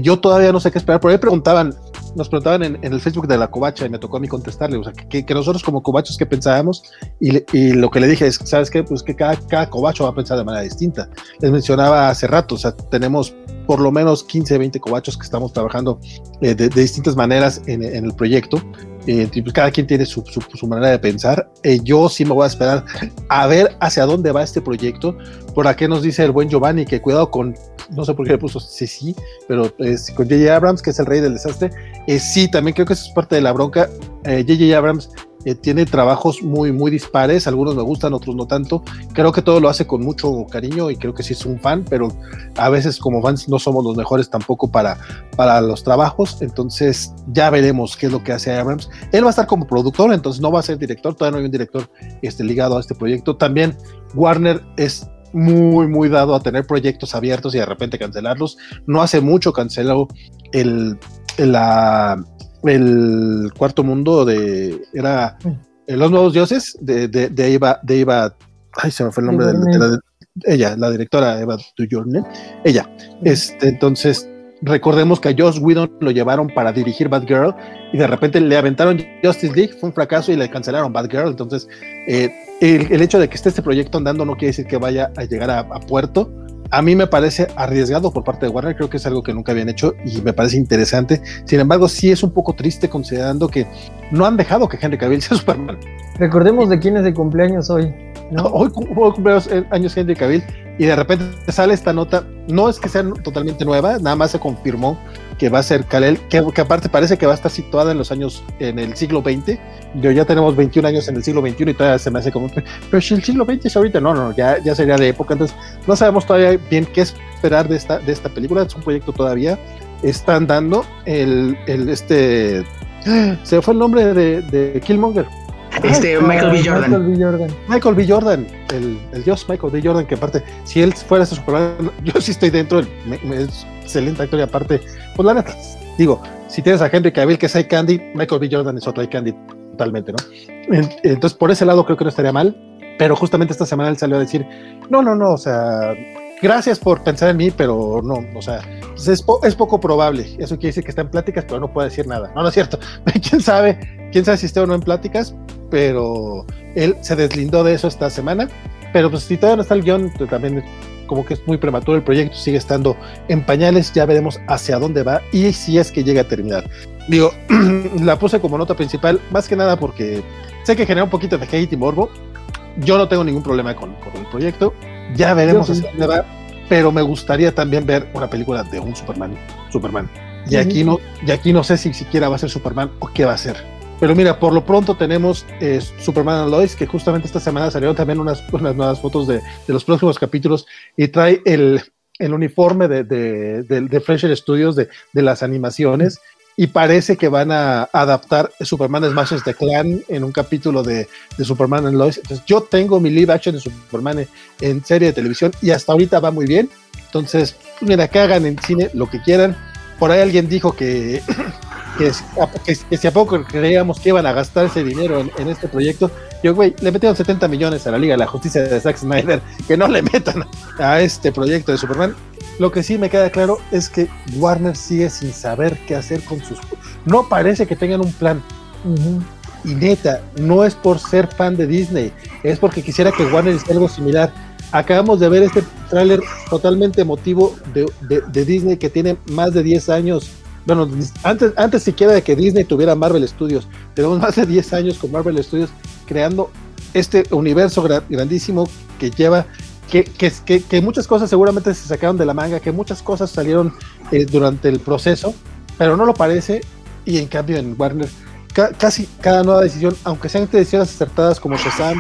Yo todavía no sé qué esperar, por ahí preguntaban, nos preguntaban en, el Facebook de la covacha y me tocó a mí contestarle, o sea, que, nosotros como covachos que pensábamos y, y, lo que le dije es, ¿sabes qué? Pues que cada, cada covacho va a pensar de manera distinta. Les mencionaba hace rato, o sea, tenemos por lo menos 15, 20 covachos que estamos trabajando eh, de, distintas maneras en, el proyecto. Eh, pues cada quien tiene su, manera de pensar. Eh, yo sí me voy a esperar a ver hacia dónde va este proyecto. Por aquí nos dice el buen Giovanni que cuidado con no sé por qué le puso sí, sí, pero es con J.J. Abrams, que es el rey del desastre, eh, sí, también creo que eso es parte de la bronca. J.J. Abrams eh, tiene trabajos muy, muy dispares, algunos me gustan, otros no tanto. Creo que todo lo hace con mucho cariño y creo que sí es un fan, pero a veces como fans no somos los mejores tampoco para, para los trabajos, entonces ya veremos qué es lo que hace Abrams. Él va a estar como productor, entonces no va a ser director, todavía no hay un director este, ligado a este proyecto. También Warner es muy, muy dado a tener proyectos abiertos y de repente cancelarlos. No hace mucho canceló el, la, el cuarto mundo de. Era Los Nuevos Dioses de, de, de Eva, de Eva. Ay, se me fue el nombre de, la, ella, la directora Eva Dujorne. Ella. Este, entonces recordemos que a Joss Whedon lo llevaron para dirigir Batgirl y de repente le aventaron Justice League, fue un fracaso y le cancelaron Batgirl. Entonces, eh, el, hecho de que esté este proyecto andando no quiere decir que vaya a llegar a, puerto. A mí me parece arriesgado por parte de Warner, creo que es algo que nunca habían hecho y me parece interesante. Sin embargo, sí es un poco triste considerando que no han dejado que Henry Cavill sea Superman. Recordemos de quién es de cumpleaños hoy. Hoy, hoy cumpleaños años Henry Cavill y de repente sale esta nota, no es que sea totalmente nueva, nada más se confirmó que va a ser Kalel, que, aparte parece que va a estar situada en los años, en el siglo XX. Yo ya tenemos 21 años en el siglo XXI y todavía se me hace como, pero si el siglo XX es ahorita, no, no, ya, ya sería de época, entonces no sabemos todavía bien qué esperar de esta, de esta película, es un proyecto todavía, están dando el, el este, se fue el nombre de Killmonger, este, Michael B. Jordan. Michael B. Jordan. Michael B. Jordan, el, el, dios Michael B. Jordan, que aparte, si él fuera ese Superman, yo sí estoy dentro, es excelente actor y aparte, pues la neta, digo, si tienes a Henry Cavill que es Eye Candy, Michael B. Jordan es otro Eye Candy totalmente, ¿no? Entonces, por ese lado creo que no estaría mal, pero justamente esta semana él salió a decir, no, no, no, o sea, gracias por pensar en mí, pero no, o sea, pues es, es, poco probable. Eso quiere decir que está en pláticas, pero no puede decir nada. No, no es cierto. ¿Quién sabe? ¿Quién sabe si está o no en pláticas? Pero él se deslindó de eso esta semana. Pero pues si todavía no está el guion, pues, también como que es muy prematuro el proyecto, sigue estando en pañales, ya veremos hacia dónde va y si es que llega a terminar. Digo, la puse como nota principal, más que nada porque sé que genera un poquito de hate y morbo. Yo no tengo ningún problema con, el proyecto, ya veremos hacia dónde va, pero me gustaría también ver una película de un Superman. Superman. Y aquí no, y aquí no sé si siquiera va a ser Superman o qué va a ser. Pero mira, por lo pronto tenemos eh, Superman Lois, que justamente esta semana salieron también unas, unas nuevas fotos de, de, los próximos capítulos y trae el, el uniforme de, de, de, Fresher Studios de, de, las animaciones. y parece que van a adaptar Superman Smashes the Clan en un capítulo de, de Superman and Lois. Entonces, yo tengo mi live action de Superman en, serie de televisión y hasta ahorita va muy bien. Entonces, mira, que hagan en cine lo que quieran. Por ahí alguien dijo que, que, si a poco creíamos que iban a gastar ese dinero en, en este proyecto. Yo, güey, le metieron 70 millones a la Liga de la Justicia de Zack Snyder, que no le metan a este proyecto de Superman. Lo que sí me queda claro es que Warner sigue sin saber qué hacer con sus... No parece que tengan un plan. Y neta, no es por ser fan de Disney, es porque quisiera que Warner hiciera algo similar. Acabamos de ver este tráiler totalmente emotivo de, Disney que tiene más de 10 años. Bueno, antes, antes siquiera de que Disney tuviera Marvel Studios, tenemos más de 10 años con Marvel Studios creando este universo grandísimo que lleva que, que, que, muchas cosas seguramente se sacaron de la manga, que muchas cosas salieron eh, durante el proceso, pero no lo parece. Y en cambio en Warner, casi cada nueva decisión, aunque sean decisiones acertadas como Shazam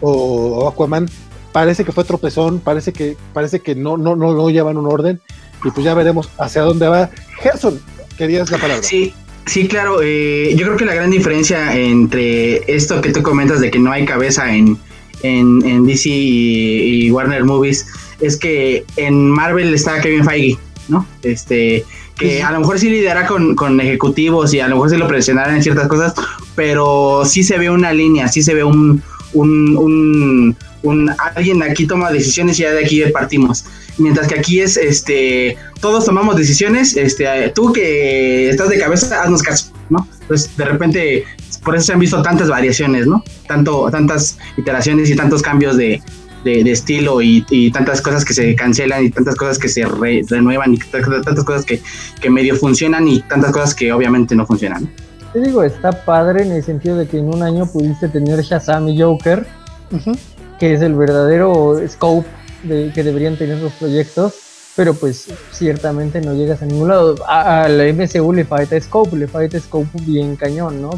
o, Aquaman, parece que fue tropezón, parece que, parece que no, no, no, no llevan un orden. Y pues ya veremos hacia dónde va. Gerson, querías la palabra. Sí, Sí, claro. Eh, yo creo que la gran diferencia entre esto que tú comentas de que no hay cabeza en, en, DC y, Warner Movies es que en Marvel está Kevin Feige, ¿no? Este, que a lo mejor sí lidiará con, con, ejecutivos y a lo mejor sí lo presionarán en ciertas cosas, pero sí se ve una línea, sí se ve un, un, un, un alguien aquí toma decisiones y ya de aquí partimos. Mientras que aquí es, este, todos tomamos decisiones, este, tú que estás de cabeza, haznos caso, ¿no? Entonces, de repente, por eso se han visto tantas variaciones, ¿no? Tanto, tantas iteraciones y tantos cambios de, estilo y, tantas cosas que se cancelan y tantas cosas que se renuevan y tantas cosas que, medio funcionan y tantas cosas que obviamente no funcionan. Te digo, está padre en el sentido de que en un año pudiste tener Shazam y Joker, que es el verdadero scope de, que deberían tener los proyectos, pero pues ciertamente no llegas a ningún lado. A, la MCU le falta scope, le falta scope bien cañón, ¿no?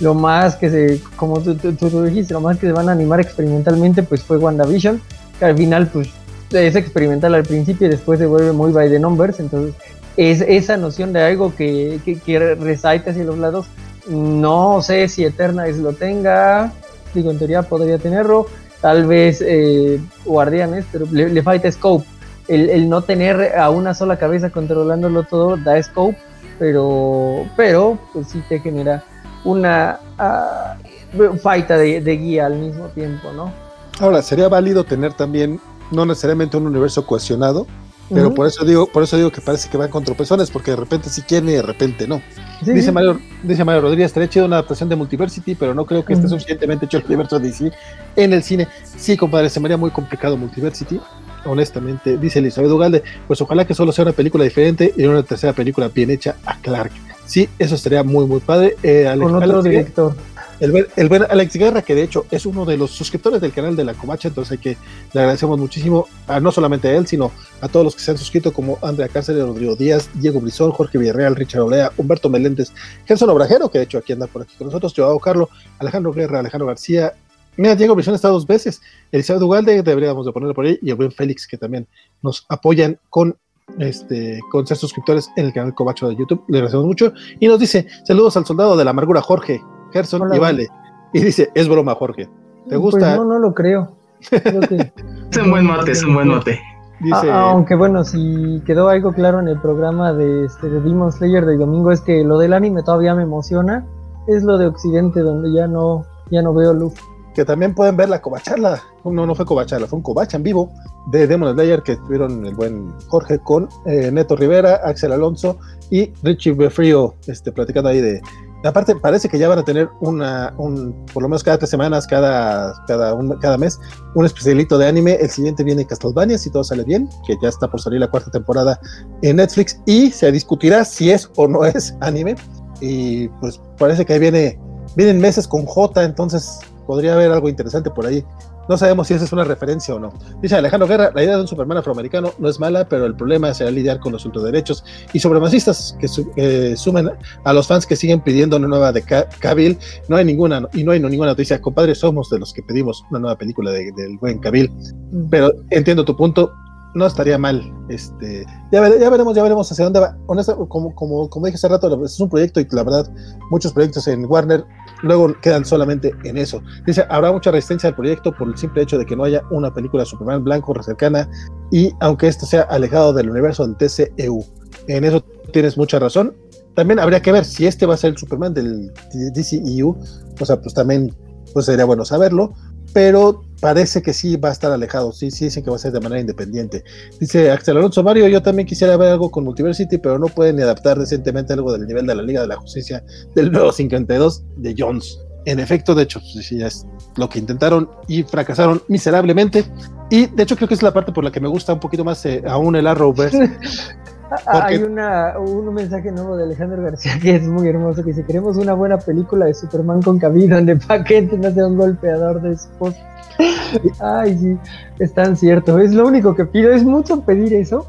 lo más que se, como tú, tú, dijiste, lo más que se van a animar experimentalmente, pues fue WandaVision, que al final, pues es experimental al principio y después se vuelve muy by the numbers, entonces es esa noción de algo que, que, resalta hacia los lados. No sé si Eternals lo tenga, digo, en teoría podría tenerlo, tal vez eh, Guardianes, pero le, falta scope. El, el, no tener a una sola cabeza controlándolo todo da scope, pero, pero pues sí te genera una uh, falta de, guía al mismo tiempo, ¿no? Ahora, sería válido tener también, no necesariamente un universo cohesionado, pero por eso digo, por eso digo que parece que van con tropezones, porque de repente sí quieren y de repente no. dice, Mario, dice Mario Rodríguez, estaría chido una adaptación de Multiversity, pero no creo que esté suficientemente hecho el universo DC en el cine. Sí, compadre, se me haría muy complicado Multiversity, honestamente, dice Elizabeth Ugalde, pues ojalá que solo sea una película diferente y una tercera película bien hecha a Clark. Sí, eso estaría muy, muy padre. Eh, Con otro director. El, el, buen Alex Guerra, que de hecho es uno de los suscriptores del canal de la Comacha, entonces hay que le agradecemos muchísimo, a, no solamente a él, sino a todos los que se han suscrito, como Andrea Cáceres, Rodrigo Díaz, Diego Brizón, Jorge Villarreal, Richard Olea, Humberto Meléndez, Gerson Obrajero, que de hecho aquí anda por aquí con nosotros, Joao Carlos, Alejandro Guerra, Alejandro García. Mira, Diego Brizón está dos veces, Elizabeth Ugalde, deberíamos de ponerlo por ahí, y el buen Félix, que también nos apoyan con este, con ser suscriptores en el canal Cobacho de YouTube. Le agradecemos mucho. Y nos dice: Saludos al soldado de la amargura, Jorge, Gerson y Vale. Y dice: Es broma, Jorge. ¿Te pues gusta? no, no lo creo. es un buen mote, es un buen mote. Dice, aunque bueno, si quedó algo claro en el programa de, este, de Demon Slayer de domingo es que lo del anime todavía me emociona. Es lo de Occidente donde ya no, ya no veo luz que también pueden ver la cobacharla, no, no fue cobacharla, fue un cobacha en vivo de Demon Slayer que estuvieron el buen Jorge con eh, Neto Rivera, Axel Alonso y Richie Befrío este, platicando ahí de... Aparte, parece que ya van a tener una, un, por lo menos cada tres semanas, cada, cada, cada mes, un especialito de anime. El siguiente viene Castlevania, si todo sale bien, que ya está por salir la cuarta temporada en Netflix y se discutirá si es o no es anime. Y pues parece que ahí viene, vienen meses con J, entonces podría haber algo interesante por ahí. No sabemos si esa es una referencia o no. Dice Alejandro Guerra, la idea de un Superman afroamericano no es mala, pero el problema será lidiar con los ultraderechos y supremacistas que sumen a los fans que siguen pidiendo una nueva de Cabil. No hay ninguna, y no hay ninguna noticia. Compadre, somos de los que pedimos una nueva película del buen Cabil. Mm. Pero entiendo tu punto. no estaría mal. Este, ya, ya veremos, ya veremos hacia dónde va. Honesto, como, como, como dije hace rato, es un proyecto y la verdad, muchos proyectos en Warner luego quedan solamente en eso. Dice, habrá mucha resistencia al proyecto por el simple hecho de que no haya una película Superman blanco cercana y aunque esto sea alejado del universo del TCEU. En eso tienes mucha razón. También habría que ver si este va a ser el Superman del DCEU, o sea, pues también pues sería bueno saberlo, pero parece que sí va a estar alejado, sí, sí dicen que va a ser de manera independiente. Dice Axel Alonso Mario, yo también quisiera ver algo con Multiversity, pero no pueden ni adaptar decentemente algo del nivel de la Liga de la Justicia del nuevo 52 de Jones. En efecto, de hecho, sí, es lo que intentaron y fracasaron miserablemente. Y de hecho creo que es la parte por la que me gusta un poquito más eh, aún el Arrowverse. Hay una, un mensaje nuevo de Alejandro García que es muy hermoso, que si queremos una buena película de Superman con cabida donde Paquete no sea un golpeador de esposa. Ay, sí, es tan cierto. Es lo único que pido. Es mucho pedir eso.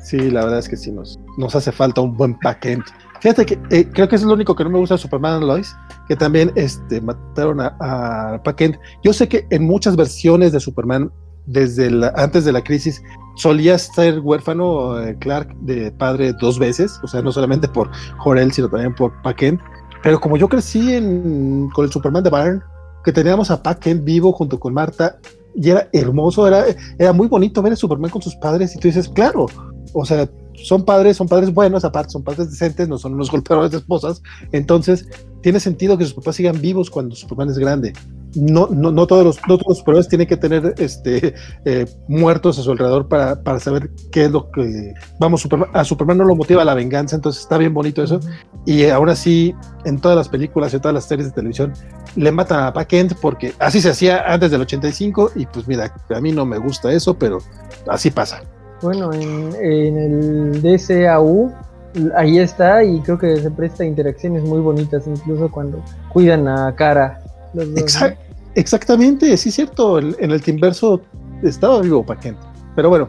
Sí, la verdad es que sí, nos, nos hace falta un buen Paquete. Fíjate que eh, creo que es lo único que no me gusta de Superman Lois, que también este, mataron a, a Yo sé que en muchas versiones de Superman, desde la, antes de la crisis, solía ser huérfano eh, Clark de padre dos veces, o sea, no solamente por Jorel, sino también por Paquet. Pero como yo crecí en, con el Superman de Byrne, que teníamos a Paquet vivo junto con Marta, y era hermoso, era, era muy bonito ver a Superman con sus padres, y tú dices, claro, o sea, son padres, son padres buenos, aparte son padres decentes, no son unos golpeadores de esposas, entonces tiene sentido que sus papás sigan vivos cuando Superman es grande. No, no, no todos los, no todos los tienen que tener este, eh, muertos a su alrededor para, para, saber qué es lo que. Vamos, a Superman no lo motiva la venganza, entonces está bien bonito eso. Y aún así, en todas las películas y todas las series de televisión, le matan a Packend porque así se hacía antes del 85. Y pues mira, a mí no me gusta eso, pero así pasa. Bueno, en, en el DCAU ahí está y creo que se presta interacciones muy bonitas, incluso cuando cuidan a Cara. Exactamente, sí es cierto, en el Timverso estaba vivo Paquén. Pero bueno,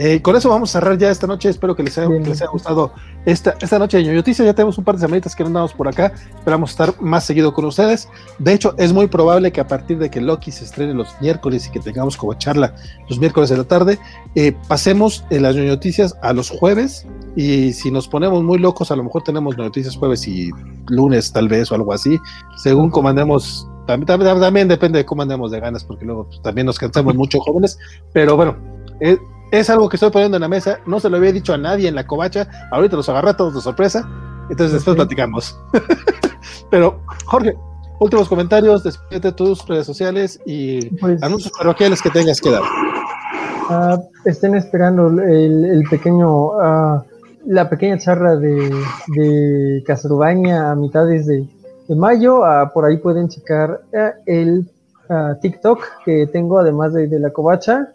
eh, con eso vamos a cerrar ya esta noche. Espero que les haya, les haya gustado esta, esta noche de Noticias. Ya tenemos un par de semanitas que no andamos por acá. Esperamos estar más seguido con ustedes. De hecho, es muy probable que a partir de que Loki se estrene los miércoles y que tengamos como charla los miércoles de la tarde, eh, pasemos en las noticias a los jueves. Y si nos ponemos muy locos, a lo mejor tenemos noticias jueves y lunes, tal vez, o algo así, según comandemos también, también, depende de cómo andemos de ganas, porque luego pues, también nos cansamos mucho jóvenes, pero bueno, eh, es algo que estoy poniendo en la mesa, no se lo había dicho a nadie en la covacha, ahorita los agarra todos de sorpresa, entonces después platicamos. Pero, Jorge, últimos comentarios, despídete tus redes sociales y pues, anuncios parroquiales que tengas que dar. Uh, estén esperando el, pequeño, uh, la pequeña charla de, de a mitades de, de mayo. Uh, por ahí pueden checar el TikTok que tengo, además de, de la covacha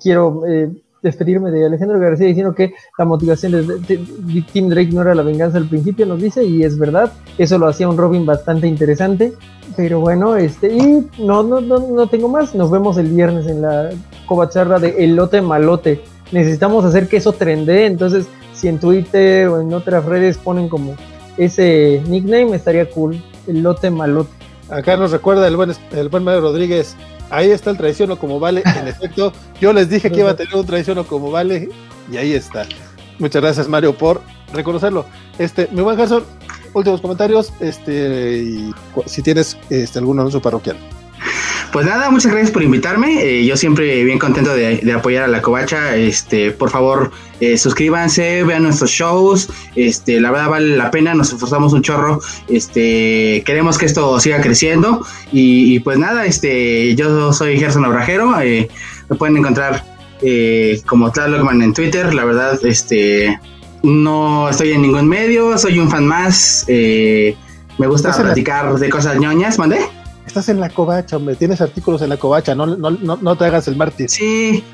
quiero eh, despedirme de Alejandro García diciendo que la motivación de, Tim Drake no era la venganza al principio, nos dice, y es verdad, eso lo hacía un Robin bastante interesante, pero bueno, este, y no, no, no, tengo más, nos vemos el viernes en la covacharla de Elote Malote, necesitamos hacer que eso trende, entonces si en Twitter o en otras redes ponen como ese nickname, estaría cool, Elote Malote. Acá nos recuerda el buen, el buen Mario Rodríguez, ahí está el traiciono como vale. En efecto, yo les dije que iba a tener un traiciono como vale y ahí está. Muchas gracias, Mario, por reconocerlo. Este, mi buen Gerson, últimos comentarios, este, y si tienes este, algún anuncio parroquial. Pues nada, muchas gracias por invitarme. Eh, yo siempre bien contento de, apoyar a la covacha. Este, por favor, eh, suscríbanse, vean nuestros shows. Este, la verdad vale la pena, nos esforzamos un chorro. Este, queremos que esto siga creciendo. Y, pues nada, este, yo soy Gerson Obrajero. Eh, me pueden encontrar como Tlalogman en Twitter. La verdad, este, no estoy en ningún medio, soy un fan más. me gusta platicar de cosas ñoñas, ¿mandé? Estás en la covacha, hombre, tienes artículos en la covacha, no, no, no, te hagas el mártir. Sí,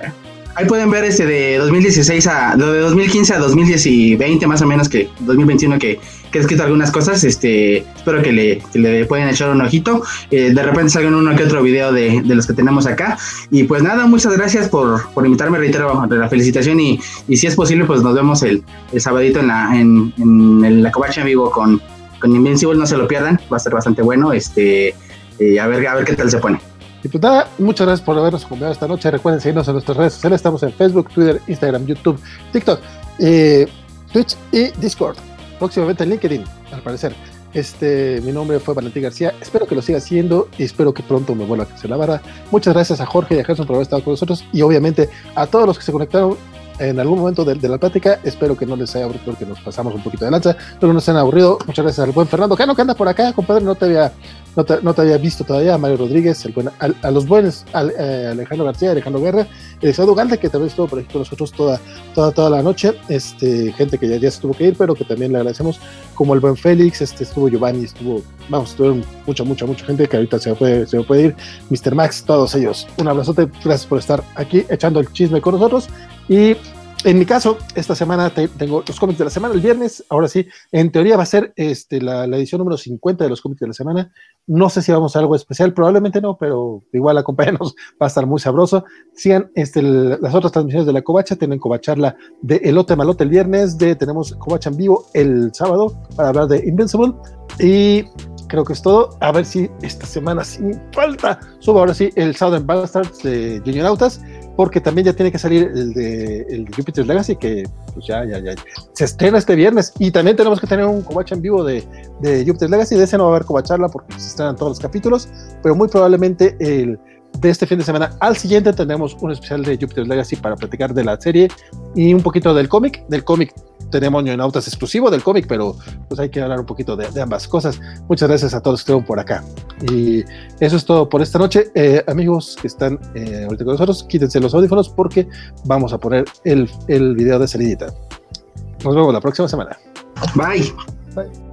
ahí pueden ver este de 2016 a, de 2015 a 2020 más o menos que 2021 que, que he escrito algunas cosas, este, espero que le, que le pueden echar un ojito, eh, de repente salgan uno que otro video de, de, los que tenemos acá, y pues nada, muchas gracias por, por invitarme, reitero la felicitación, y, y si es posible, pues nos vemos el, el sabadito en la, en, en la covacha en vivo con, con Invincible, no se lo pierdan, va a ser bastante bueno, este, y a ver, a ver qué tal se pone. Y pues nada, muchas gracias por habernos acompañado esta noche. Recuerden seguirnos en nuestras redes sociales. Estamos en Facebook, Twitter, Instagram, YouTube, TikTok, eh, Twitch y Discord. Próximamente en LinkedIn, al parecer. Este, mi nombre fue Valentín García. Espero que lo siga haciendo y espero que pronto me vuelva a crecer la barra. Muchas gracias a Jorge y a Gerson por haber estado con nosotros y obviamente a todos los que se conectaron en algún momento de, de la plática. Espero que no les haya aburrido porque nos pasamos un poquito de lanza, pero no se han aburrido. Muchas gracias al buen Fernando Cano que anda por acá, compadre. No te había, no te, no te había visto todavía. A Mario Rodríguez, el buen, a, a los buenos, al, eh, Alejandro García, Alejandro Guerra, Eduardo Galde, que también estuvo por aquí con nosotros toda, toda, toda la noche. Este, gente que ya, ya se tuvo que ir, pero que también le agradecemos, como el buen Félix, este, estuvo Giovanni, estuvo, vamos, estuvieron mucha, mucha, mucha gente que ahorita se me puede, se me puede ir. Mr. Max, todos ellos. Un abrazote, gracias por estar aquí echando el chisme con nosotros. Y en mi caso, esta semana te, tengo los cómics de la semana, el viernes, ahora sí, en teoría va a ser este, la, la, edición número 50 de los cómics de la semana. No sé si vamos a algo especial, probablemente no, pero igual acompáñanos, va a estar muy sabroso. Sigan este, el, las otras transmisiones de la Covacha, tienen Covacharla de Elote Malote el viernes, de, tenemos Covacha en vivo el sábado para hablar de Invincible y creo que es todo. A ver si esta semana sin falta subo ahora sí el Southern Bastards de Junior Autas porque también ya tiene que salir el de, el de Jupiter's Legacy, que pues ya, ya, ya se estrena este viernes. Y también tenemos que tener un covacha en vivo de, de Jupiter's Legacy. De ese no va a haber covacharla porque se estrenan todos los capítulos, pero muy probablemente el de este fin de semana al siguiente tendremos un especial de Jupiter's Legacy para platicar de la serie y un poquito del cómic. Del cómic tenemos Ñonautas exclusivo del cómic, pero pues hay que hablar un poquito de, de, ambas cosas. Muchas gracias a todos que estuvieron por acá. Y eso es todo por esta noche. Eh, amigos que están eh, ahorita con nosotros, quítense los audífonos porque vamos a poner el, el video de salidita. Nos vemos la próxima semana. Bye. Bye.